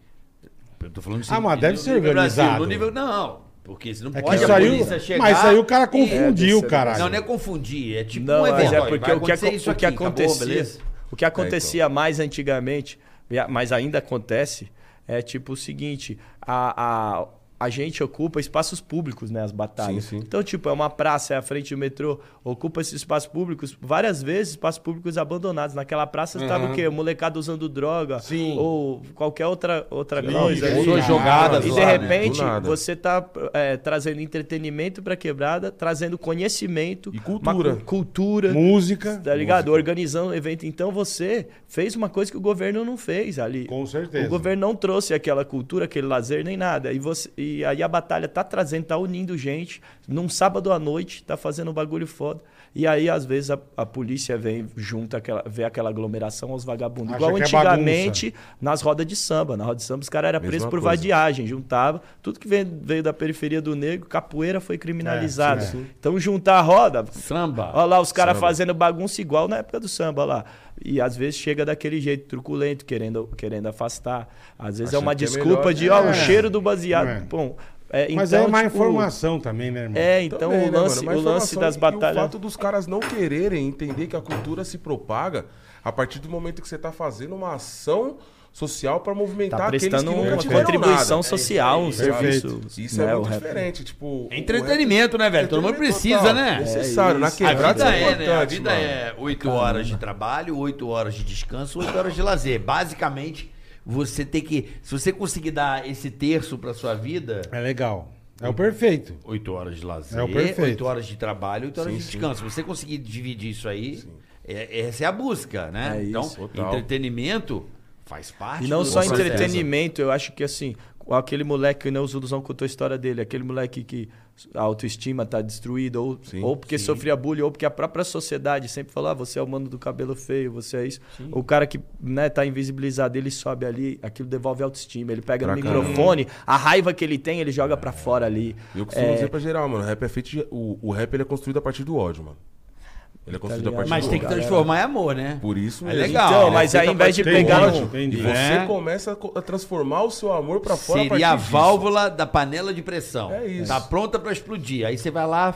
S3: Eu tô falando
S2: Ah, mas
S3: no
S2: deve ser
S3: nível
S2: organizado.
S3: Brasil, no nível, não. Porque você não
S2: É que
S3: pode
S2: isso
S3: a
S2: aí,
S3: polícia chegar.
S2: mas aí o cara
S3: e-
S2: confundiu,
S4: É, desse-
S2: caralho.
S3: Não, não é confundir. É tipo
S4: Não,
S3: um evento.
S4: mas é
S3: ó,
S4: porque
S3: vai
S4: o que,
S3: acontecer
S4: acon-
S3: isso
S4: o que
S3: aqui, acabou,
S4: acontecia,
S3: beleza?
S4: o que acontecia mais antigamente, e a- mas ainda acontece, é tipo o seguinte, a, a, a gente ocupa espaços públicos, né, as batalhas.
S5: Sim, sim.
S4: Então, tipo, é uma praça, é a frente do metrô, ocupa esses espaços públicos, várias vezes espaços públicos abandonados. Naquela praça estava o quê? Molecada usando droga,
S2: Sim.
S4: ou qualquer outra, outra coisa.
S2: pessoas
S3: jogadas
S4: E de
S3: né?
S4: repente,
S5: nada.
S4: você tá é, trazendo entretenimento pra quebrada, trazendo conhecimento,
S5: E cultura.
S4: cultura,
S2: Música.
S4: tá ligado? Organizando o evento. Então você fez uma coisa que o governo não fez ali.
S2: Com certeza.
S4: O governo não trouxe aquela cultura, aquele lazer, nem nada. E, você, e aí a batalha tá trazendo, tá unindo gente. Num sábado à noite, tá fazendo um bagulho foda. E aí, às vezes, a, a polícia vem junto, aquela, vê aquela aglomeração aos vagabundos.
S2: Acha
S4: Igual
S2: é
S4: antigamente, nas rodas de samba. Na roda de samba, os caras eram presos por
S5: coisa.
S4: vadiagem, juntava. Tudo que veio, veio da periferia do negro, capoeira foi criminalizado.
S2: É, sim,
S4: Então, juntar a roda,
S3: Samba.
S4: Olha lá os caras fazendo bagunça igual na época do samba lá. E às vezes chega daquele jeito truculento, querendo, querendo afastar. Às vezes é
S5: Achando
S4: uma
S5: é
S4: desculpa
S5: melhor.
S4: de, ó,
S2: É.
S4: o cheiro do baseado.
S2: É.
S4: Bom, É,
S2: Mas
S4: então,
S2: é má
S4: tipo,
S2: informação também, né, irmão?
S4: É, então
S5: Também,
S4: o
S5: né,
S4: lance,
S5: mano? Mas
S4: o lance das
S5: e- E o
S4: batalhas.
S5: fato dos caras não quererem entender que a cultura se propaga a partir do momento que você tá fazendo uma ação social para movimentar
S4: Tá
S5: aqueles
S4: prestando
S5: que nunca
S4: uma contribuição
S5: nada.
S4: social, um
S2: Perfeito.
S4: serviço.
S5: Isso
S4: né,
S5: é
S4: o
S5: muito
S4: rap.
S5: diferente, tipo...
S3: É entretenimento, né, velho? Todo mundo precisa,
S5: total.
S3: né?
S5: Necessário, na
S3: A
S5: quebrada
S3: vida
S5: isso
S3: é, né? A
S5: importante,
S3: vida
S5: mano.
S3: é 8 horas de trabalho, 8 horas de descanso, 8 horas de lazer. Basicamente, você tem que. Se você conseguir dar esse terço pra sua vida.
S2: É legal. É o perfeito.
S3: 8 horas de lazer,
S2: É o perfeito.
S3: 8 horas de trabalho, 8 horas
S5: Sim,
S3: de
S5: sim.
S3: descanso. Se você conseguir dividir isso aí, é- essa é a busca, né?
S4: É
S3: então,
S4: isso,
S5: total.
S3: entretenimento faz parte
S4: E não
S3: do
S4: só
S3: processo.
S4: entretenimento, eu acho que assim, aquele moleque, né, o Zuluzão contou a história dele, aquele moleque que a autoestima tá destruída, ou,
S5: Sim,
S4: ou porque sofria bullying, ou porque a própria sociedade sempre falou, ah, você é o mano do cabelo feio, você é isso. O cara que, né, tá invisibilizado, ele sobe ali, aquilo devolve autoestima, ele pega
S5: Pra
S4: no
S5: caramba.
S4: microfone, a raiva que ele tem, ele joga pra fora ali.
S5: Eu costumo
S4: É,
S5: dizer pra geral, mano, o rap é feito de, o, o rap ele é construído a partir do ódio, mano. Ele é construído a partir
S3: Mas
S5: do
S3: tem que
S5: ódio.
S3: transformar em amor, né?
S5: Por isso
S3: É
S5: mesmo.
S3: legal.
S4: Então,
S3: é
S4: mas aí
S5: a
S4: em vez de pegar
S5: ódio,
S4: um-.
S5: E você
S3: É.
S5: começa a a transformar o seu amor pra fora a
S3: Seria a
S5: disso.
S3: válvula da panela de pressão.
S5: É isso.
S3: Tá pronta pra explodir. Aí você vai lá.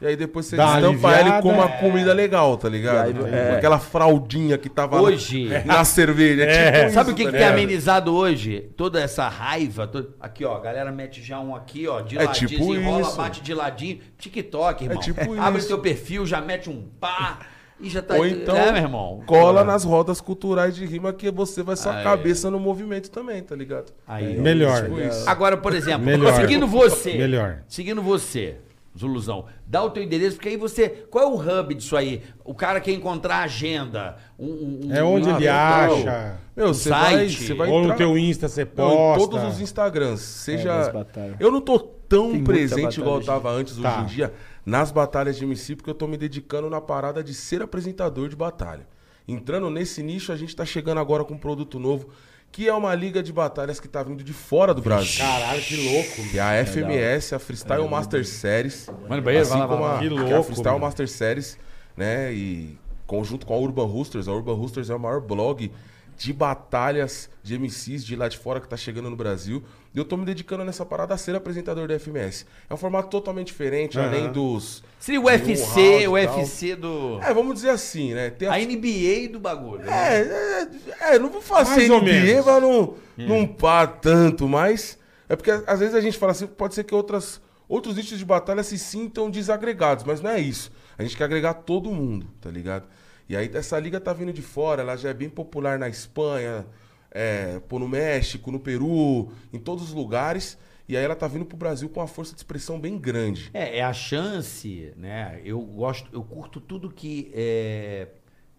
S5: E aí depois você
S2: Dá
S5: estampa
S2: aliviada,
S5: ele com uma
S2: é.
S5: comida legal, tá ligado?
S4: Aí, é.
S5: aquela fraldinha que tava
S3: Hoje.
S5: na cerveja.
S2: É.
S5: tipo
S3: Sabe o que,
S5: tá
S3: que tem amenizado hoje? Toda essa raiva. to- Aqui, ó, a galera mete já um aqui, ó, de
S5: É
S3: ladinho,
S5: tipo
S3: desenrola,
S5: isso.
S3: bate de ladinho. TikTok, irmão.
S5: tipo
S3: Abre
S5: isso.
S3: teu perfil, já mete um pá e já tá.
S5: Ou então,
S3: é, meu irmão.
S5: cola nas rodas culturais de rima que você vai sua
S3: Aí.
S5: cabeça no movimento também, tá ligado?
S3: Aí.
S2: Melhor.
S5: Tipo isso.
S3: Agora, por exemplo,
S2: Melhor.
S3: seguindo você.
S2: Melhor.
S3: Seguindo você, Zuluzão, dá o teu endereço, porque aí você. Qual é o hub disso aí? O cara quer encontrar a agenda. Um, um-
S2: É onde
S3: um-
S2: ele acha.
S5: Meu, você vai,
S3: site.
S5: você vai
S2: Ou no teu Insta você
S5: Não, em
S2: posta.
S5: todos os Instagrams. Seja.
S4: batalhas.
S5: eu não tô tão
S4: Tem
S5: presente igual eu tava antes,
S2: Tá.
S5: hoje em dia, nas batalhas de MC, porque eu tô me dedicando na parada de ser apresentador de batalha. Entrando nesse nicho, a gente tá chegando agora com um produto novo, que é uma liga de batalhas que tá vindo de fora do Brasil.
S2: Caralho, que louco.
S5: Que é a FMS, a Freestyle Master Series.
S3: Mano, banheiro,
S5: assim
S3: vai lá,
S5: como a,
S2: Que
S5: que é a
S2: louco,
S5: Freestyle
S2: meu.
S5: Master Series, né? E conjunto com a Urban Roosters. A Urban Roosters é o maior blog de batalhas de MCs de lá de fora que tá chegando no Brasil. E eu tô me dedicando nessa parada a ser apresentador da FMS. É um formato totalmente diferente,
S2: Aham.
S5: além dos...
S3: Seria o UFC, o
S5: e.
S3: UFC do.
S5: É, vamos dizer assim, né? Tem
S3: A NBA do bagulho. né?
S5: é, é, é, não vou fazer
S2: Mais ou
S5: NBA, mas não, não pá tanto, mas é porque às vezes a gente fala assim, pode ser que outras, outros nichos de batalha se sintam desagregados, mas não é isso. A gente quer agregar todo mundo, tá ligado? E aí essa liga tá vindo de fora, ela já é bem popular na Espanha, é, pô, no México, no Peru, em todos os lugares. E aí ela tá vindo pro Brasil com uma força de expressão bem grande.
S3: É, é a chance, né? Eu gosto, eu curto tudo que é,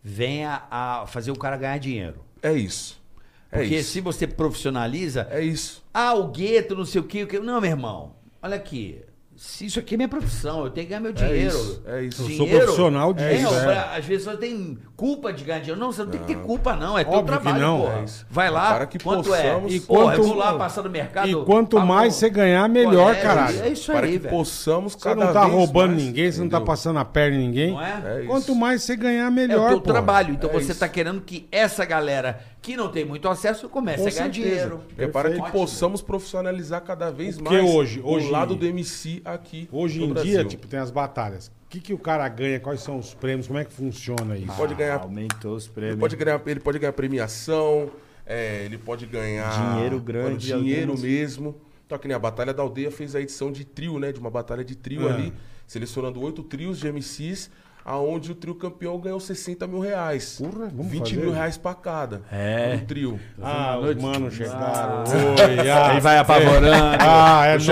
S3: venha a fazer o cara ganhar dinheiro.
S5: É isso. É
S3: Porque
S5: isso.
S3: se você profissionaliza,
S5: É isso.
S3: ah, o gueto, não sei o quê, o quê. Não, meu irmão, olha aqui. Se isso aqui é minha profissão, eu tenho que ganhar meu dinheiro.
S5: isso, é isso.
S2: Eu sou profissional disso,
S3: É,
S2: é.
S3: Às vezes você tem culpa de ganhar dinheiro. Não, você não tem que ter culpa, não. É teu
S2: Óbvio que
S3: trabalho,
S2: não.
S3: porra.
S2: É
S5: isso.
S3: Vai lá,
S5: Para que
S3: quanto
S5: possamos-
S3: é?
S5: E
S3: Porra, eu
S2: quanto-
S3: vou lá passar no mercado.
S2: E quanto mais você ganhar, melhor,
S3: É,
S2: caralho.
S3: É isso
S5: Para
S3: aí,
S5: que
S3: velho.
S5: possamos
S2: Você
S5: cada
S2: não tá roubando
S5: mais,
S2: ninguém, você não tá
S5: entendeu?
S2: passando a perna em ninguém.
S3: Não é?
S5: É.
S2: Quanto mais você ganhar,
S3: É
S2: melhor.
S3: o teu
S2: pô.
S3: trabalho. Então
S5: É
S3: você
S5: isso.
S3: está querendo que essa galera que não tem muito acesso comece
S5: Com
S3: a ganhar
S5: certeza.
S3: dinheiro.
S5: É para que
S3: Ótimo.
S5: possamos profissionalizar cada vez
S2: Porque
S5: mais
S2: hoje- hoje-
S5: o lado do MC aqui
S2: Hoje
S5: no
S2: em
S5: Brasil.
S2: dia, tipo, tem as batalhas. O que, que o cara ganha? Quais são os prêmios? Como é que funciona isso?
S5: pode ganhar,
S4: Aumentou os
S5: ele
S4: prêmios.
S5: pode ganhar, ele pode ganhar premiação, é, ele pode ganhar
S4: Dinheiro grande,
S5: dinheiro
S4: algumas-
S5: mesmo. Então, que nem a Batalha da Aldeia fez a edição de trio, né? De uma batalha de trio
S2: Ah.
S5: ali, selecionando oito trios de MCs, aonde o trio campeão ganhou 60 mil reais.
S2: Porra, vamos
S5: 20
S2: fazer.
S5: mil reais pra cada.
S4: É.
S5: No trio.
S2: Ah, os manos chegaram. Oi, ah,
S3: Aí vai apavorando.
S2: Ah, é nóis.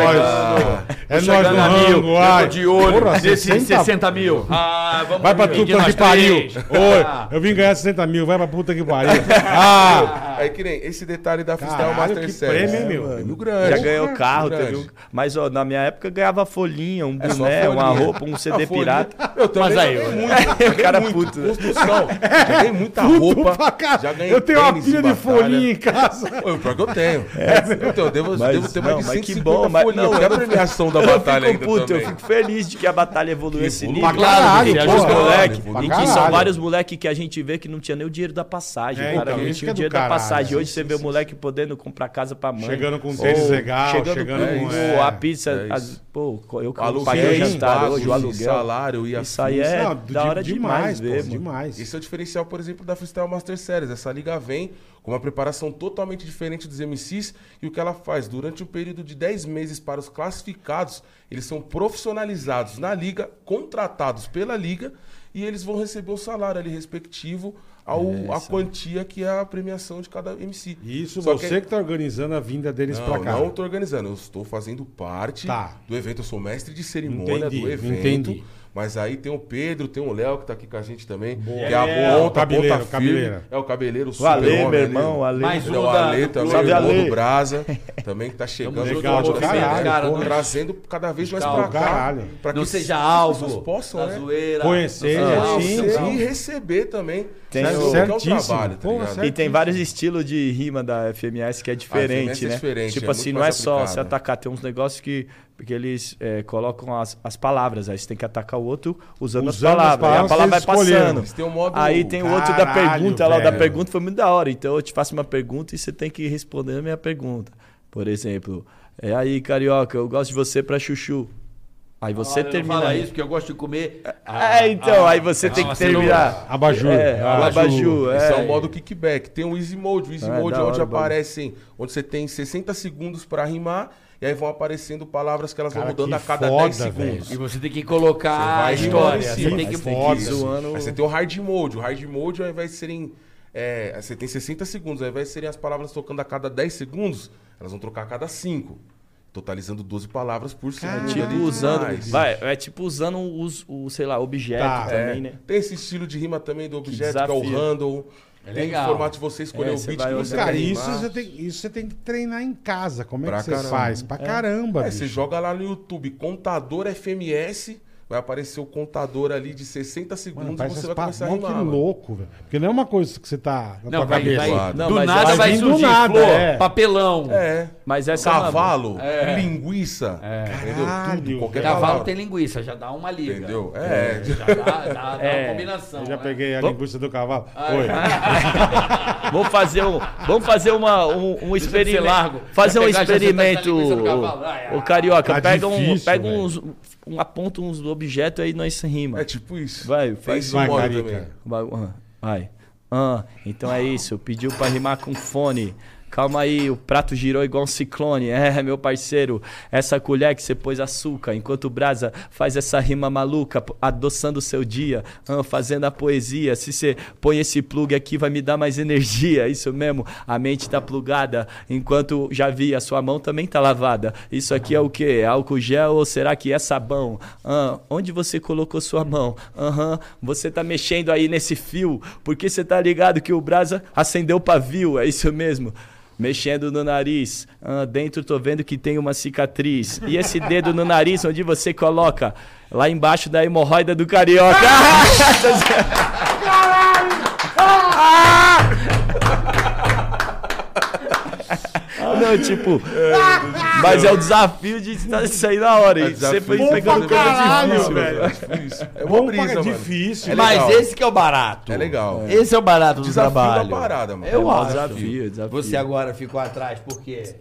S2: É nóis
S3: Chegando
S2: no rango.
S3: eu de olho
S2: Porra,
S3: nesses
S2: 60
S3: 60 mil. Ah, vamos
S2: Vai pra puta
S3: nós
S2: que pariu. Oi,
S3: Ah.
S2: eu vim ganhar 60 mil, vai pra puta que pariu. Ah,
S5: Aí que nem esse detalhe da Freestyle Master
S2: que
S5: Series.
S2: prêmio, hein, meu?
S5: Prêmio grande.
S4: Já ganhou carro, teve um... Mas, ó, na minha época ganhava folhinha, um
S5: É
S4: boné, uma roupa, um CD pirata.
S3: Mas aí,
S5: ganhei
S3: eu-
S5: muito. já ganhei
S4: Cara
S5: muito.
S4: puto, né?
S5: Construção. Já ganhei muita roupa.
S2: pra cá.
S5: Já ganhei
S2: Eu tenho uma pilha de
S5: batalha.
S2: folhinha em casa.
S5: Pô, pior que eu tenho. eu, tenho, eu devo,
S4: Mas-
S5: devo ter mais
S4: não,
S5: de
S4: mas que
S5: 150
S4: bom, mas- não,
S5: Eu quero a
S4: eu-
S5: premiação da
S4: Eu
S5: batalha
S4: fico
S5: ainda
S4: puto, eu
S5: também.
S4: fico feliz de que a batalha evoluiu esse nível.
S2: pra caralho,
S4: moleque,
S5: Evoluiu
S4: em
S2: pra
S4: que são vários moleque que a gente vê que não tinha nem o dinheiro da passagem.
S2: É,
S4: o cara
S2: então,
S4: não tinha
S2: é
S4: o dinheiro da passagem.
S2: é.
S4: Hoje você vê o moleque podendo comprar casa pra mãe.
S2: Chegando com tênis legal,
S4: chegando
S2: chegando
S4: com a
S2: é,
S4: pizza.
S5: é
S4: pô, eu paguei o jantar hoje, o aluguel.
S5: salário e
S4: Isso aí é
S2: Não,
S4: da hora
S2: de-
S4: demais,
S2: pô,
S4: ver,
S2: demais.
S5: Esse é o diferencial, por exemplo, da Freestyle Master Series. Essa liga vem com uma preparação totalmente diferente dos MCs e o que ela faz durante o período de 10 meses para os classificados, eles são profissionalizados na liga, contratados pela liga e eles vão receber o salário ali respectivo ao a quantia que é a premiação de cada MC.
S2: Isso,
S5: Só
S2: você que, tá organizando a vinda deles pra
S5: não,
S2: cá.
S5: não tô organizando, eu estou fazendo parte
S2: Tá.
S5: do evento, eu sou mestre de cerimônia
S2: Entendi,
S5: do evento.
S2: entendi.
S5: Mas aí tem o Pedro, tem o Léo que tá aqui com a gente também,
S2: Boa.
S5: que é a
S4: É,
S5: ponta,
S2: o cabeleiro,
S5: ponta
S2: cabeleiro.
S5: firme. É o cabeleiro,
S4: O Ale,
S5: super-homem
S4: meu irmão, o Ale.
S3: Mais
S5: Ele é
S3: um
S5: o
S3: da-
S5: Ale
S3: do
S5: também, irmão
S4: Ale.
S5: do Brasa, também que tá chegando.
S2: legal
S5: junto
S2: pra
S5: com a
S2: caralho,
S5: galera,
S2: porra.
S5: trazendo cada vez mais pra
S2: pra
S5: cá.
S2: caralho.
S5: pra
S3: Não
S5: que
S3: seja
S5: as
S3: alvo
S5: possam,
S3: da
S5: né?
S3: zoeira.
S2: Conhecer,
S3: não seja alvo,
S2: sim,
S3: não.
S5: Sim, e receber também.
S4: Tem o-
S5: é um
S2: Certíssimo.
S5: trabalho, tá.
S4: E tem vários estilos de rima da FMS que é diferente,
S5: FMS é
S4: né?
S5: diferente,
S4: tipo
S5: é
S4: assim, não é
S5: mais
S4: só
S5: aplicado.
S4: se atacar, tem uns negócios que porque eles é, colocam as, as palavras, aí você tem que atacar o outro usando, as
S2: Usando as
S4: palavras.
S2: palavras
S4: aí a palavra vai
S2: escolheram.
S4: passando.
S5: Têm um modo-
S4: Aí tem o outro da pergunta, lá o da
S2: velho.
S4: pergunta foi muito da hora. Então eu te faço uma pergunta e você tem que responder a minha pergunta. Por exemplo, é aí, carioca, eu gosto de você pra chuchu. Aí você
S3: não
S4: termina.
S3: fala isso, porque eu gosto de comer.
S4: É, então, aí você tem
S3: ah,
S4: que
S3: você não-
S4: terminar.
S2: Abajur.
S4: É,
S2: Ah,
S4: abajur.
S5: Esse é,
S4: é.
S5: o modo kickback. Tem o Easy Mode. O Easy
S4: É,
S5: Mode é onde
S4: hora,
S5: aparecem, onde você tem 60 segundos pra rimar, e aí vão aparecendo palavras que elas
S2: Cara,
S5: vão mudando a cada
S2: foda,
S5: 10 segundos.
S3: E você tem que colocar a história. Você tem que
S2: ir
S4: zoando.
S5: Aí você tem o hard mode. O hard mode, ao invés de serem. é, você tem 60 segundos, ao invés de serem as palavras tocando a cada 10 segundos, elas vão trocar a cada 5. Totalizando 12 palavras por segundo.
S4: Tipo
S5: ali e tudo
S4: usando.
S5: mais.
S4: Vai, é tipo usando os, o, sei lá, objeto
S2: Tá.
S4: também,
S5: É,
S4: né?
S5: Tem esse estilo de rima também do objeto, que, é o handle. tem
S3: legal.
S5: o formato de você escolher
S4: É,
S5: o beat que você
S2: Cara,
S5: quer
S2: isso você, tem, isso você tem que treinar em casa. Como é
S5: Pra
S2: que você
S5: caramba.
S2: faz? Pra caramba,
S5: É,
S2: bicho.
S5: você joga lá no YouTube, contador FMS, vai aparecer o contador ali de 60
S2: Mano,
S5: segundos e
S2: parece
S5: você vai começar a rimar.
S2: que
S5: mano.
S2: louco, velho. Porque não é uma coisa que você tá na
S3: Não,
S2: tua
S3: vai,
S2: cabeça.
S3: vai,
S4: Não,
S3: do nada vai
S2: Vai do
S3: surgir
S2: nada,
S3: flor,
S2: é.
S3: papelão.
S5: É.
S4: Mas essa é
S5: Cavalo, linguiça, entendeu?
S2: Caralho,
S5: Tudo, qualquer
S3: Cavalo
S5: palavra.
S3: tem linguiça, já dá uma liga.
S5: Entendeu? É.
S3: Já dá, dá, dá
S4: É.
S3: uma combinação.
S2: Eu já
S3: né?
S2: peguei a linguiça do cavalo.
S5: Ah,
S2: Oi.
S4: Vamos fazer um, vamos fazer uma, um, um experimento.
S3: largo.
S4: Fazer
S3: Já
S4: um experimento. O carioca,
S2: Tá
S4: pega, um, pega uns. Um, aponta uns objetos aí nós rima.
S5: É tipo isso.
S4: Vai, faz
S2: Carica.
S5: também.
S4: Vai, ah, então é isso. Pediu pra rimar com fone. Calma aí, o prato girou igual um ciclone. É, meu parceiro, essa colher que você pôs açúcar, enquanto o brasa faz essa rima maluca, adoçando o seu dia, ah, fazendo a poesia. Se você põe esse plug aqui, vai me dar mais energia. Isso mesmo, a mente tá plugada, enquanto já vi, a sua mão também tá lavada. Isso aqui é o quê? É álcool gel ou será que é sabão? Ah, onde você colocou sua mão? Aham, você tá mexendo aí nesse fio, porque você tá ligado que o brasa acendeu o pavio, é isso mesmo. Mexendo no nariz, ah, dentro tô vendo que tem uma cicatriz. E esse dedo no nariz, onde você coloca? Lá embaixo da hemorroida do carioca. Não, tipo. Mas é o desafio de sair na hora.
S5: É
S4: E você foi
S5: desafio.
S4: pegando coisa
S2: caralho,
S4: difícil,
S2: velho.
S4: velho.
S5: É uma brisa,
S2: é
S5: mano.
S2: difícil.
S5: É
S3: Mas esse que é o barato.
S5: É legal.
S3: Esse é o barato do
S5: Desafio
S3: trabalho.
S5: da parada, mano.
S3: Eu
S4: É um
S3: acho.
S4: desafio, desafio.
S3: Você agora ficou atrás, por quê?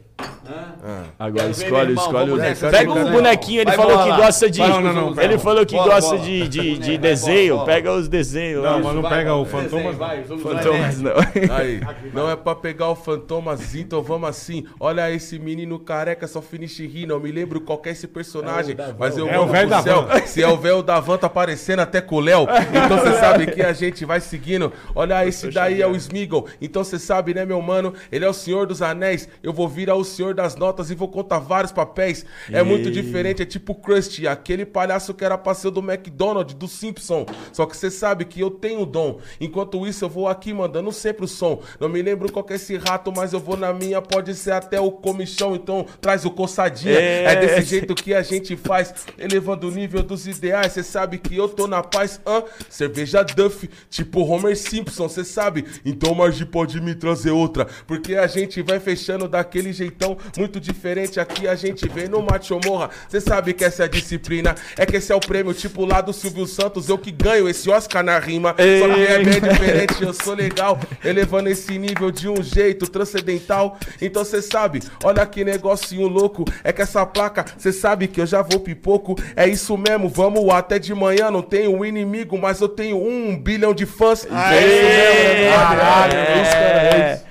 S4: Agora
S3: Quero ver,
S4: escolhe, escolhe o
S5: nessa,
S4: Pega um
S5: nessa.
S4: bonequinho, ele falou que gosta de.
S2: Não, não, não,
S4: ele falou que gosta de, de, de
S3: Vai,
S4: desenho.
S3: bola, bola.
S4: Pega os desenhos.
S2: Não, mas não
S3: Vai,
S2: pega o Fantomas.
S3: vai, vamos
S4: Fantomas, não.
S5: Aí, não é pra pegar o fantomazinho, então vamos assim. Olha esse menino careca, só finish ri, não me lembro qual é esse personagem, mas eu
S2: É o velho da
S5: céu.
S2: van.
S5: Se é o velho da van, tá aparecendo até com o Léo. Então você sabe que a gente vai seguindo. Olha, esse daí é o Smeagol. Então você sabe, né, meu mano? Ele é o senhor dos anéis. Eu vou virar o senhor das notas e vou contar vários papéis. É muito diferente, é tipo Krusty, aquele palhaço que era parceiro do McDonald's, do Simpson. Só que você sabe que eu tenho dom. Enquanto isso, eu vou aqui mandando sempre o som. Não me lembro qual que é esse rato, mas eu vou na minha, pode ser até o comichão. Então traz o coçadinha.
S4: É,
S5: É, desse
S4: esse-
S5: jeito que a gente faz, elevando o nível dos ideais. Você sabe que eu tô na paz, hã? Cerveja Duff, tipo Homer Simpson, você sabe? Então Margie pode me trazer outra, porque a gente vai fechando daquele jeitão então, muito diferente aqui a gente vem no mate ou morra. Cê sabe que essa é a disciplina, é que esse é o prêmio, tipo lá do Silvio Santos, eu que ganho esse Oscar na rima. Só que é bem diferente, eu sou legal, elevando esse nível de um jeito transcendental. Então cê sabe, olha que negocinho louco, é que essa placa, cê sabe que eu já vou pipoco. É isso mesmo, vamos até de manhã, não tenho um inimigo, mas eu tenho um bilhão de fãs. é isso mesmo, né?
S4: Caralho,
S5: é isso, cara, é isso.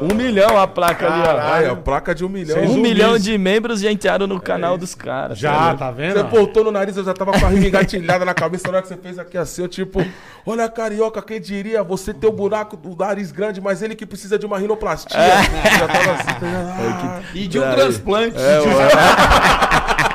S4: Um milhão a placa ali, ó.
S5: Ai, a placa de um milhão.
S4: Um milhão de membros já entraram no canal dos caras.
S2: Já, tá vendo?
S5: Você voltou no nariz, eu já tava com a rima engatilhada na cabeça. Na hora que você fez aqui assim, eu tipo, olha carioca, quem diria? Você tem o buraco do nariz grande, mas ele que precisa de uma rinoplastia. Já tava assim, tá ligado?
S3: E de um transplante.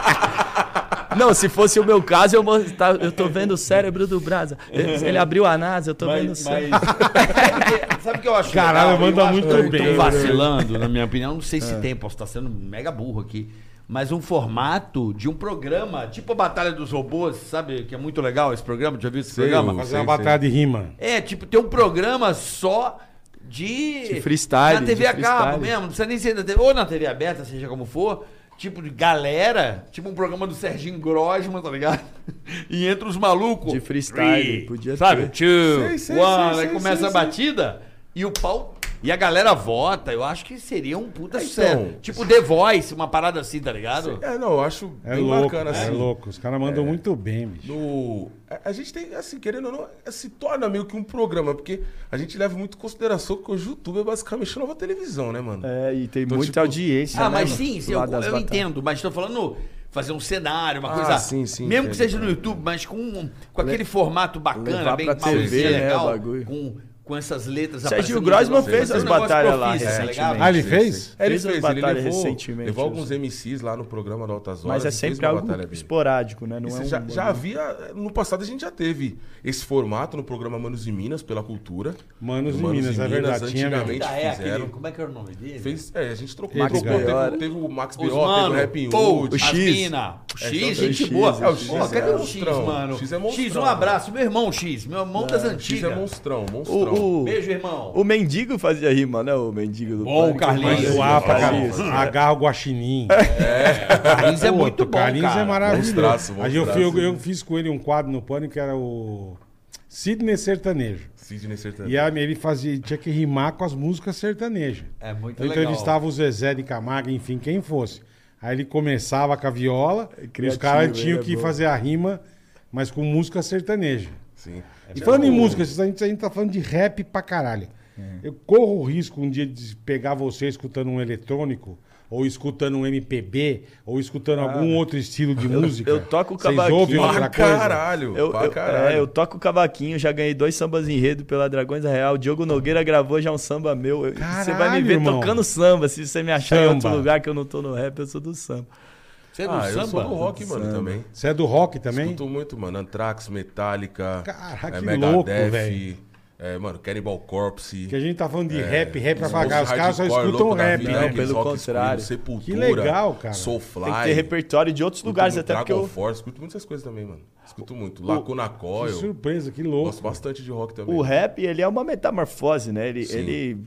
S4: Não, se fosse o meu caso, eu, tá- eu tô vendo o cérebro do Brasa. Ele abriu a NASA, eu tô vendo o
S3: Mas,
S4: cérebro.
S3: mas- sabe o que eu acho
S2: Caralho,
S3: legal?
S2: manda
S3: eu
S2: muito
S3: eu
S2: bem,
S3: tô
S2: né?
S3: vacilando, na minha opinião. Não sei se tem, posso estar sendo mega burro aqui. Mas um formato de um programa, tipo a Batalha dos Robôs, sabe? Que é muito legal esse programa. Já viu esse
S5: Sei,
S3: programa?
S5: eu-
S2: Fazer uma batalha de rima.
S3: É, tipo, tem um programa só de.
S4: De freestyle,
S3: Na TV a cabo mesmo, não precisa nem ser na TV, ou na TV aberta, seja como for. Tipo, de galera, tipo um programa do Serginho Grosman, tá ligado? E entra os malucos.
S4: De freestyle,
S3: Three,
S4: podia
S3: Sabe?
S4: ter.
S3: Two,
S5: Sei, sei,
S3: one,
S5: sei,
S3: aí começa a batida e o pau. E a galera vota. Eu acho que seria um puta
S5: É,
S3: sucesso.
S5: então.
S3: Tipo The Voice, uma parada assim, tá ligado?
S5: É, não, eu acho
S2: É
S5: bem
S2: louco,
S5: bacana
S2: é
S5: assim.
S2: louco. Os caras mandam muito bem, bicho.
S5: No... A a gente tem, assim, querendo ou não, é- se torna meio que um programa, porque a gente leva muito em consideração que hoje o YouTube é basicamente nova televisão, né, mano?
S4: É, e tem
S5: Então,
S4: muita
S5: tipo,
S4: audiência.
S3: Ah,
S4: né,
S3: mas
S4: mano?
S3: sim, sim eu, eu entendo, mas tô falando fazer um cenário, uma
S5: Ah,
S3: coisa.
S5: sim, sim,
S3: mesmo que seja no YouTube, mas com, com aquele formato bacana,
S4: levar
S3: bem
S4: pra TV, né,
S3: legal, com, com essas letras
S4: Sérgio Grossman fez as
S3: negócio
S4: batalhas lá
S3: tá
S4: recentemente.
S3: ligado?
S2: Ah, ele fez?
S5: É, ele
S4: Fez as
S5: fez, ele levou,
S4: recentemente,
S5: levou alguns. MCs lá no programa da Altas Horas.
S4: Mas é sempre
S5: uma
S4: algo esporádico, né? Não é um
S5: já, já havia, no passado a gente já teve esse formato no programa Manos e Minas, pela cultura.
S2: Manos e
S5: Manos
S2: Minas,
S5: e
S2: é
S5: Minas,
S2: verdade. Tinha mesmo.
S5: antigamente.
S3: É
S5: fizeram.
S3: como é que era o nome dele?
S5: Fez, é, a gente trocou.
S2: Max
S5: trocou teve, teve o Max Bior, teve o Rap
S3: pô,
S5: Hood.
S4: o X.
S3: X,
S5: então,
S3: gente
S4: X,
S3: boa.
S5: é, o X é
S3: cadê o
S5: monstrão,
S3: X, mano?
S5: o X é
S3: X,
S5: monstrão,
S3: um abraço. Meu irmão X, meu irmão das
S5: X é
S3: antigas.
S5: monstrão, monstrão.
S4: O, o,
S3: Beijo, irmão.
S4: o mendigo fazia rima, né? O mendigo do
S3: Bom,
S4: Pânico.
S3: Carlinhos.
S2: O APA, agarra o guaxinim.
S3: Carlinhos é
S2: Pô,
S3: muito
S2: o
S3: bom,
S2: Carlinhos
S3: cara.
S2: é maravilhoso. Aí eu, eu, eu fiz com ele um quadro no Pânico que era o Sidney Sertanejo.
S5: Sidney Sertanejo.
S2: E a- ele fazia, tinha que rimar com as músicas sertanejas.
S3: É muito
S2: Eu
S3: legal.
S2: entrevistava o Zezé de Camargo, enfim, quem fosse. Aí ele começava com a viola e os
S4: criativo,
S2: caras tinham
S4: ele é
S2: que
S4: bom.
S2: fazer a rima, mas com música sertaneja.
S5: Sim.
S2: E falando em
S5: o-
S2: música, a gente, a gente tá falando de rap pra caralho. Eu corro o risco um dia de pegar você escutando um eletrônico, ou escutando um MPB, ou escutando algum outro estilo de música.
S4: eu toco
S2: Vocês
S4: cavaquinho.
S2: ouvem outra
S5: Pra
S2: coisa?
S5: caralho,
S4: Eu, eu,
S5: caralho.
S4: é, eu toco cavaquinho, já ganhei dois sambas enredo pela Dragões da Real. Diogo Nogueira gravou já um samba meu. Eu- você vai me
S2: Caralho,
S4: ver
S2: irmão.
S4: tocando samba. Se você me achar em outro
S2: Samba.
S4: lugar que eu não tô no rap, eu sou do samba.
S3: Você é do
S5: Ah, eu
S3: samba?
S5: sou do rock, mano, também.
S2: Você é do rock também?
S5: Escuto muito, mano. Anthrax, Metallica.
S2: Caraca,
S5: é,
S2: que
S5: Megadeth,
S2: louco, velho.
S5: É, mano, Cannibal Corpse.
S2: Que a gente tá falando de rap, rap pra
S5: os
S2: pagar. Os caras só escutam rap,
S5: vida,
S2: né?
S4: Não, pelo
S5: rock
S4: contrário.
S5: Sepultura,
S2: Que legal, cara.
S5: Soulfly.
S4: Tem que ter repertório de outros
S5: Escuto
S4: lugares,
S5: muito
S4: até porque
S5: Dragon
S4: eu,
S5: Force, escuto muitas coisas também, mano. Escuto muito. Lacuna
S2: Que
S5: Coil.
S2: surpresa, que louco.
S5: Gosto bastante de rock também.
S4: o rap, ele é uma metamorfose, né? Ele,
S5: Sim.
S4: ele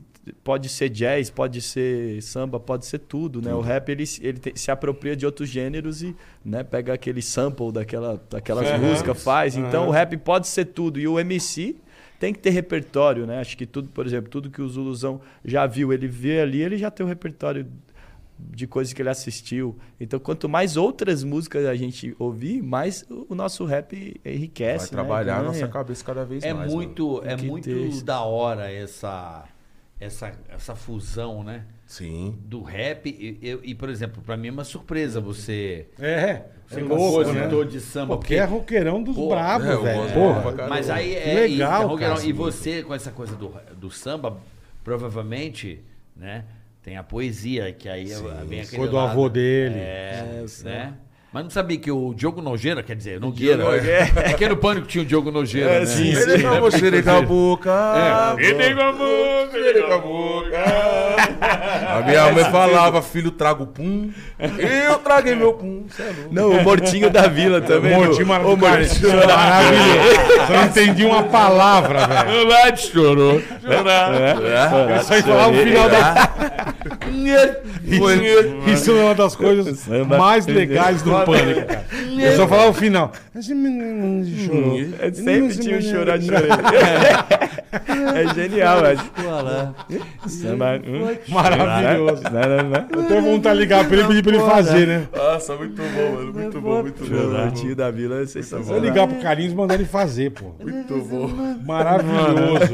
S4: pode ser jazz, pode ser samba, pode ser tudo, né? O rap, ele, ele te- se apropria de outros gêneros e né, pega aquele sample daquela, daquelas
S2: Aham.
S4: músicas, faz. Então,
S2: Aham.
S4: o rap pode ser tudo. E o MC tem que ter repertório, né? Acho que tudo, por exemplo, tudo que o Zuluzão já viu, ele vê ali, ele já tem o repertório de coisas que ele assistiu. Então, quanto mais outras músicas a gente ouvir, mais o nosso rap enriquece.
S5: Vai
S4: né?
S5: trabalhar a
S4: Ganha.
S5: nossa cabeça cada vez
S3: É
S5: mais.
S3: muito,
S4: Tem
S3: é muito da hora essa, essa, essa fusão, né?
S5: Sim.
S3: Do rap e, eu- e, por exemplo, pra mim é uma surpresa você
S2: É,
S3: ser
S2: é louco, né?
S3: compositor de samba.
S2: Pô, que é roqueirão dos
S3: Pô,
S2: bravos,
S5: é,
S2: velho. Porra.
S3: Mas aí é
S2: legal,
S3: e, Rogueirão,
S2: cara.
S3: e você com essa coisa do, do samba, provavelmente, né? Tem a poesia, que aí vem aquele
S2: Foi do
S3: lado-
S2: avô dele.
S3: É,
S4: É, sim.
S3: né? Mas não sabia que o Diogo Nogueira, quer dizer, Nogueira.
S5: Diogo Nogueira.
S3: É que no Pânico tinha o Diogo Nogueira,
S4: É,
S3: né?
S4: sim,
S5: Ele não vou xerer com a boca.
S3: É.
S5: com a boca. Xerer com a boca. A minha mãe falava, filho, trago pum. Eu traguei meu pum. É.
S4: Não, o Mortinho da Vila também.
S2: Mortinho
S4: o-
S2: maravilhoso.
S4: o Mortinho.
S2: Maravilhoso. Só não entendi uma palavra, velho.
S3: Lá chorou.
S2: Eu só ia falar o final da. Isso, isso é uma das coisas
S4: Samba.
S2: mais legais do pânico, cara. Eu só falar o final. Chorou.
S4: É sempre tinha um chorar chorei. É genial, velho. Samba. hum.
S2: Maravilhoso. Eu tenho vontade de ligar pra ele e pedir pra ele fazer, né?
S5: Nossa, muito bom, mano. Muito bom, muito bom.
S4: Choratinho da vila é
S2: Vou
S4: sensacional.
S2: ligar pro Carlinhos e mandar ele fazer, pô.
S5: Muito bom.
S2: Maravilhoso.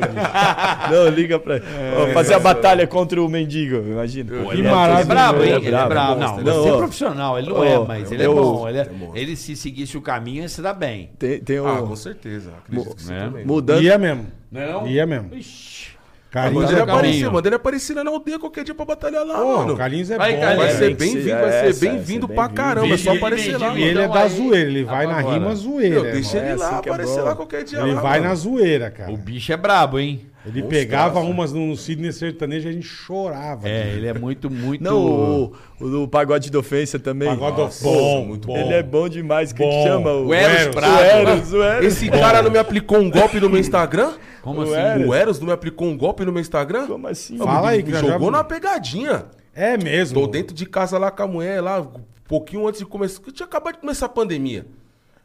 S4: Não, liga pra. Ó, fazer a batalha contra o mendigo, imagina.
S2: Que
S3: Ele é brabo, hein?
S4: É
S3: Ele é
S4: brabo,
S3: brabo.
S5: monstro,
S3: Não,
S5: ele é
S3: é profissional, ele não é, mas ele é bom. Ele, é-
S5: é monstro.
S3: ele se seguisse o caminho, ia se dar bem.
S4: Tem, tem o.
S5: Ah, com certeza. Acredito que sim
S3: né?
S5: também.
S4: Mudando.
S2: Ia mesmo.
S3: Não?
S2: Ia mesmo.
S3: Ixi.
S2: Carlinhos
S5: ele
S2: é bom.
S5: aparecer, manda ele aparecer lá na aldeia qualquer dia pra batalhar lá,
S2: Pô,
S5: mano.
S2: o Carlinhos é
S3: Vai,
S2: bom.
S3: Carlinhos.
S5: Vai ser bem-vindo, vai ser bem-vindo
S4: ser
S5: pra caramba, é só
S3: Ele
S5: aparecer lá.
S2: E ele é da zoeira, ele vai na rima zoeira.
S5: Deixa ele
S4: É
S5: lá,
S4: é
S5: aparecer
S4: bom.
S5: lá qualquer dia
S2: Ele vai na zoeira, cara.
S3: O bicho é brabo, hein?
S2: Ele pegava umas no, no Sidney Sertanejo e a gente chorava.
S3: É,
S2: cara.
S3: ele é muito, muito.
S4: Não, o, o do pagode de ofensa também.
S2: Pagode
S5: Nossa,
S2: bom,
S5: muito
S2: bom.
S4: Ele é bom demais. Quem
S2: Bom.
S4: que chama? O
S3: O Eros. Brabo.
S4: O Eros, o Eros.
S5: Esse cara não me aplicou um golpe no meu Instagram?
S3: Como
S4: O
S3: assim?
S4: Eros.
S5: O Eros não me aplicou um golpe no meu Instagram?
S4: Como assim?
S2: Fala aí, que
S5: Me
S2: eu já-
S5: jogou na pegadinha.
S2: É mesmo.
S5: Tô dentro de casa lá com a mulher, lá, um pouquinho antes de começar. Tinha acabado de começar a pandemia.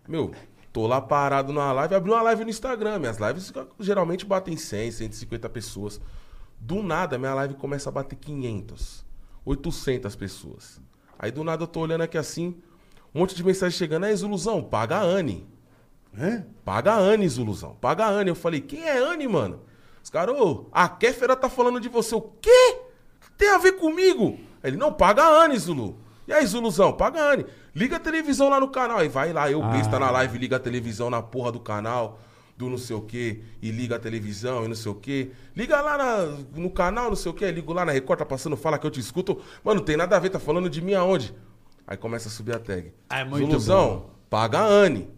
S5: Meu, tô lá parado na live, abri uma live no Instagram. Minhas lives geralmente batem 100, 150 pessoas. Do nada, minha live começa a bater 500, 800 pessoas. Aí do nada eu tô olhando aqui assim, um monte de mensagem chegando. Aí, Zuluzão, paga a Anne. Paga a Anne, Zuluzão. Paga a Anne. Eu falei, quem é Anne, mano? Os caras, ô, a Kéfera tá falando de você. O quê? Tem a ver comigo? Ele, não, paga a Anne, Zulu. E aí, Zuluzão, paga a Anne. Liga a televisão lá no canal. Aí vai lá, eu, besta na live, liga a televisão na porra do canal, do não sei o quê, e liga a televisão e não sei o quê. Liga lá na- no canal, não sei o quê, ligo lá na Record, tá passando, fala que eu te escuto. Mano, tem nada a ver, tá falando de mim aonde? Aí começa a subir a tag.
S3: Ah, é muito
S5: Zuluzão, paga a Anne.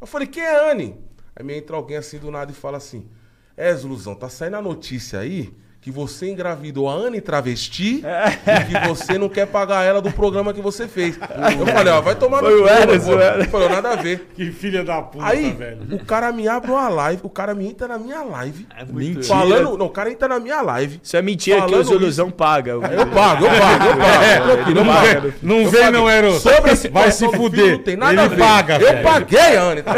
S5: Eu falei, quem é Anne? Aí me entra alguém assim do nada e fala assim: É, Zuluzão, tá saindo a notícia aí que você engravidou a Anne travesti e que você não quer pagar ela do programa que você fez. Eu falei, ó, vai tomar no
S4: Foi o
S5: cu,
S4: Eros.
S5: Ele Falou, nada a ver.
S2: Que filha da puta,
S5: Aí,
S2: velho.
S5: o cara me abre uma live, o cara me entra na minha live.
S4: Mentira.
S5: Falando. Não, o cara entra na minha live.
S4: Isso é mentira que o
S5: Falando
S4: Zuluzão paga.
S5: Eu pago, eu pago, eu pago. Tranquilo, eu
S2: Não,
S5: pago.
S2: vem, não
S5: Eu
S2: vem,
S5: paguei.
S2: não.
S5: Sobre a
S2: Vai se fuder.
S5: filho, Não tem nada
S2: Ele
S5: a ver.
S2: paga,
S5: Eu
S2: velho.
S5: paguei, Anne. Tá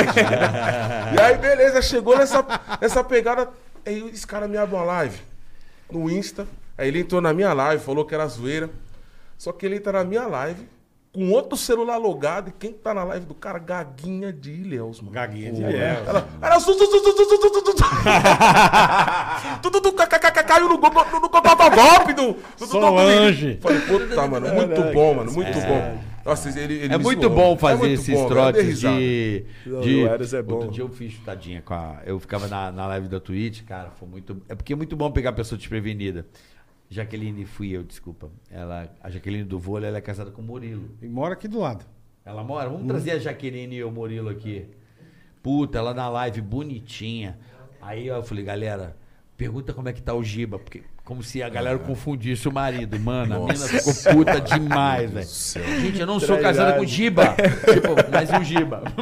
S5: e aí, beleza, chegou nessa, nessa pegada. Aí esse cara me abre uma live no Insta. Aí ele entrou na minha live, falou que era zoeira. Só que ele entra na minha live com outro celular logado e quem tá na live do cara? Gaguinha de Ilhéus, mano.
S2: Gaguinha de Ilhéus.
S5: Ela, ela caiu no golpe do golpe do
S2: Solange.
S5: Falei, puta, mano, muito bom, mano, muito bom. Nossa, ele, ele
S3: É muito
S5: zoou.
S3: bom
S5: É
S3: fazer
S5: muito
S3: esses
S5: bom,
S3: trotes de.
S4: Não,
S3: de...
S4: o Eros é bom.
S3: Outro dia eu fiz tadinha com a. Eu ficava na, na live da Twitch, cara, foi muito. É porque é muito bom pegar a pessoa desprevenida. Jaqueline fui eu, desculpa. Ela, a Jaqueline do vôlei, ela é casada com o Murilo.
S2: E mora aqui do lado.
S3: Ela mora. Vamos trazer a Jaqueline e o Murilo aqui. Puta, ela na live bonitinha. Aí eu falei, galera, pergunta como é que tá o Giba, porque como se a galera confundisse o marido. Mano, a mina ficou puta demais, velho. Gente, eu não sou casada com o Giba. tipo, mas e o Giba?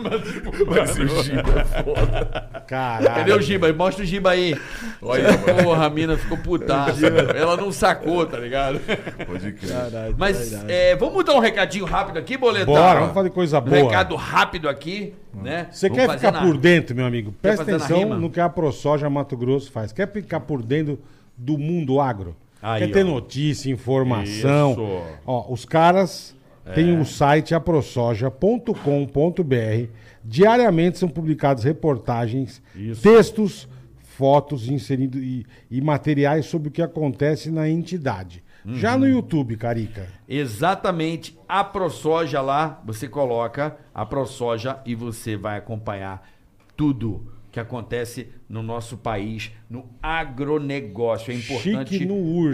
S5: Mas o Giba é foda.
S2: Caralho.
S3: Cadê o Giba? Mostra o Giba aí.
S5: Olha, mano.
S3: Porra, a mina ficou putaça. Ela não sacou, tá ligado?
S5: Pode crer.
S4: Caralho,
S3: Mas
S4: verdade.
S3: é, vamos dar um recadinho rápido aqui, Boletão?
S2: Bora, vamos fazer coisa
S3: Um
S2: boa.
S3: recado rápido aqui, né?
S2: Você quer
S3: fazer
S2: ficar
S3: na-
S2: por dentro, meu amigo? Presta
S3: fazer na
S2: atenção
S3: rima?
S2: no que a ProSoja Mato Grosso faz. Quer ficar por dentro do mundo agro?
S3: Aí,
S2: Quer ter
S3: ó.
S2: notícia, informação?
S3: Isso.
S2: Ó, os caras têm o site aprosoja.com.br. Diariamente são publicados reportagens, textos, fotos inseridos e, e materiais sobre o que acontece na entidade. Já
S3: Uhum.
S2: no YouTube, Carica.
S3: Exatamente. A ProSoja lá, você coloca a ProSoja e você vai acompanhar tudo que acontece no nosso país, no agronegócio. É importante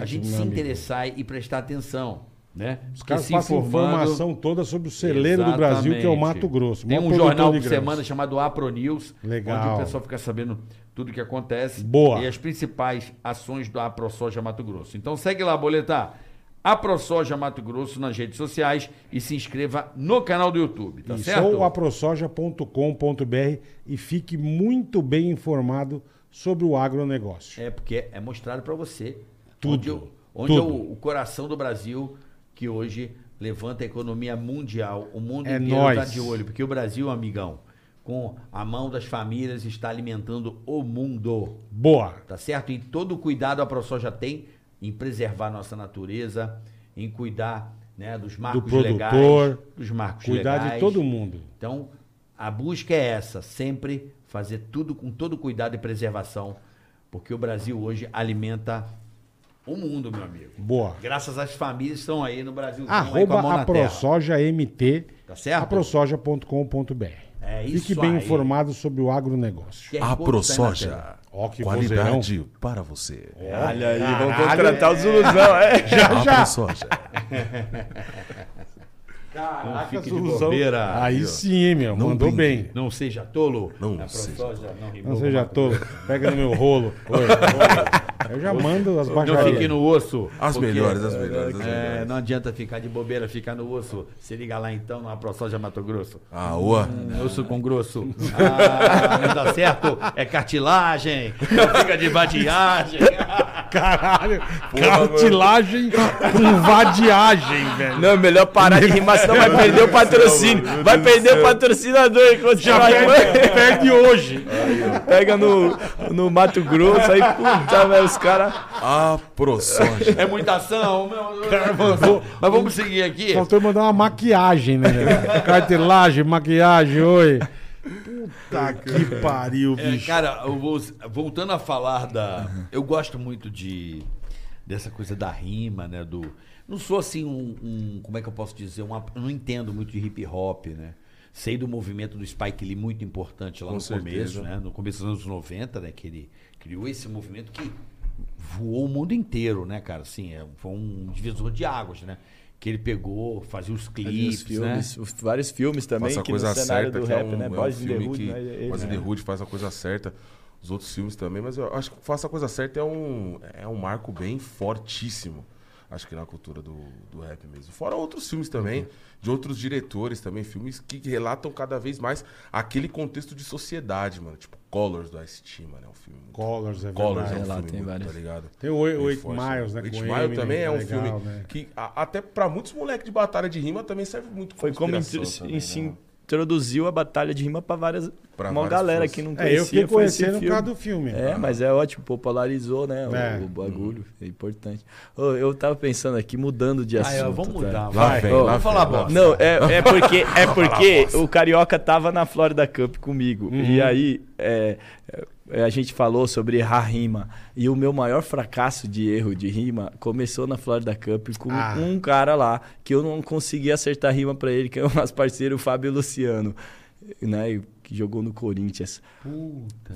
S3: a gente se
S2: amigo.
S3: interessar e prestar atenção. Né?
S2: Os caras passam
S3: informando-
S2: informação toda sobre o celeiro do Brasil, que é o
S3: Exatamente.
S2: Mato Grosso.
S3: Tem um jornal
S2: de
S3: por semana chamado Apro News,
S2: Legal.
S3: onde o pessoal fica sabendo tudo que acontece
S2: Boa.
S3: e as principais ações do AproSoja Mato Grosso. Então segue lá, boletar. AproSoja Mato Grosso nas redes sociais e se inscreva no canal do YouTube, tá
S2: Isso,
S3: certo?
S2: ou aprosoja.com.br e fique muito bem informado sobre o agronegócio.
S3: É porque é mostrado pra você
S2: Tudo.
S3: onde, onde é
S2: Tudo.
S3: o, o coração do Brasil, que hoje levanta a economia mundial. O mundo
S2: É
S3: inteiro está de olho, porque o Brasil, amigão, com a mão das famílias, está alimentando o mundo.
S2: Boa.
S3: Tá certo? E todo o cuidado a ProSoja tem em preservar nossa natureza, em cuidar né, dos marcos
S2: produtor,
S3: legais, dos marcos
S2: Cuidar
S3: legais.
S2: de todo mundo.
S3: Então, a busca é essa, sempre fazer tudo com todo cuidado e preservação, porque o Brasil hoje alimenta o mundo, meu amigo.
S2: Boa.
S3: Graças às famílias que estão aí no Brasil. a
S2: Arroba a. ProSoja MT,
S3: Tá certo?
S2: aprosoja.com.br.
S3: É isso
S2: Fique bem
S3: aí.
S2: informado sobre o agronegócio.
S5: A
S3: tá
S5: ProSoja.
S2: Ó, que
S5: Qualidade para você.
S4: Olha aí, vamos contratar o Zuluzão, é.
S2: Já, já.
S5: ProSoja.
S3: Não fique de bobeira.
S2: Aí sim, meu.
S5: Não
S2: mandou
S5: brinque.
S2: bem.
S3: Não seja tolo.
S5: Não
S3: a
S5: seja
S3: não
S2: Não seja tolo. Pega no meu rolo. Oi. Eu já mando as
S3: Não fique
S2: baixarias.
S3: no osso.
S5: As
S3: porque-
S5: melhores, as melhores, as
S3: É,
S5: melhores.
S3: não adianta ficar de bobeira, ficar no osso. Se liga lá então na ProSoja Mato Grosso.
S5: Ah, ua.
S3: Hum, Osso com grosso. Ah, não dá certo. É cartilagem. Não fica de vadiagem.
S2: Caralho. Cartilagem com vadiagem, velho.
S4: Não, melhor parar de rimar, senão vai perder o patrocínio. Vai perder o patrocinador enquanto
S2: Já
S4: vai
S2: perde, perde hoje.
S4: Pega no, no Mato Grosso, aí puta, velho, os caras.
S5: A ProSoja.
S3: É muita ação. Meu...
S2: mandou-
S3: Mas vamos seguir aqui.
S2: Faltou mandar uma maquiagem, né? velho? Cartilagem, maquiagem, oi. Puta que pariu,
S3: É,
S2: bicho.
S3: cara, eu vou- voltando a falar da. Eu gosto muito de. dessa coisa da rima, né? Do. Não sou assim um. um- como é que eu posso dizer? Uma, eu não entendo muito de hip hop, né? Sei do movimento do Spike Lee muito importante lá
S5: Com
S3: no
S5: certeza.
S3: começo, né? No começo dos anos 90, né? Que ele criou esse movimento que voou o mundo inteiro, né, cara? Assim, é, foi um divisor de águas, né? Que ele pegou, fazia os clipes,
S4: Os filmes,
S3: né?
S4: os- vários filmes também,
S5: Faça a
S4: que no
S5: coisa
S4: cenário
S5: certa,
S4: do
S5: que é
S4: rap,
S5: um,
S4: né?
S5: é um
S4: Boys
S5: filme
S4: Hood,
S5: que
S4: né? Ele-
S5: Boys
S4: né?
S5: Hood faz a coisa certa. Os outros filmes também, mas eu acho que Faça a Coisa Certa é um, é um marco bem fortíssimo. Acho que na cultura do, do rap mesmo. Fora outros filmes também, de outros diretores também, filmes que relatam cada vez mais aquele contexto de sociedade, mano. Tipo, Colors do Ice-T, mano, é um filme. muito-
S2: Colors, é
S5: Colors é
S2: verdade.
S5: um
S4: lá
S5: filme
S4: tem
S5: muito,
S4: vários.
S5: tá ligado?
S2: Tem o Eight- Miles, né,
S5: Eight
S2: com
S5: Mile
S2: Eminem,
S5: também é um
S2: legal,
S5: filme
S2: né?
S5: que a- até pra muitos moleques de batalha de rima também serve muito
S4: Foi como intro-
S5: também,
S4: se
S5: né?
S4: Introduziu a batalha de rima pra várias.
S5: Pra
S4: uma
S5: várias
S4: galera
S5: pessoas.
S4: que não
S2: É,
S4: conhecia.
S2: eu fiquei
S4: foi esse
S2: conhecendo por
S4: filme.
S2: causa do filme.
S4: É, mas é ótimo, popularizou, né? o-
S2: É.
S4: O, bagulho. É importante. Ô, eu tava pensando aqui, mudando de
S3: Ah,
S4: assunto.
S3: é, vamos
S4: tá?
S3: mudar.
S5: Lá
S3: vai.
S5: lá
S3: vamos
S5: vem,
S3: falar bosta.
S4: Não, é, é porque, é porque o Carioca tava na Florida Cup comigo.
S2: Uhum.
S4: E aí é, é, a gente falou sobre errar rima. E o meu maior fracasso de erro de rima começou na Florida Cup com
S2: Ah.
S4: um cara lá que eu não conseguia acertar rima pra ele, que é o nosso parceiro o Fábio Luciano. Né, que jogou no Corinthians.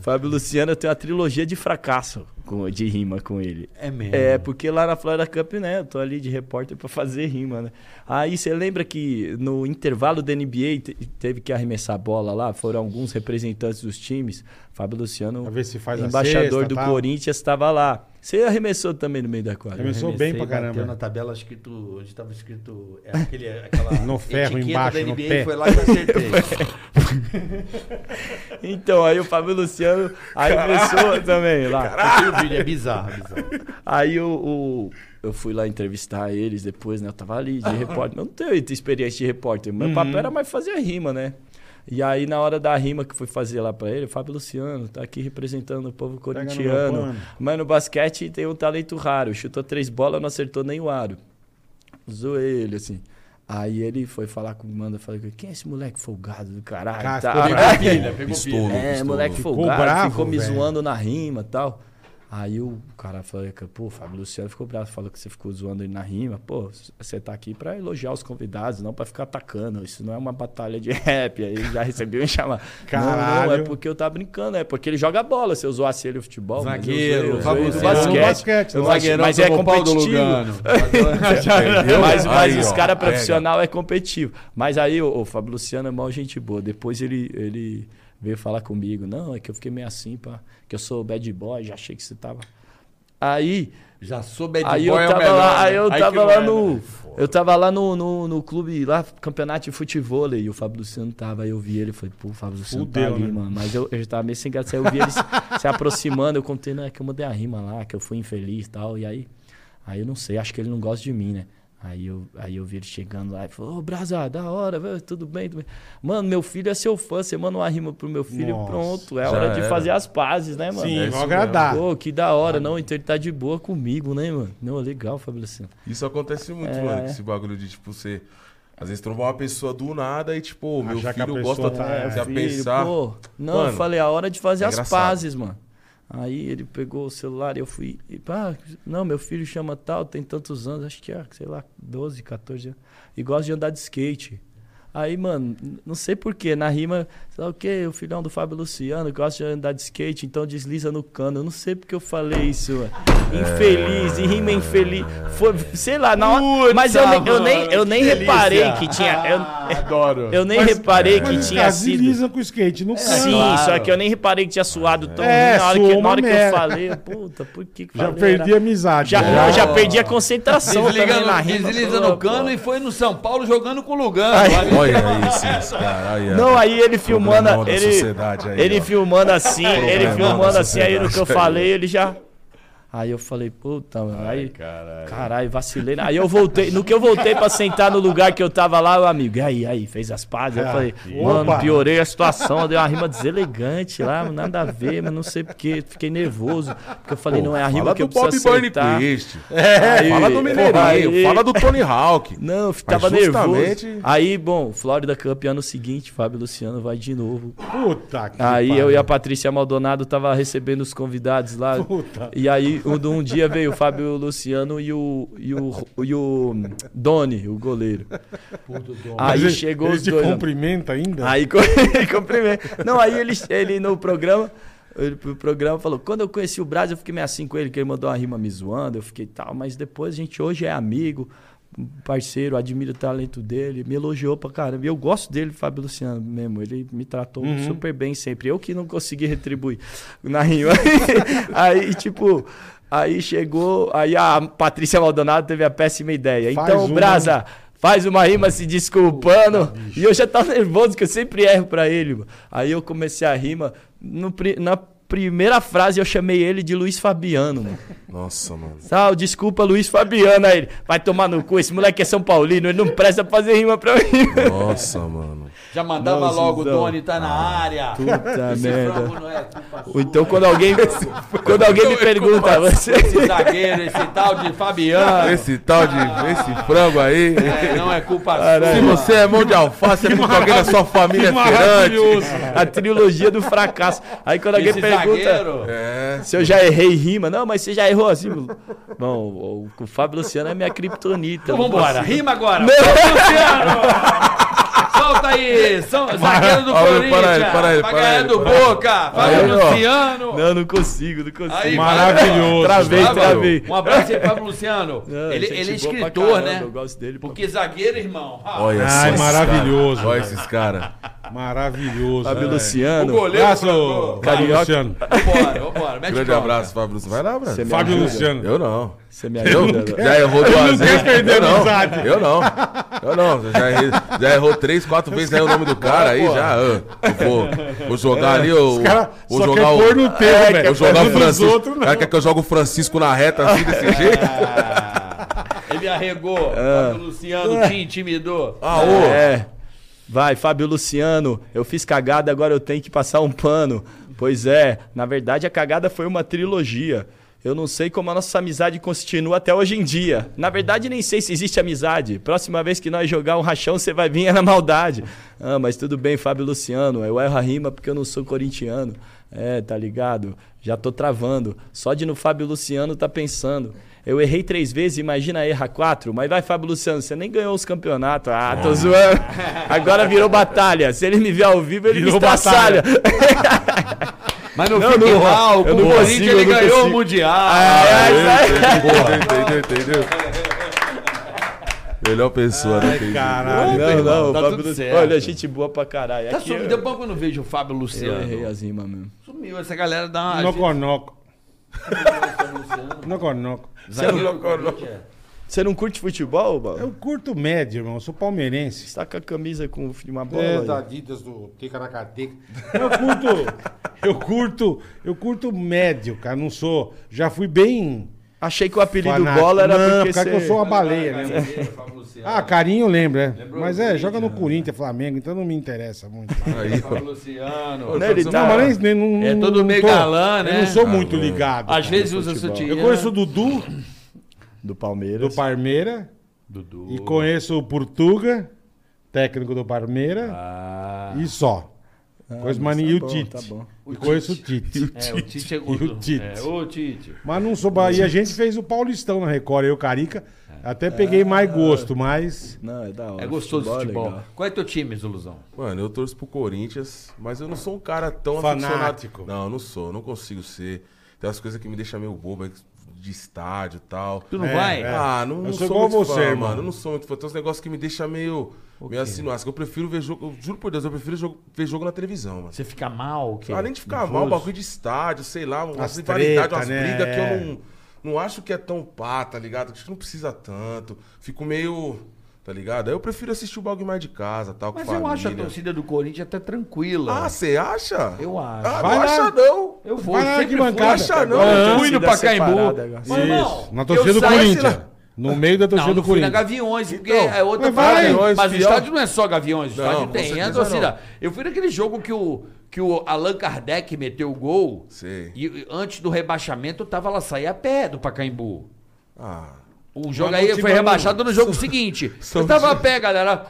S4: Fábio Luciano tem uma trilogia de fracasso com- de rima com ele.
S3: É mesmo.
S4: É, porque lá na Florida Cup, né, eu tô ali de repórter pra fazer rima, né? Aí você lembra que no intervalo da NBA te- teve que arremessar a bola lá, foram alguns representantes dos times. Fábio Luciano,
S2: Pra ver se faz a
S4: embaixador
S2: cesta,
S4: do
S2: tal.
S4: Corinthians, estava lá. Você arremessou também no meio da quadra?
S2: Arremessou bem pra
S3: Bateu
S2: caramba.
S3: na tabela escrito, onde estava escrito é, aquele, aquela
S2: No ferro
S3: etiqueta
S2: embaixo,
S3: da
S2: no
S3: NBA,
S2: pé.
S3: foi lá e eu acertei.
S4: Então, aí o Fábio Luciano arremessou também lá.
S3: Tenho o vídeo, é bizarro, bizarro.
S4: Aí o, o- eu fui lá entrevistar eles depois, né? Eu tava ali de repórter. Eu não tenho experiência de repórter. Meu papel era mais fazer rima, né? E aí, na hora da rima que fui fazer lá pra ele, o Fábio Luciano tá aqui representando o povo corintiano.
S2: pano.
S4: Mas no basquete tem um talento raro. Chutou três bolas, não acertou nem o aro. Zoei ele, assim. Aí ele foi falar com o Manda, falei, quem é esse moleque folgado do caralho?
S2: Cara,
S4: Tá-
S3: Pegou pilha, pegou
S5: Pistolo,
S4: é,
S5: pistolo.
S4: moleque
S2: Ficou
S4: folgado,
S2: bravo,
S4: ficou me
S2: velho.
S4: zoando na rima e tal. Aí o cara falou, que, pô, o Fábio Luciano ficou bravo, falou que você ficou zoando ele na rima. Pô, você tá aqui pra elogiar os convidados, não pra ficar atacando. Isso não é uma batalha de rap. Aí já recebeu um chamado. Não, não,
S2: Caralho.
S4: é porque eu tava brincando, é porque ele joga bola. Se eu zoasse ele o futebol,
S3: Zagueiro, Fábio Luciano.
S2: No
S4: basquete.
S2: basquete,
S4: Eu
S2: no
S4: mas, é competitivo. Mas, mas
S5: Aí,
S4: os caras profissional é competitivo. Mas aí o, o Fábio Luciano é mal gente boa. Depois ele, ele veio falar comigo. Não, é que eu fiquei meio assim, pá, que eu sou bad boy, já achei que você tava. Aí,
S3: Já sou bad
S4: aí
S3: boy
S4: eu
S3: é o
S4: tava
S3: melhor,
S4: lá,
S3: né?
S4: aí eu
S3: Aí
S4: tava lá
S3: é,
S4: no.
S3: né?
S4: Eu tava lá no, no, no clube, lá, campeonato de futebol, e o Fábio Luciano tava, aí eu vi ele, falei, pô, o Fábio Luciano
S2: Fudeu,
S4: tá ali,
S2: né?
S4: mano. Mas eu, eu já tava meio sem graça, aí eu vi ele se, se aproximando, eu contei, né, que eu mudei a rima lá, que eu fui infeliz e tal, e aí. Aí eu não sei, acho que ele não gosta de mim, né? Aí eu, aí eu vi ele chegando lá e falou, ô Brasa, da hora, velho, tudo bem, tudo bem. Mano, meu filho é seu fã, você manda uma rima pro meu filho
S2: Nossa,
S4: pronto. É hora de
S5: era.
S4: fazer as pazes, né, mano?
S2: Sim,
S5: é
S2: vou agradar.
S4: Pô, que da hora, não, então ele tá de boa comigo, né, mano? Não, legal, Fábio Luciano.
S5: Isso acontece muito,
S4: É,
S5: mano.
S4: é.
S5: Esse bagulho de, tipo, você. Às vezes trombar uma pessoa do nada e, tipo, meu
S2: Achar que a
S5: filho gosta
S2: tá-
S5: de
S2: É,
S4: filho,
S5: pensar.
S4: Pô, não,
S5: Mano,
S4: eu falei, a hora de fazer
S5: é
S4: as
S5: engraçado.
S4: pazes, mano. Aí ele pegou o celular e eu fui. E, pá, não, meu filho chama tal, tem tantos anos, acho que é, sei lá, 12, 14 anos. E gosta de andar de skate. Aí, mano, não sei porquê, na rima, lá o quê, o filhão do Fábio Luciano gosta de andar de skate, então desliza no cano. Eu não sei porque eu falei isso, mano. Infeliz, e rima infeliz. Foi, sei lá, na hora. Mas eu, nem- eu nem, eu nem reparei que tinha. Eu,
S5: Adoro.
S4: eu nem
S2: Mas-
S4: reparei
S2: mas
S4: que
S2: os
S4: tinha
S2: caras
S4: sido.
S2: deslizam com o skate no cano.
S4: Sim,
S3: claro.
S4: só que eu nem reparei que tinha suado tão
S2: É,
S4: ruim. Na hora, que, na hora que eu falei, puta, por que que
S2: Já
S4: falei?
S2: perdi a amizade.
S4: Já,
S2: já.
S4: não, já perdi a concentração
S3: Desliga,
S4: também na
S3: no,
S4: rima.
S3: desliza
S4: Pô,
S3: no cano
S4: pô.
S3: e foi no São Paulo jogando com o Lugano.
S5: Olha isso, cara. Ó.
S4: Não, aí ele filmando, ele,
S5: aí,
S4: ele filmando assim, ele filmando assim, aí no que eu falei, ele já... Aí eu falei, puta, mano, aí... Caralho, vacilei. Aí eu voltei, no que eu voltei pra sentar no lugar que eu tava lá, o amigo, e aí, aí, fez as pazes? Eu
S2: Ah,
S4: falei,
S2: opa.
S4: mano, piorei a situação, dei uma rima deselegante lá, nada a ver, mas não sei porquê, fiquei nervoso, porque eu falei, não é a rima
S5: Fala
S4: que eu
S5: do Bob
S4: preciso
S5: Burney
S4: acertar.
S5: Quist.
S4: Aí-
S5: Fala do Mineirinho.
S4: aí-
S5: Fala do Tony Hawk.
S4: Não, eu tava
S5: justamente-
S4: nervoso. Aí, bom, Flórida Cup ano seguinte, Fábio Luciano vai de novo.
S2: Puta que
S4: Aí
S2: pariu.
S4: eu e a Patrícia Maldonado tava recebendo os convidados lá.
S2: Puta.
S4: E aí um, um dia veio o Fábio Luciano e o, e o, e o Doni, o goleiro.
S2: Mas
S4: Aí
S2: ele-
S4: chegou
S2: ele
S4: os dois.
S2: cumprimenta ainda?
S4: Aí cumprimenta. Não, aí ele, ele no programa, ele pro programa falou: quando eu conheci o Braz, eu fiquei meio assim com ele, que ele mandou uma rima me zoando, eu fiquei tal, mas depois a gente hoje é amigo, parceiro, admiro o talento dele, me elogiou pra caramba. E eu gosto dele, Fábio Luciano mesmo. Ele me tratou super bem sempre. Eu que não consegui retribuir na rima. aí, tipo. Aí chegou, aí a Patrícia Maldonado teve a péssima ideia.
S2: Faz
S4: então,
S2: uma-
S4: Brasa, faz uma rima se desculpando. e eu já tava nervoso, que eu sempre erro pra ele. mano. Aí eu comecei a rima. no na primeira frase eu chamei ele de Luiz Fabiano, mano.
S5: Nossa, mano.
S4: Tal, desculpa, Luiz Fabiano. Aí ele, vai tomar no cu, esse moleque é São Paulino, ele não presta pra fazer rima pra mim.
S5: Nossa, mano.
S3: Já mandava
S4: Nossa,
S3: logo, o. Doni tá na área.
S4: Puta
S3: Esse
S4: merda.
S3: frango não é culpa
S4: Ou então quando alguém, quando alguém me pergunta, você...
S3: Esse zagueiro, esse tal de Fabiano.
S5: Esse tal de. Esse frango aí.
S3: é, não é culpa
S5: Se
S3: sua.
S5: você é mão de alface, é porque alguém da sua família é.
S2: Maravilhoso.
S4: A trilogia do fracasso. Aí quando alguém
S3: Esse
S4: pergunta
S3: zagueiro.
S5: É.
S4: se eu já errei rima, não, mas você já errou assim. Bom, o, o Fábio Luciano é minha criptonita.
S3: Então
S4: não
S3: vambora,
S4: consigo.
S3: rima agora. Luciano! Solta aí, São, zagueiro do Corinthians.
S5: para aí, para para
S3: do
S5: para aí.
S3: Boca. Fábio. Luciano.
S4: Não, não consigo, não consigo.
S3: Aí,
S2: Maravilhoso.
S4: Travei, travei.
S3: Um abraço aí, Fábio Luciano.
S4: Não,
S3: ele, ele é escritor,
S4: caramba,
S3: né?
S4: Eu gosto dele. pô.
S3: Porque zagueiro, irmão. ah,
S5: Olha
S2: Ai, maravilhoso,
S5: cara. Olha esses caras.
S2: Maravilhoso.
S4: Fábio
S2: é.
S3: o
S4: Luciano.
S3: goleiro.
S2: Abraço,
S4: Carioca.
S2: Luciano.
S3: Vambora, vambora. Mete
S5: Grande abraço, Fábio Luciano. Vai lá,
S4: Você
S5: Bruno.
S2: Fábio? Luciano.
S5: Eu não.
S4: Você me ajuda?
S5: Já errou duas vezes. eu não. Eu não. Eu não. Você Já, errei- já errou três, quatro vezes aí o nome do cara aí já. ah, eu vou, vou jogar ali o.
S2: cara
S5: Vou
S2: só
S5: jogar
S2: quer
S5: o.
S2: pôr no teu,
S5: É,
S2: velho.
S5: Vou jogar o Francisco.
S2: outros,
S5: O
S2: não.
S5: cara quer que eu jogue o Francisco na reta assim desse jeito?
S3: Ele arregou. Fábio Luciano te intimidou.
S5: Ah, ô.
S4: É. Vai, Fábio Luciano, eu fiz cagada, agora eu tenho que passar um pano. Pois é, na verdade a cagada foi uma trilogia. Eu não sei como a nossa amizade continua até hoje em dia. Na verdade, nem sei se existe amizade. Próxima vez que nós jogar um rachão, você vai vir é na maldade. Ah, mas tudo bem, Fábio Luciano. Eu erro a rima porque eu não sou corintiano. É, tá ligado? Já tô travando. Só de no Fábio Luciano tá pensando. Eu errei três vezes, imagina errar quatro. Mas vai, Fábio Luciano, você nem ganhou os campeonatos. Ah, tô zoando. Agora virou batalha. Se ele me ver ao vivo, ele
S2: Virou
S4: me estraçalha.
S3: Mas não
S4: Não,
S3: fique
S4: não, eu
S3: o Corinthians
S4: consigo,
S3: ele
S4: eu
S3: ganhou o
S4: consigo.
S3: Mundial.
S4: Ah, é,
S5: Porra, entendeu, entendeu? Melhor pessoa, né?
S2: Ai, caralho.
S4: Não, não,
S3: Tá
S4: Fábio
S3: tudo
S4: Luciano. Olha, gente boa pra caralho.
S3: Tá
S4: Aqui
S3: sumido.
S4: eu,
S3: Depois quando eu vejo o Fábio
S4: eu
S3: Luciano.
S4: errei as rimas mesmo.
S3: Sumiu, essa galera dá uma.
S2: Noconoco. Noconoco.
S3: Zagueiro Corinthians.
S4: Você não curte futebol, Bola?
S2: Eu curto médio, irmão. Eu sou palmeirense.
S4: Você tá com a camisa com uma bola?
S2: É, da Adidas do Ticaracateca. Eu curto, eu curto, eu curto médio, cara. Não sou. Já fui bem,
S4: Achei que o apelido
S2: fanático.
S4: bola era
S2: não,
S4: porque
S2: por causa que eu
S4: você-
S2: sou uma baleia mesmo. Ah, carinho lembro, é. Mas é, joga no Corinthians, Flamengo, então não me interessa muito.
S5: Aí, ó.
S3: Luciano.
S4: Né, ele
S5: Não,
S4: tá-
S2: Não, mas nem, não,
S3: É todo
S2: não
S3: meio galã,
S2: Eu
S3: né?
S2: não sou muito ligado.
S3: Às
S2: cara.
S3: vezes usa sutiã.
S2: Eu conheço o Dudu,
S4: Do
S2: do
S4: Palmeiras.
S2: Parmeira,
S3: Dudu.
S2: e conheço o Portuga, técnico do Parmeira,
S3: Ah.
S2: e só. Conheço mais
S4: tá
S2: ninguém, e o
S4: bom,
S2: Tite.
S4: tá bom.
S2: E conheço o Tite.
S3: É, o Tite é
S2: E o Tite.
S3: É, o Tite.
S2: Mas não sou. ba- E a gente fez o Paulistão na Record, eu, Carica. Até peguei mais gosto, mas.
S4: Não, é da hora.
S3: É gostoso
S4: é
S3: futebol.
S4: legal.
S3: Qual é teu time, Zuluzão?
S5: Mano, eu torço pro Corinthians, mas eu não sou um cara tão
S2: Fanático.
S5: aficionado. Não, eu não sou, não consigo ser. Tem umas coisas que me deixam meio bobo, é de estádio e tal.
S3: Tu não
S2: É,
S3: vai?
S2: é.
S5: Ah, não,
S2: Eu
S5: não
S2: sou
S5: sou,
S2: igual
S5: muito
S2: você,
S5: fã, mano. Eu não sou muito fã. Tem uns negócios que me deixam meio, meio assim. Eu prefiro ver jogo. Eu juro por Deus, eu prefiro jogo- ver jogo na televisão, mano.
S3: Você fica mal? o quê?
S5: Além de ficar
S3: Nervoso?
S5: mal, um bagulho de estádio, sei lá, umas
S2: As
S5: rivalidades,
S2: treta,
S5: umas
S2: né?
S5: brigas que
S2: É.
S5: eu não, não acho que é tão pá, tá ligado? Acho que não precisa tanto. Fico meio. Tá ligado? Aí eu prefiro assistir o bagulho mais de casa, tal, com
S3: Mas eu acho a torcida do Corinthians até tranquila.
S5: Ah, você acha?
S3: Eu acho.
S5: Ah,
S2: Vai
S5: não
S2: lá.
S5: acha não.
S3: Eu vou,
S2: Vai lá,
S3: sempre
S2: que bancada.
S3: fui.
S5: Acha não.
S3: Eu fui no Pacaembu. Mas, irmão,
S2: na torcida
S3: eu
S2: do
S3: saí-
S2: Corinthians. No meio da torcida
S3: Não,
S2: do
S3: não fui na
S2: Corinthians.
S3: Gaviões, porque
S5: Então,
S3: é outra
S2: mas vai,
S3: parada.
S5: Gaviões,
S3: Mas o
S5: fiel.
S3: estádio não é só Gaviões, o
S5: Não,
S3: estádio
S5: com
S3: tem a
S5: certeza
S3: torcida.
S5: não.
S3: Eu fui naquele jogo que o, que o Allan Kardec meteu o gol.
S5: Sei.
S3: E e antes do rebaixamento, eu tava lá, saí a pé do Pacaembu.
S5: Ah.
S3: O jogo aí foi rebaixado no jogo seguinte. Eu tava a pé, galera.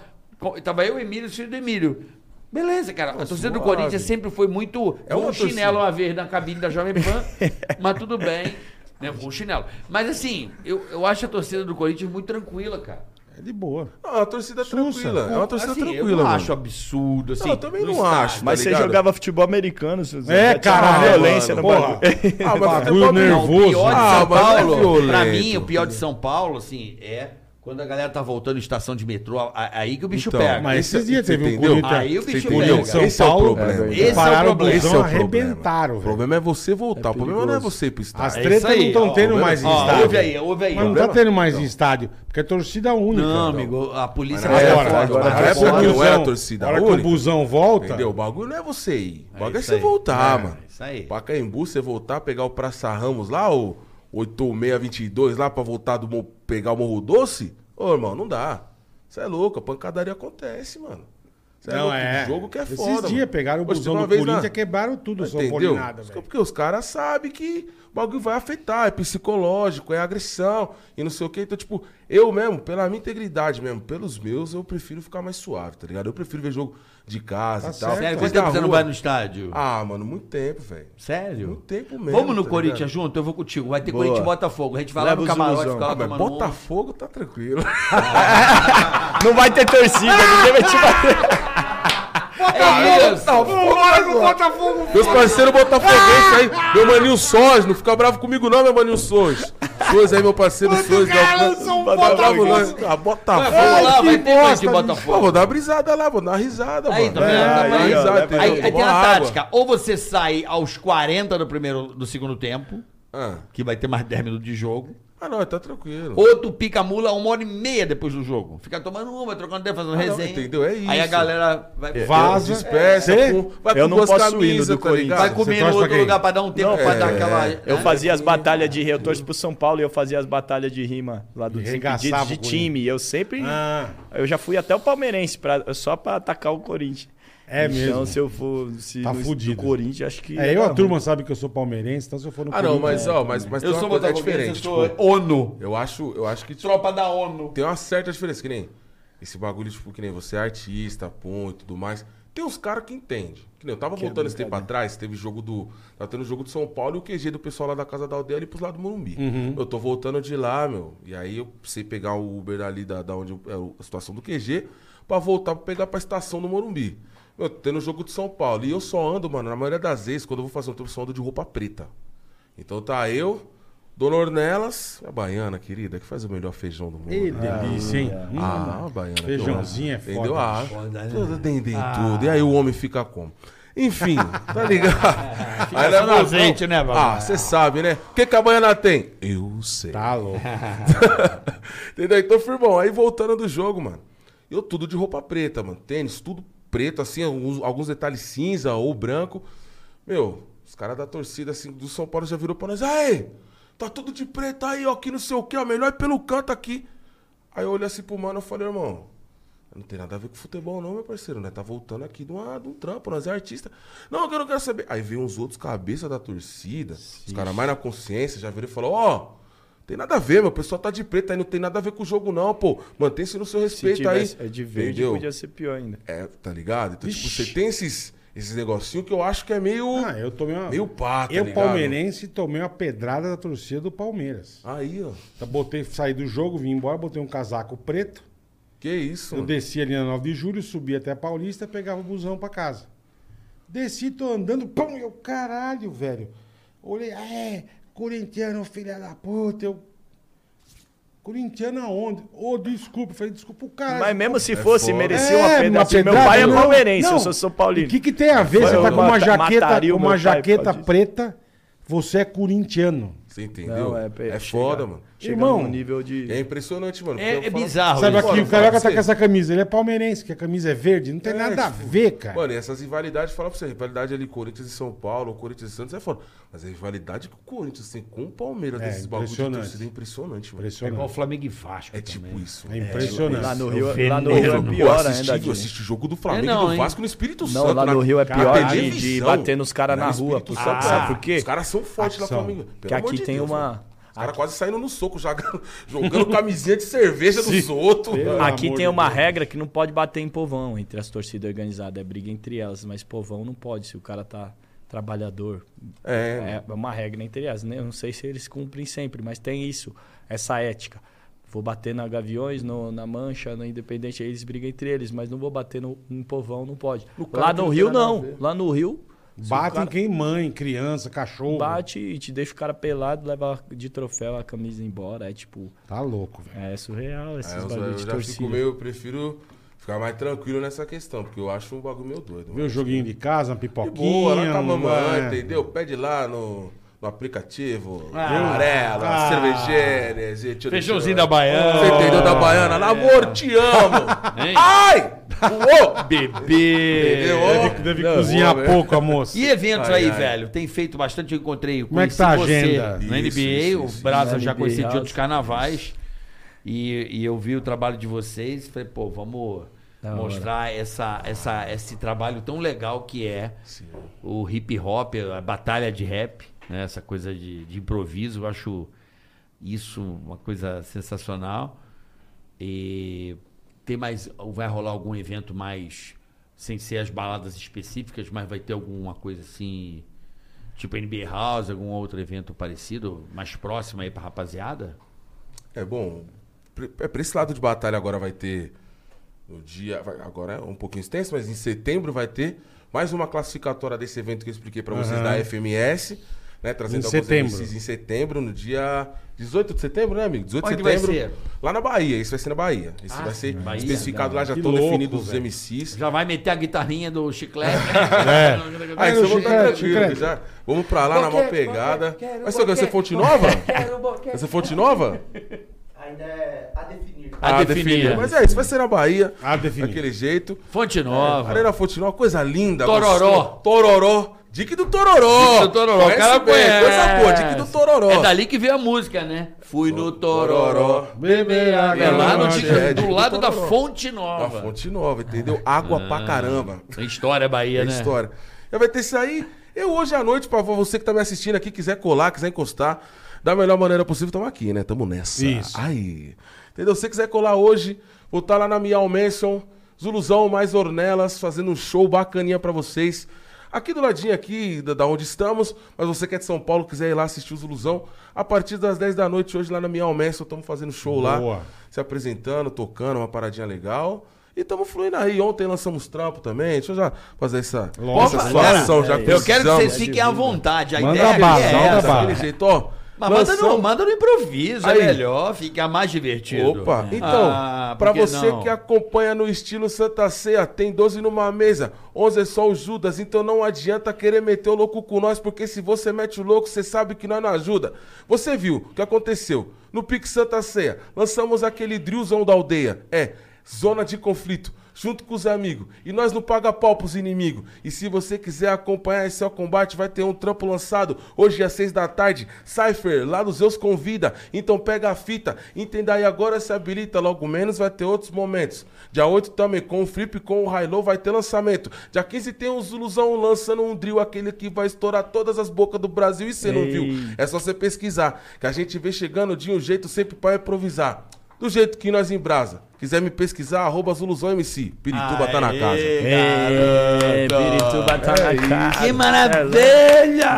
S3: Tava eu, Emílio e o filho do Emílio. Beleza, cara. A torcida do. Corinthians sempre foi muito.
S5: É
S3: um chinelo uma vez na cabine da Jovem Pan, mas tudo bem. Né, com um chinelo. Mas assim, eu, eu acho a torcida do Corinthians muito tranquila, cara.
S2: É de boa.
S5: Não, a torcida é
S2: Sussa.
S5: tranquila. É uma torcida
S3: Assim,
S5: tranquila,
S3: eu não
S5: mano.
S3: acho absurdo, assim.
S5: Não, eu também não
S3: estádio.
S5: acho.
S4: Mas
S5: tá
S4: você
S5: ligado?
S4: jogava futebol americano, Suzano.
S2: É, caralho,
S4: violência
S5: mano,
S4: no
S2: porra.
S4: bagulho.
S5: Ah, mas
S2: Bagulho nervoso.
S3: Não, o pior de
S5: Ah,
S3: São
S5: é
S3: Paulo,
S5: violento.
S3: pra mim, o pior de São Paulo, assim, é quando a galera tá voltando em estação de metrô, aí que o bicho
S5: Então,
S3: pega.
S2: Mas
S5: Esse-
S2: esses dias
S5: você
S2: teve um
S5: entendeu?
S2: Corinthians.
S3: Aí o bicho pega.
S5: entendeu?
S2: São
S5: Esse é o
S2: Paulo,
S5: problema.
S3: Esse é o
S2: pararam
S3: problema.
S5: Esse é o problema.
S2: arrebentaram,
S5: O
S2: velho.
S5: problema é você voltar. o problema não é você ir pro
S2: As
S5: estádio.
S3: É
S2: tretas
S3: aí,
S2: não estão tendo
S5: ó,
S2: mais em
S3: Ó,
S2: estádio.
S3: ouve aí, ouve aí.
S2: Mas não tá tendo mais em estádio, porque é torcida única.
S3: Não, amigo, a polícia
S5: Mas
S2: Agora,
S5: época-
S2: agora,
S5: na
S2: agora
S5: época
S2: que o
S5: não era torcida
S2: A hora que o
S5: única.
S2: busão volta,
S5: Entendeu? O bagulho não é você ir. O bagulho é você voltar,
S3: É,
S5: mano.
S3: isso aí.
S5: Pacaembu, você voltar, pegar o Praça Ramos lá, o 8622 lá pra voltar do pegar o Morro Doce. Ô, irmão, não dá. Você é louco, a pancadaria acontece, mano. Cê
S2: Não,
S5: louco,
S2: é.
S5: jogo que é
S2: Esses
S5: foda.
S2: dias
S5: mano.
S2: pegaram o busão do
S5: vez na-
S2: Corinthians, quebraram tudo, São
S5: Entendeu?
S2: Paulinada, velho.
S5: Porque os caras sabem que o bagulho vai afetar, é psicológico, é agressão e não sei o que. Então, tipo, eu mesmo, pela minha integridade mesmo, pelos meus, eu prefiro ficar mais suave, tá ligado? Eu prefiro ver jogo de casa
S2: Tá
S5: e tal.
S2: certo.
S3: Sério, quanto tempo
S5: na
S3: você não vai no estádio?
S5: Ah, mano, muito tempo, velho.
S3: Sério?
S5: Muito tempo mesmo.
S3: Vamos no
S5: tá
S3: Corinthians
S5: ligado?
S3: junto? Eu vou contigo. Vai ter
S4: Boa.
S3: Corinthians e Botafogo. A gente vai
S4: Leva
S3: lá no camarote, fica lá
S5: Ah, mas
S3: tomando um.
S5: Botafogo tá tranquilo.
S4: Não vai ter torcida, ninguém vai te bater.
S3: É isso.
S5: Meus parceiros botafoguenses aí, meu maninho Sons, não fica bravo comigo não, meu maninho Sons. Sons aí, meu parceiro Sons. Não fica bravo não. Ah,
S3: Vai,
S5: Botafogo.
S3: Vamos lá,
S2: que
S3: vai ter
S2: bosta,
S3: Corinthians e
S5: Pô,
S3: Botafogo.
S5: vou dar uma brisada lá, vou dar uma risada,
S3: Aí,
S5: mano.
S3: tá vendo?
S5: É,
S3: Tá aí, tem a tática. Ou você sai aos 40 do primeiro do segundo tempo,
S5: Ah.
S3: que vai ter mais 10 minutos de jogo.
S5: Ah, não, tá tranquilo.
S3: Ou tu pica mula uma hora e meia depois do jogo. Fica tomando uma, trocando tempo, fazendo
S5: Ah, não,
S3: resenha.
S5: entendeu? É isso.
S3: Aí a galera vai,
S2: Vaza.
S5: Dispersa,
S2: Cê-
S5: com, vai
S4: Eu
S5: com
S4: não
S5: duas
S4: posso ir no
S5: camisas,
S4: do
S5: tá
S4: Corinthians.
S3: vai comer no outro lugar pra dar um tempo
S5: Não,
S3: pra
S5: é,
S3: dar aquela.
S4: Eu
S3: né?
S4: fazia as batalhas de eu torço pro São Paulo e eu fazia as batalhas de rima lá impedidos de time. Eu sempre.
S2: Ah,
S4: Eu já fui até o Palmeirense pra, só pra atacar o Corinthians.
S2: É
S4: Então,
S2: mesmo.
S4: se eu for se
S2: Tá
S4: no,
S2: fudido.
S4: do Corinthians, acho que.
S2: É, eu,
S4: ia
S2: a turma sabe que eu sou palmeirense, então se eu for no
S5: Ah, não,
S2: Corinthians-
S5: mas, ó, mas, mas
S3: Eu
S5: tem
S3: sou
S5: uma coisa
S3: botafoguense,
S5: diferente.
S3: eu sou
S5: tipo,
S3: ONU.
S5: eu acho, eu acho que tipo,
S3: Tropa da ONU.
S5: tem uma certa diferença, que nem esse bagulho, tipo, que nem você é artista, pô, e tudo mais. Tem uns caras que entendem. Que nem eu tava voltando esse tempo atrás, teve jogo do. Tava tendo jogo de São Paulo e o QG do pessoal lá da casa da aldeia ali pros lados do Morumbi. Eu tô voltando de lá, meu. E aí eu precisei pegar o Uber ali da, da onde é a situação do QG pra voltar pra pegar pra estação do Morumbi. Meu, tendo jogo de São Paulo. E eu só ando, mano, na maioria das vezes, quando eu vou fazer um tempo, eu só ando de roupa preta. Então tá eu, Dona Ornelas, a baiana querida, que faz o melhor feijão do mundo.
S2: Ih, delícia, hein? Hum.
S5: Ah, a baiana. que
S2: Feijãozinho é
S5: amo. Entendeu?
S2: foda.
S5: Ah,
S3: Foda, né?
S5: toda dendem tudo. E aí o homem fica como? Enfim, tá ligado? aí
S3: só no
S5: nós
S3: azeite, né?
S5: Ah, você sabe, né? O que, que a baiana tem? Eu sei.
S2: Tá louco.
S5: Entendeu? Então, firmão, aí voltando do jogo, mano. Eu tudo de roupa preta, mano. Tênis, tudo preto, assim, alguns, alguns detalhes cinza ou branco. Meu, os caras da torcida, assim, do São Paulo já virou pra nós. Aí, tá tudo de preto aí, ó, que não sei o que, ó, melhor ir pelo canto aqui. Aí eu olhei assim pro mano e falei, irmão, não tem nada a ver com futebol não, meu parceiro, né? Tá voltando aqui de, uma, de um trampo, nós é artista. Não, que eu não quero saber. Aí veio uns outros cabeças da torcida, os caras mais na consciência, já viram e falou, ó... tem nada a ver, meu. O pessoal tá de preto aí, não tem nada a ver com o jogo, não, pô. Mantém-se no seu
S4: Se
S5: respeito
S4: tivesse
S5: aí.
S4: é de verde,
S5: Entendeu?
S4: podia ser pior ainda.
S5: É, tá ligado? Então, tipo,
S2: Vixe.
S5: você tem esses, esses negocinhos que eu acho que é meio.
S2: Ah, eu tomei uma.
S5: meio pá, tá
S2: eu,
S5: ligado?
S2: palmeirense, tomei uma pedrada da torcida do Palmeiras.
S5: Aí, ó.
S2: Então, botei, saí do jogo, vim embora, botei um casaco preto.
S5: Que isso,
S2: Eu
S5: mano.
S2: desci ali na 9 de julho, subi até a Paulista, pegava o busão pra casa. Desci, tô andando, pum, eu, caralho, velho. Olhei, ah, é, corintiano, filha da puta, eu... Corintiano aonde? Ô, desculpa, falei, desculpa o cara.
S4: Mas mesmo se
S5: É
S4: fosse,
S5: foda.
S4: merecia uma pedrada. Meu
S2: pedrada,
S4: pai é
S2: não,
S4: palmeirense,
S2: não.
S4: eu sou São Paulino.
S2: O que, que tem a ver?
S4: Foi,
S2: Você tá com uma
S4: mata-
S2: jaqueta,
S4: mataria o
S2: uma
S4: meu pai
S2: jaqueta
S4: por causa disso.
S2: preta, você é corintiano.
S5: Você entendeu?
S4: Não,
S5: é
S4: é,
S5: foda,
S4: chega-
S5: mano.
S4: Chega
S2: Irmão,
S4: num nível de...
S5: É impressionante, mano.
S3: É-
S5: porque
S3: é
S5: falo-
S3: bizarro
S2: Sabe
S3: isso.
S2: aqui, o Carioca tá com essa camisa, ele é palmeirense, que a camisa é verde, não tem
S5: É,
S2: nada a
S5: tipo,
S2: ver, cara.
S5: Mano, e essas rivalidades, fala pra você, rivalidade ali, Corinthians e São Paulo, Corinthians e Santos é foda. Mas a rivalidade que o Corinthians tem com o Palmeiras,
S2: É,
S5: desses bagulhos de
S2: impressionante.
S5: torcida, é impressionante, mano.
S3: É igual o
S2: Impressionante.
S3: Flamengo e Vasco
S5: É
S3: também.
S5: tipo isso.
S2: É impressionante.
S4: Lá no
S3: É o
S4: Rio, lá no. Rio é pior
S5: assisti,
S4: ainda.
S5: eu assisti jogo do Flamengo
S3: É, não,
S5: e do
S3: hein?
S5: Vasco no Espírito
S4: Não,
S5: Santo.
S4: lá no Rio é pior de, bater nos caras na
S5: no
S4: rua.
S5: Santo,
S4: sabe
S5: é.
S4: por quê?
S5: Os caras são fortes lá
S2: Ação.
S5: Flamengo. Pelo
S4: Que
S5: amor
S4: aqui tem uma...
S5: caras quase saindo no soco, jogando, jogando camisinha de cerveja dos outros.
S2: Pelo
S4: Aqui tem uma
S2: Deus.
S4: regra que não pode bater em povão entre as torcidas organizadas. É briga entre elas, mas povão não pode. Se o cara tá trabalhador,
S5: É,
S4: é uma regra entre elas. Né? Eu não sei se eles cumprem sempre, mas tem isso, essa ética. Vou bater na Gaviões, no- na Mancha, na Independente, eles brigam entre eles, mas não vou bater no, em povão, não pode.
S5: No cara
S4: Lá no Rio, não. Lá no Rio,
S2: Bate em
S4: cara
S2: quem mãe, criança, cachorro.
S4: bate e te deixa o cara pelado, leva de troféu a camisa embora. É tipo,
S2: Tá louco, velho.
S4: é surreal esses
S5: É, eu, eu
S4: bagulhos de
S5: já fico
S4: torcida.
S5: meio, eu prefiro ficar mais tranquilo nessa questão, porque eu acho um bagulho meio doido.
S2: O joguinho de casa, uma
S5: De
S2: pipoquinha.
S5: boa, lá com a mamãe,
S2: vai-
S5: entendeu? Pede lá no, no aplicativo,
S3: Ah.
S5: amarela,
S2: Ah.
S5: cervejeira, gente.
S3: Feijãozinho da Baiana.
S5: Você entendeu da Baiana? Namoro, te amo!
S3: Hein?
S5: Ai! Uou!
S3: Bebê.
S5: Entendeu?
S2: Deve, deve cozinhar
S5: boa,
S2: pouco a moça.
S3: E eventos
S5: Ai,
S3: aí,
S5: ai.
S3: velho? Tem feito bastante, eu encontrei.
S2: Como é que
S3: conheci
S2: tá a
S3: você
S2: agenda?
S3: Na
S5: Isso,
S3: NBA,
S5: isso,
S3: o
S5: isso,
S3: Brasa
S4: isso.
S3: já conheci de outros carnavais. E, e eu vi o trabalho de vocês. Falei, pô, vamos mostrar essa, essa, esse trabalho tão legal que é o hip hop, a batalha de rap, né? essa coisa de, de improviso. Eu acho isso uma coisa sensacional. E tem mais. Vai rolar algum evento mais. Sem ser as baladas específicas, mas vai ter alguma coisa assim. Tipo NBA House, algum outro evento parecido, mais próximo aí pra rapaziada?
S5: É bom, pre- é pra esse lado de batalha agora vai ter no dia, agora é um pouquinho extenso, mas em setembro vai ter mais uma classificatória desse evento que eu expliquei pra vocês
S2: Aham.
S5: da FMS, né, trazendo
S2: Em
S5: alguns
S2: setembro.
S5: MCs em setembro, no dia 18 de setembro, né, amigo? 18 de
S3: Onde vai
S5: setembro.
S3: ser?
S5: Lá na Bahia, isso vai ser na Bahia. Isso
S3: Ah,
S5: vai ser
S3: Bahia,
S5: especificado lá, já
S2: Que louco,
S5: definidos os. MCs.
S3: Já vai meter a guitarrinha do chiclete?
S2: É.
S5: Aí,
S2: Aí, o
S5: você vou estar tranquilo, já. Vamos pra lá na maior pegada. Vai ser o quê? Vai ser Fonte Nova? Vai ser Fonte Nova?
S6: Ainda é a definir.
S3: A definir.
S5: Mas é isso, vai ser na Bahia.
S2: A definir.
S5: Daquele jeito.
S3: Fonte Nova.
S5: Arena Fonte Nova, coisa linda.
S3: Tororó.
S5: gostosa. Tororó. Dique do Tororó.
S3: Dique do Tororó, o cara
S5: bem,
S3: conhece.
S5: Coisa boa, Dique do Tororó.
S3: É dali que veio a música, né? Fui no Tororó.
S2: Beber água.
S3: É lá no Dique-
S5: é,
S3: do
S5: Dique
S3: lado
S5: do
S3: da. Fonte
S5: Da
S3: Nova.
S5: Fonte Nova, entendeu? Água pra caramba.
S3: Tem história Bahia,
S5: É
S3: né?
S5: história. Já vai ter isso aí. Eu hoje à noite, pra você que tá me assistindo aqui, quiser colar, quiser encostar, da melhor maneira possível, tamo aqui, né? Tamo nessa.
S2: Isso.
S5: Aí. Entendeu? Se você quiser colar hoje, vou estar lá na Miau Mansion, Zuluzão mais Ornelas, fazendo um show bacaninha pra vocês. Aqui do ladinho aqui, da, da onde estamos, mas você que é de São Paulo, quiser ir lá assistir o Zuluzão, a partir das 10 da noite, hoje lá na Miau Mansion, estamos fazendo show lá
S2: Boa.
S5: se apresentando, tocando, uma paradinha legal. E estamos fluindo aí. Ontem lançamos trampo também. Deixa eu já fazer essa,
S2: Lógico,
S5: essa situação. já
S3: Eu quero que vocês fiquem à vontade. A
S2: Manda
S3: ideia aqui é essa.
S5: Daquele jeito, ó.
S3: Mas manda no,
S5: lançamos-
S3: manda no improviso,
S5: Aí.
S3: é melhor, fica mais divertido.
S5: Opa, então,
S3: Ah,
S5: pra
S3: por que
S5: você
S3: não?
S5: que acompanha no estilo Santa Ceia, tem 12 numa mesa, 11 é só o Judas, então não adianta querer meter o louco com nós, porque se você mete o louco, você sabe que nós não ajuda. Você viu o que aconteceu? No Pix Santa Ceia, lançamos aquele drillzão da aldeia, é, zona de conflito. Junto com os amigos. E nós não paga pau pros inimigos. E se você quiser acompanhar esse ao combate, vai ter um trampo lançado hoje às seis da tarde. Cypher, lá nos Zeus convida. Então pega a fita, entenda aí agora se habilita. Logo menos vai ter outros momentos. Dia 8 também, com o Flip, com o Hilo, vai ter lançamento. Dia 15 tem o Zuluzão lançando um drill, aquele que vai estourar todas as bocas do Brasil. E você não viu? É só você pesquisar. Que a gente vem chegando de um jeito sempre pra improvisar. Do jeito que nós embrasa. Quiser me pesquisar, arroba Zuluzão MC. Pirituba tá na casa.
S4: É, Pirituba tá na casa.
S3: Que maravilha!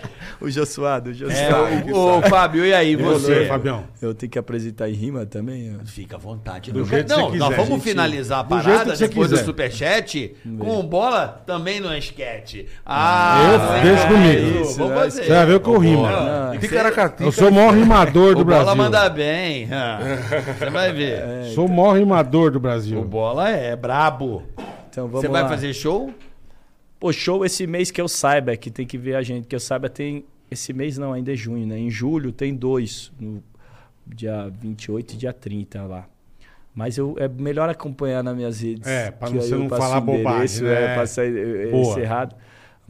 S4: O Josuado, o
S3: É,
S4: Josuado.
S3: ô, ô, Fábio, e aí,
S2: você? Fabião?
S4: Eu tenho que apresentar em rima também? ó.
S3: Fica à vontade.
S2: Do
S3: não
S2: jeito que
S3: não,
S2: você
S3: nós
S2: quiser,
S3: vamos
S2: gente.
S3: finalizar a
S2: Do
S3: parada
S2: que
S3: depois do
S2: quiser.
S3: superchat com bola também no esquete. Ah,
S2: Eu- deixa comigo.
S3: isso, vamos fazer.
S2: Você vai ver que eu rimo.
S3: Que.
S2: Eu sou o maior rimador do
S3: O bola
S2: Brasil.
S3: manda bem. Você vai ver.
S2: Sou o maior rimador do
S3: O
S2: Brasil.
S3: bola é brabo.
S4: Então vamos
S3: Você vai
S4: lá.
S3: fazer show?
S4: Pô, show esse mês que eu saiba, que tem que ver a gente, que eu saiba tem. Esse mês não, ainda é junho, né? Em julho tem dois, no dia 28 e dia 30 lá. Mas eu, é melhor acompanhar nas minhas redes.
S2: É,
S4: aí
S2: você não falar bobagem, né?
S4: É, pra sair é,
S2: Boa.
S4: errado.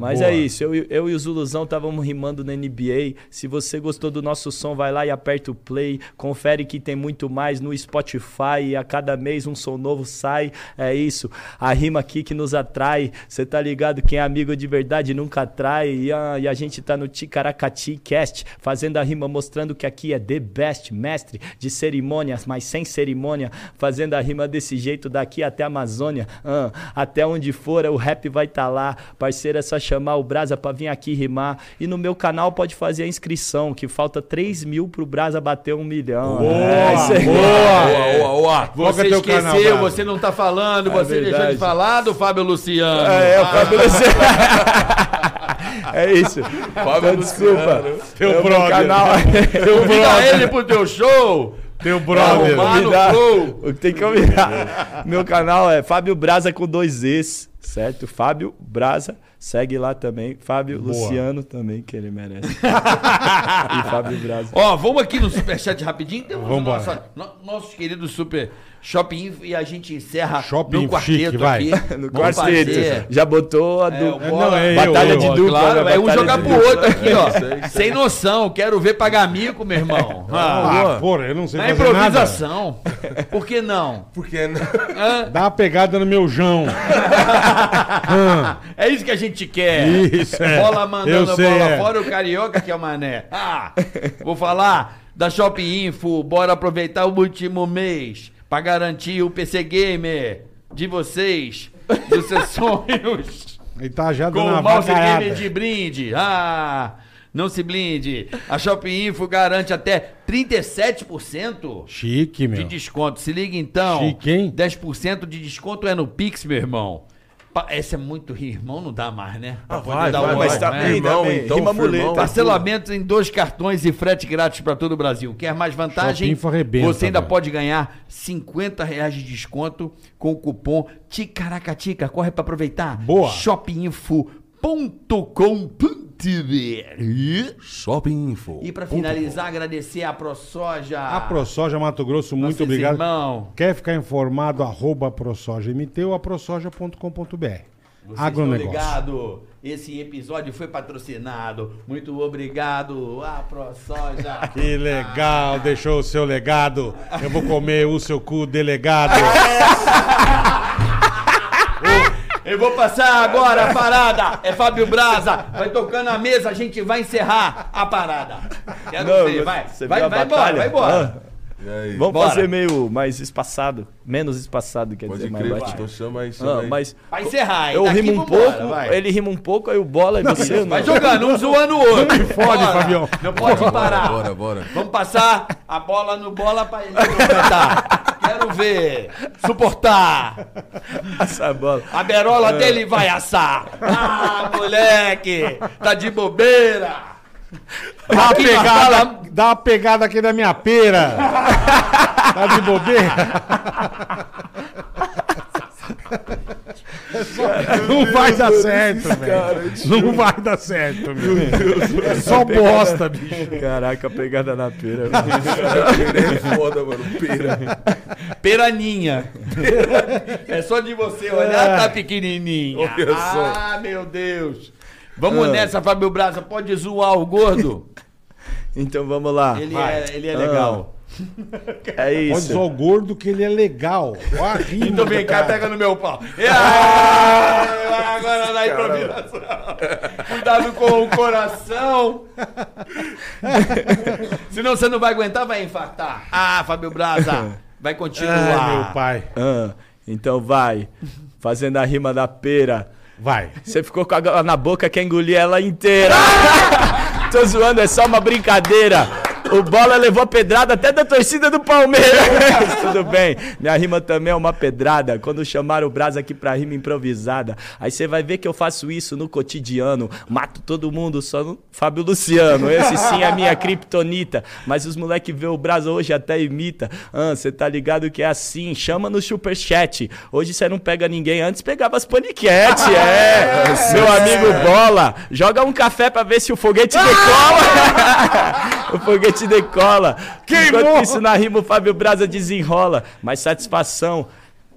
S4: Mas
S2: Boa.
S4: é isso, eu, e- eu e o Zuluzão estávamos rimando na NBA. Se você gostou do nosso som, vai lá e aperta o play. Confere que tem muito mais no Spotify. E a cada mês um som novo sai. É isso. A rima aqui que nos atrai. Você tá ligado? Quem é amigo de verdade nunca trai. E a, e a gente tá no Ticaracati Cast, fazendo a rima, mostrando que aqui é the best. Mestre de cerimônias, mas sem cerimônia. Fazendo a rima desse jeito daqui até a Amazônia. Até onde for, o rap vai tá lá. Parceiro, é só chamar o Brasa pra vir aqui rimar. E no meu canal pode fazer a inscrição, que falta 3 mil pro Brasa bater um milhão. é isso aí.
S5: Boa, boa, boa.
S2: Que
S3: Você
S2: é teu canal,
S3: esqueceu,
S2: Bravo?
S3: você não tá falando, você deixou
S4: verdade.
S3: de falar do Fábio Luciano.
S4: É, é, o
S3: Ah,
S4: Fábio Luciano. É isso.
S5: Fábio
S4: Então, desculpa.
S2: Teu
S4: É o
S2: brother.
S4: canal.
S3: Convida ele pro teu show.
S2: Teu brother.
S3: Arrumar no flow.
S4: Tem que convidar. Meu canal é Fábio Brasa com dois Es, certo? Fábio Brasa. Segue lá também. Fábio
S2: Boa.
S4: Luciano também, que ele merece. e Fábio Brasa.
S3: Ó, vamos aqui no Superchat rapidinho. Temos o
S2: Vambora.
S3: nossa, no, nossos queridos Super Shopping Info e a gente encerra
S2: Shopping
S3: no quarteto
S2: chique, vai.
S3: aqui.
S4: No
S3: Vamos
S4: quarteto.
S3: fazer-
S4: Já botou a
S3: É,
S4: dupla.
S2: Não, é eu,
S4: Batalha
S2: eu.
S4: de
S3: Ó,
S4: dupla.
S3: Claro,
S4: né?
S3: vai um jogar pro
S4: dupla.
S3: outro aqui, ó.
S5: Sei, sei.
S3: Sem noção. Quero ver pagar mico, meu irmão. Ah,
S2: Ah, porra, eu não sei
S3: na
S2: fazer nada.
S3: improvisação. Por que não?
S5: Porque não.
S3: Hã?
S2: Dá uma pegada no meu jão.
S3: É isso que a gente quer.
S2: Isso, é.
S3: Bola mandando a bola
S2: é.
S3: fora, o carioca que é o mané. Ah, vou falar da Shopping Info. Bora aproveitar o último mês pra garantir o PC Gamer de vocês, dos seus sonhos.
S2: Ele tá já
S3: Com
S2: dando uma
S3: o mouse
S2: vacaiada.
S3: gamer de brinde. Ah, não se blinde. A Shopping Info garante até 37%
S2: Chique,
S3: de
S2: meu.
S3: desconto. Se liga então.
S2: Chique, hein?
S3: 10% de desconto é no Pix, meu irmão. Essa é muito irmão, não dá mais, né?
S5: Ah, vai,
S3: dar
S5: vai,
S3: um gol,
S4: tá
S3: né?
S4: bem,
S5: Irmão, então,
S4: Rima muleta.
S3: Parcelamento em dois cartões e frete grátis para todo o Brasil. Quer mais vantagem?
S2: Arrebenta,
S3: Você ainda
S2: velho.
S3: pode ganhar 50 reais de desconto com o cupom Ticaracatica. Corre para aproveitar.
S2: Boa.
S3: shopinfo.com.br
S5: Shopping Info.
S3: E para finalizar, agradecer a ProSoja.
S2: A ProSoja Mato Grosso, muito obrigado.
S3: irmão.
S2: Quer ficar informado? Arroba ProSojaMT ou
S3: estão
S2: Agronegócio.
S3: ligados? Esse episódio foi patrocinado. Muito obrigado a ProSoja.
S2: Que legal, deixou o seu legado. Eu vou comer o seu cu, delegado.
S3: Eu vou passar agora a parada. É Fábio Braza. Vai tocando a mesa, a gente vai encerrar a parada. Quero
S4: Não,
S3: ver, vai.
S4: você
S3: Vai,
S4: a
S3: vai embora, vai embora.
S5: Aí?
S4: Vamos
S3: Bora.
S4: fazer meio mais espaçado. Menos espaçado, quer
S5: Pode
S4: dizer, mais
S5: crer,
S4: batido.
S5: então chama aí, chama
S4: Ah,
S5: aí.
S4: mas
S3: Vai encerrar,
S4: eu rimo um pouco,
S3: vai.
S4: ele rima um pouco, aí o bola e você
S3: Vai
S4: não.
S3: jogando, um zoando o outro. Não
S2: fode, Fabião.
S3: Não pode parar.
S5: Bora, bora.
S3: Vamos passar a bola no bola pra ele completar. Quero ver. Suportar.
S4: Essa bola.
S3: A berola dele vai assar. Ah, moleque. Tá de bobeira.
S2: Dá uma, pegada, dá uma pegada aqui na minha pera. Tá de bobeira? Não vai dar certo, velho. Não vai dar certo, meu. É só bosta, bicho.
S4: Caraca, a pegada na pera.
S5: Pera é foda, mano. Pera.
S3: Peraninha. é só de você olhar, tá pequenininha.
S5: Olha só.
S3: Ah, meu Deus. Vamos nessa, Fábio Braza. Pode zoar o gordo?
S4: Então vamos lá.
S3: Ele é, ele é legal.
S4: É
S2: Pode
S4: isso.
S2: usar o gordo que ele é legal. Ó rima
S3: Então vem cá, pega no meu pau. Ah, agora na improvisação. Cuidado com o coração. Senão você não vai aguentar, vai infartar. Ah, Fábio Braza. Vai continuar.
S2: Ai, meu pai.
S4: Ah, então vai. Fazendo a rima da pera.
S2: Vai.
S4: Você ficou com a água na boca, quer engolir ela inteira. Tô zoando, é só uma brincadeira. O Bola levou a pedrada até da torcida do Palmeiras. Tudo bem. Minha rima também é uma pedrada. Quando chamaram o Brasa aqui pra rima improvisada. Aí você vai ver que eu faço isso no cotidiano. Mato todo mundo, só no Fábio Luciano. Esse sim é a minha kriptonita. Mas os moleque vê o Brasa hoje até imita. Ah, você tá ligado que é assim. Chama no superchat. Hoje você não pega ninguém. Antes pegava as paniquete, é. Meu amigo Bola, joga um café pra ver se o foguete decola. o foguete decola. Enquanto isso na rima o Fábio Braza desenrola. Mas satisfação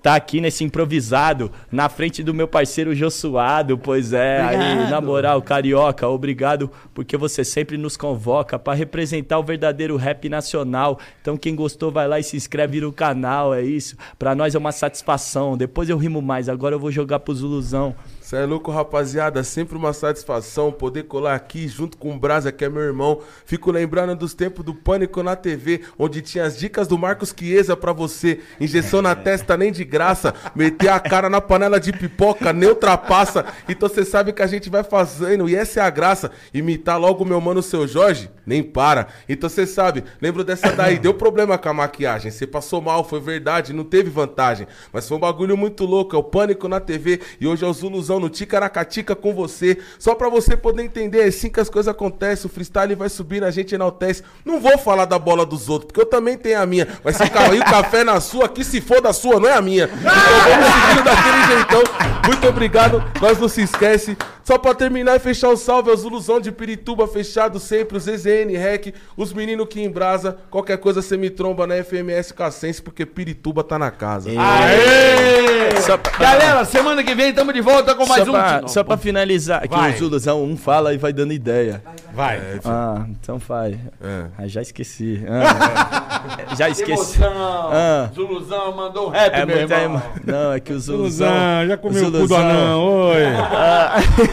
S4: tá aqui nesse improvisado, na frente do meu parceiro Josuado, pois é, aí, na moral, carioca, obrigado porque você sempre nos convoca pra representar o verdadeiro rap nacional. Então quem gostou vai lá e se inscreve no canal, é isso. Pra nós é uma satisfação. Depois eu rimo mais, agora eu vou jogar pro Zuluzão.
S5: Cê é louco, rapaziada. Sempre uma satisfação poder colar aqui junto com o Brasa, que é meu irmão. Fico lembrando dos tempos do Pânico na TV, onde tinha as dicas do Marcos Chiesa pra você. Injeção na testa nem de graça. Meter a cara na panela de pipoca, nem ultrapassa. Então você sabe que a gente vai fazendo, e essa é a graça. Imitar logo o meu mano, seu Jorge, nem para. Então você sabe, lembro dessa daí. Deu problema com a maquiagem. Você passou mal, foi verdade, não teve vantagem. Mas foi um bagulho muito louco. É o Pânico na TV. E hoje é o Zuluzão no Ticaracatica com você. Só pra você poder entender, é assim que as coisas acontecem. O freestyle vai subir, a gente enaltece. Não vou falar da bola dos outros, porque eu também tenho a minha. Mas se cair o café na sua, que se for da sua, não é a minha. Então vamos seguindo daquele jeitão. Muito obrigado, nós não se esquece. Só pra terminar e fechar o salve, é o Zuluzão de Pirituba, fechado sempre, os ZZN Rec, os meninos que embrasa. Qualquer coisa você me tromba na FMS Cassense, porque Pirituba tá na casa.
S3: Aê!
S4: Só pra-
S3: Galera, semana que vem estamos de volta com mais
S4: só
S3: um.
S4: pra,
S3: Não,
S4: só pra finalizar, aqui
S2: Vai.
S4: o Zuluzão um fala e vai dando ideia.
S2: Vai.
S4: Ah, então vai.
S5: É.
S4: Ah, já esqueci. Ah. já esqueci.
S3: Emoção.
S4: Ah.
S3: Zuluzão mandou um rap,
S4: É
S3: meu irmão.
S4: Não, é que o Zuluzão.
S2: Zuluzão, já comeu o cu do anão. Oi.
S4: O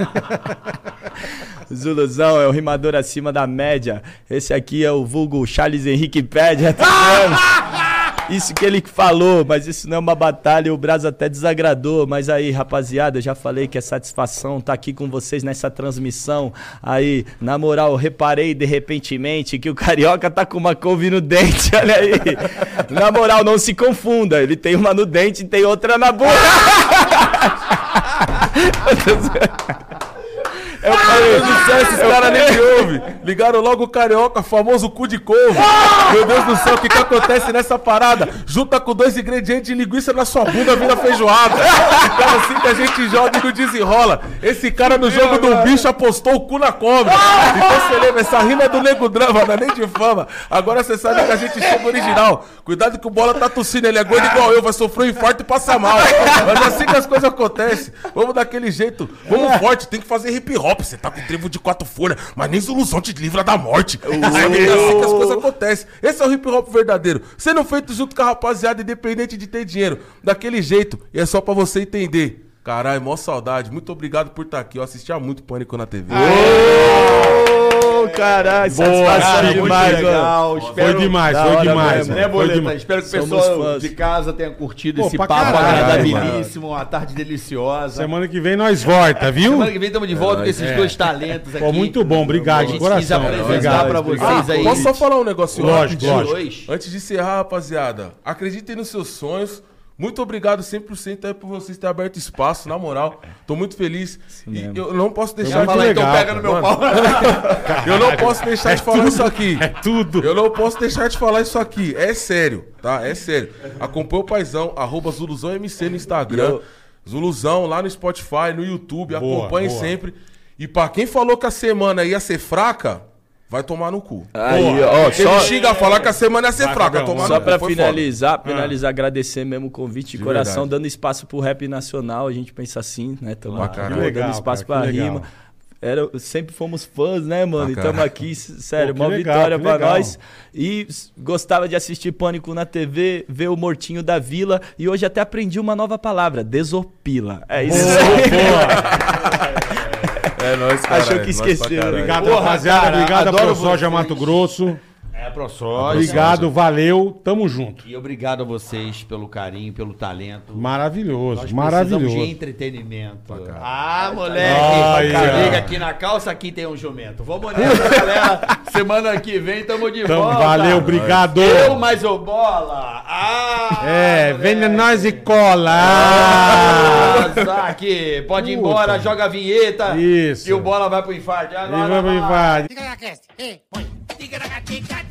S4: Zuluzão é o rimador acima da média. Esse aqui é o vulgo Charles Henrique Pédia, vendo? Isso que ele falou, mas isso não é uma batalha, o Brasil até desagradou. Mas aí, rapaziada, eu já falei que é satisfação tá aqui com vocês nessa transmissão. Aí, na moral, reparei de repentemente que o Carioca tá com uma couve no dente, olha aí. Na moral, não se confunda, ele tem uma no dente e tem outra na boca.
S5: Entonces, Eu falei, do céu, esses caras nem me ouvem. Ligaram logo o carioca, famoso cu de couve. Meu Deus do céu, o que que acontece nessa parada? Junta com dois ingredientes de linguiça na sua bunda, vira feijoada. Então assim que a gente joga e não desenrola. Esse cara no jogo do bicho apostou o cu na cobra. Então você lembra, essa rima é do Nego Drama, não é nem de fama. Agora você sabe que a gente chega original. Cuidado que o Bola tá tossindo, ele é gordo igual eu, vai sofrer um infarto e passar mal. Mas é assim que as coisas acontecem. Vamos daquele jeito, vamos forte, tem que fazer hip hop. Você tá com trevo de quatro folhas, mas nem solução te livra da morte. É assim que as coisas acontecem. Esse é o hip hop verdadeiro. Sendo feito junto com a rapaziada, independente de ter dinheiro. Daquele jeito, e é só pra você entender. Caralho, mó saudade. Muito obrigado por estar aqui. Eu assistia muito Pânico na TV.
S4: Ô, caralho, satisfação
S2: cara,
S4: demais, mano.
S3: legal.
S2: Foi
S3: Espero,
S2: demais, foi
S4: hora
S2: demais.
S4: mesmo,
S2: mano,
S3: né,
S2: foi
S3: Boleta?
S2: demais.
S3: Espero que o pessoal
S4: fãs.
S3: de casa tenha curtido
S2: Pô,
S3: esse papo agradabilíssimo, uma tarde deliciosa.
S2: Semana que vem nós volta, viu?
S3: Semana que vem estamos de volta com esses
S2: É.
S3: dois talentos aqui.
S2: Pô, muito bom, obrigado,
S3: A
S2: de
S3: gente
S2: coração.
S3: quis apresentar
S2: obrigado.
S3: vocês aí.
S5: Posso só falar um negocinho
S2: Lógico, lógico.
S5: Antes de encerrar, rapaziada, acreditem nos seus sonhos. Muito obrigado 100% aí por vocês terem aberto espaço, na moral. Tô muito feliz. E
S4: mesmo.
S5: eu não posso deixar de
S3: Fala, então
S2: legal,
S3: pega no meu
S5: mano.
S3: pau.
S5: Eu não posso deixar de falar isso aqui.
S2: É tudo.
S5: Eu não posso deixar de falar isso aqui. É sério, tá? É sério. Acompanha o paizão, arroba ZuluzãoMC no Instagram. Zuluzão lá no Spotify, no YouTube,
S2: Boa,
S5: acompanhe
S2: boa.
S5: sempre. E pra quem falou que a semana ia ser fraca, vai tomar no cu.
S4: Aí,
S2: Boa.
S4: ó, só,
S5: xinga a falar que a semana ia ser
S2: Vai,
S5: fraca, tomar
S4: só
S5: no cu.
S4: pra
S5: foi
S4: finalizar, finalizar, agradecer mesmo o convite de,
S5: De
S4: coração,
S5: verdade.
S4: dando espaço pro rap nacional, a gente pensa assim, né? Tamo
S5: Pra
S4: aqui,
S5: caralho.
S4: dando
S2: legal,
S4: espaço
S2: cara,
S4: pra
S2: legal.
S4: rima. Era, sempre fomos fãs, né, mano? E
S5: Pra
S4: tamo aqui, sério,
S2: Pô,
S4: uma
S2: legal,
S4: vitória
S2: legal.
S4: nós. E gostava de assistir Pânico na TV, ver o Mortinho da Vila. E hoje até aprendi uma nova palavra, desopila. É isso aí.
S5: É nóis, cara.
S4: Achou que esqueceu.
S2: Obrigado, rapaziada. obrigado
S3: adoro
S2: ProSoja
S3: vocês.
S2: Mato Grosso.
S3: É, ProSoja.
S2: Obrigado, valeu. Tamo junto.
S3: E obrigado a vocês pelo carinho, pelo talento.
S2: Maravilhoso,
S3: Nós
S2: maravilhoso.
S3: precisamos de entretenimento. Ah, moleque. Liga aqui na calça, aqui tem um jumento. Vamos nessa, galera. Semana que vem tamo de
S2: Então,
S3: volta.
S2: valeu, obrigado.
S3: Eu mais o bola. Ah,
S2: É, vem
S3: moleque.
S2: nós e cola. Ah!
S3: Zaque, pode ir embora, joga a vinheta.
S2: Isso.
S3: E o bola vai pro infarto.
S2: E
S3: Agora
S2: vamos
S3: vai.
S2: invadir.
S1: Ticaracast, ei, põe. Ticaracatica-ticatá.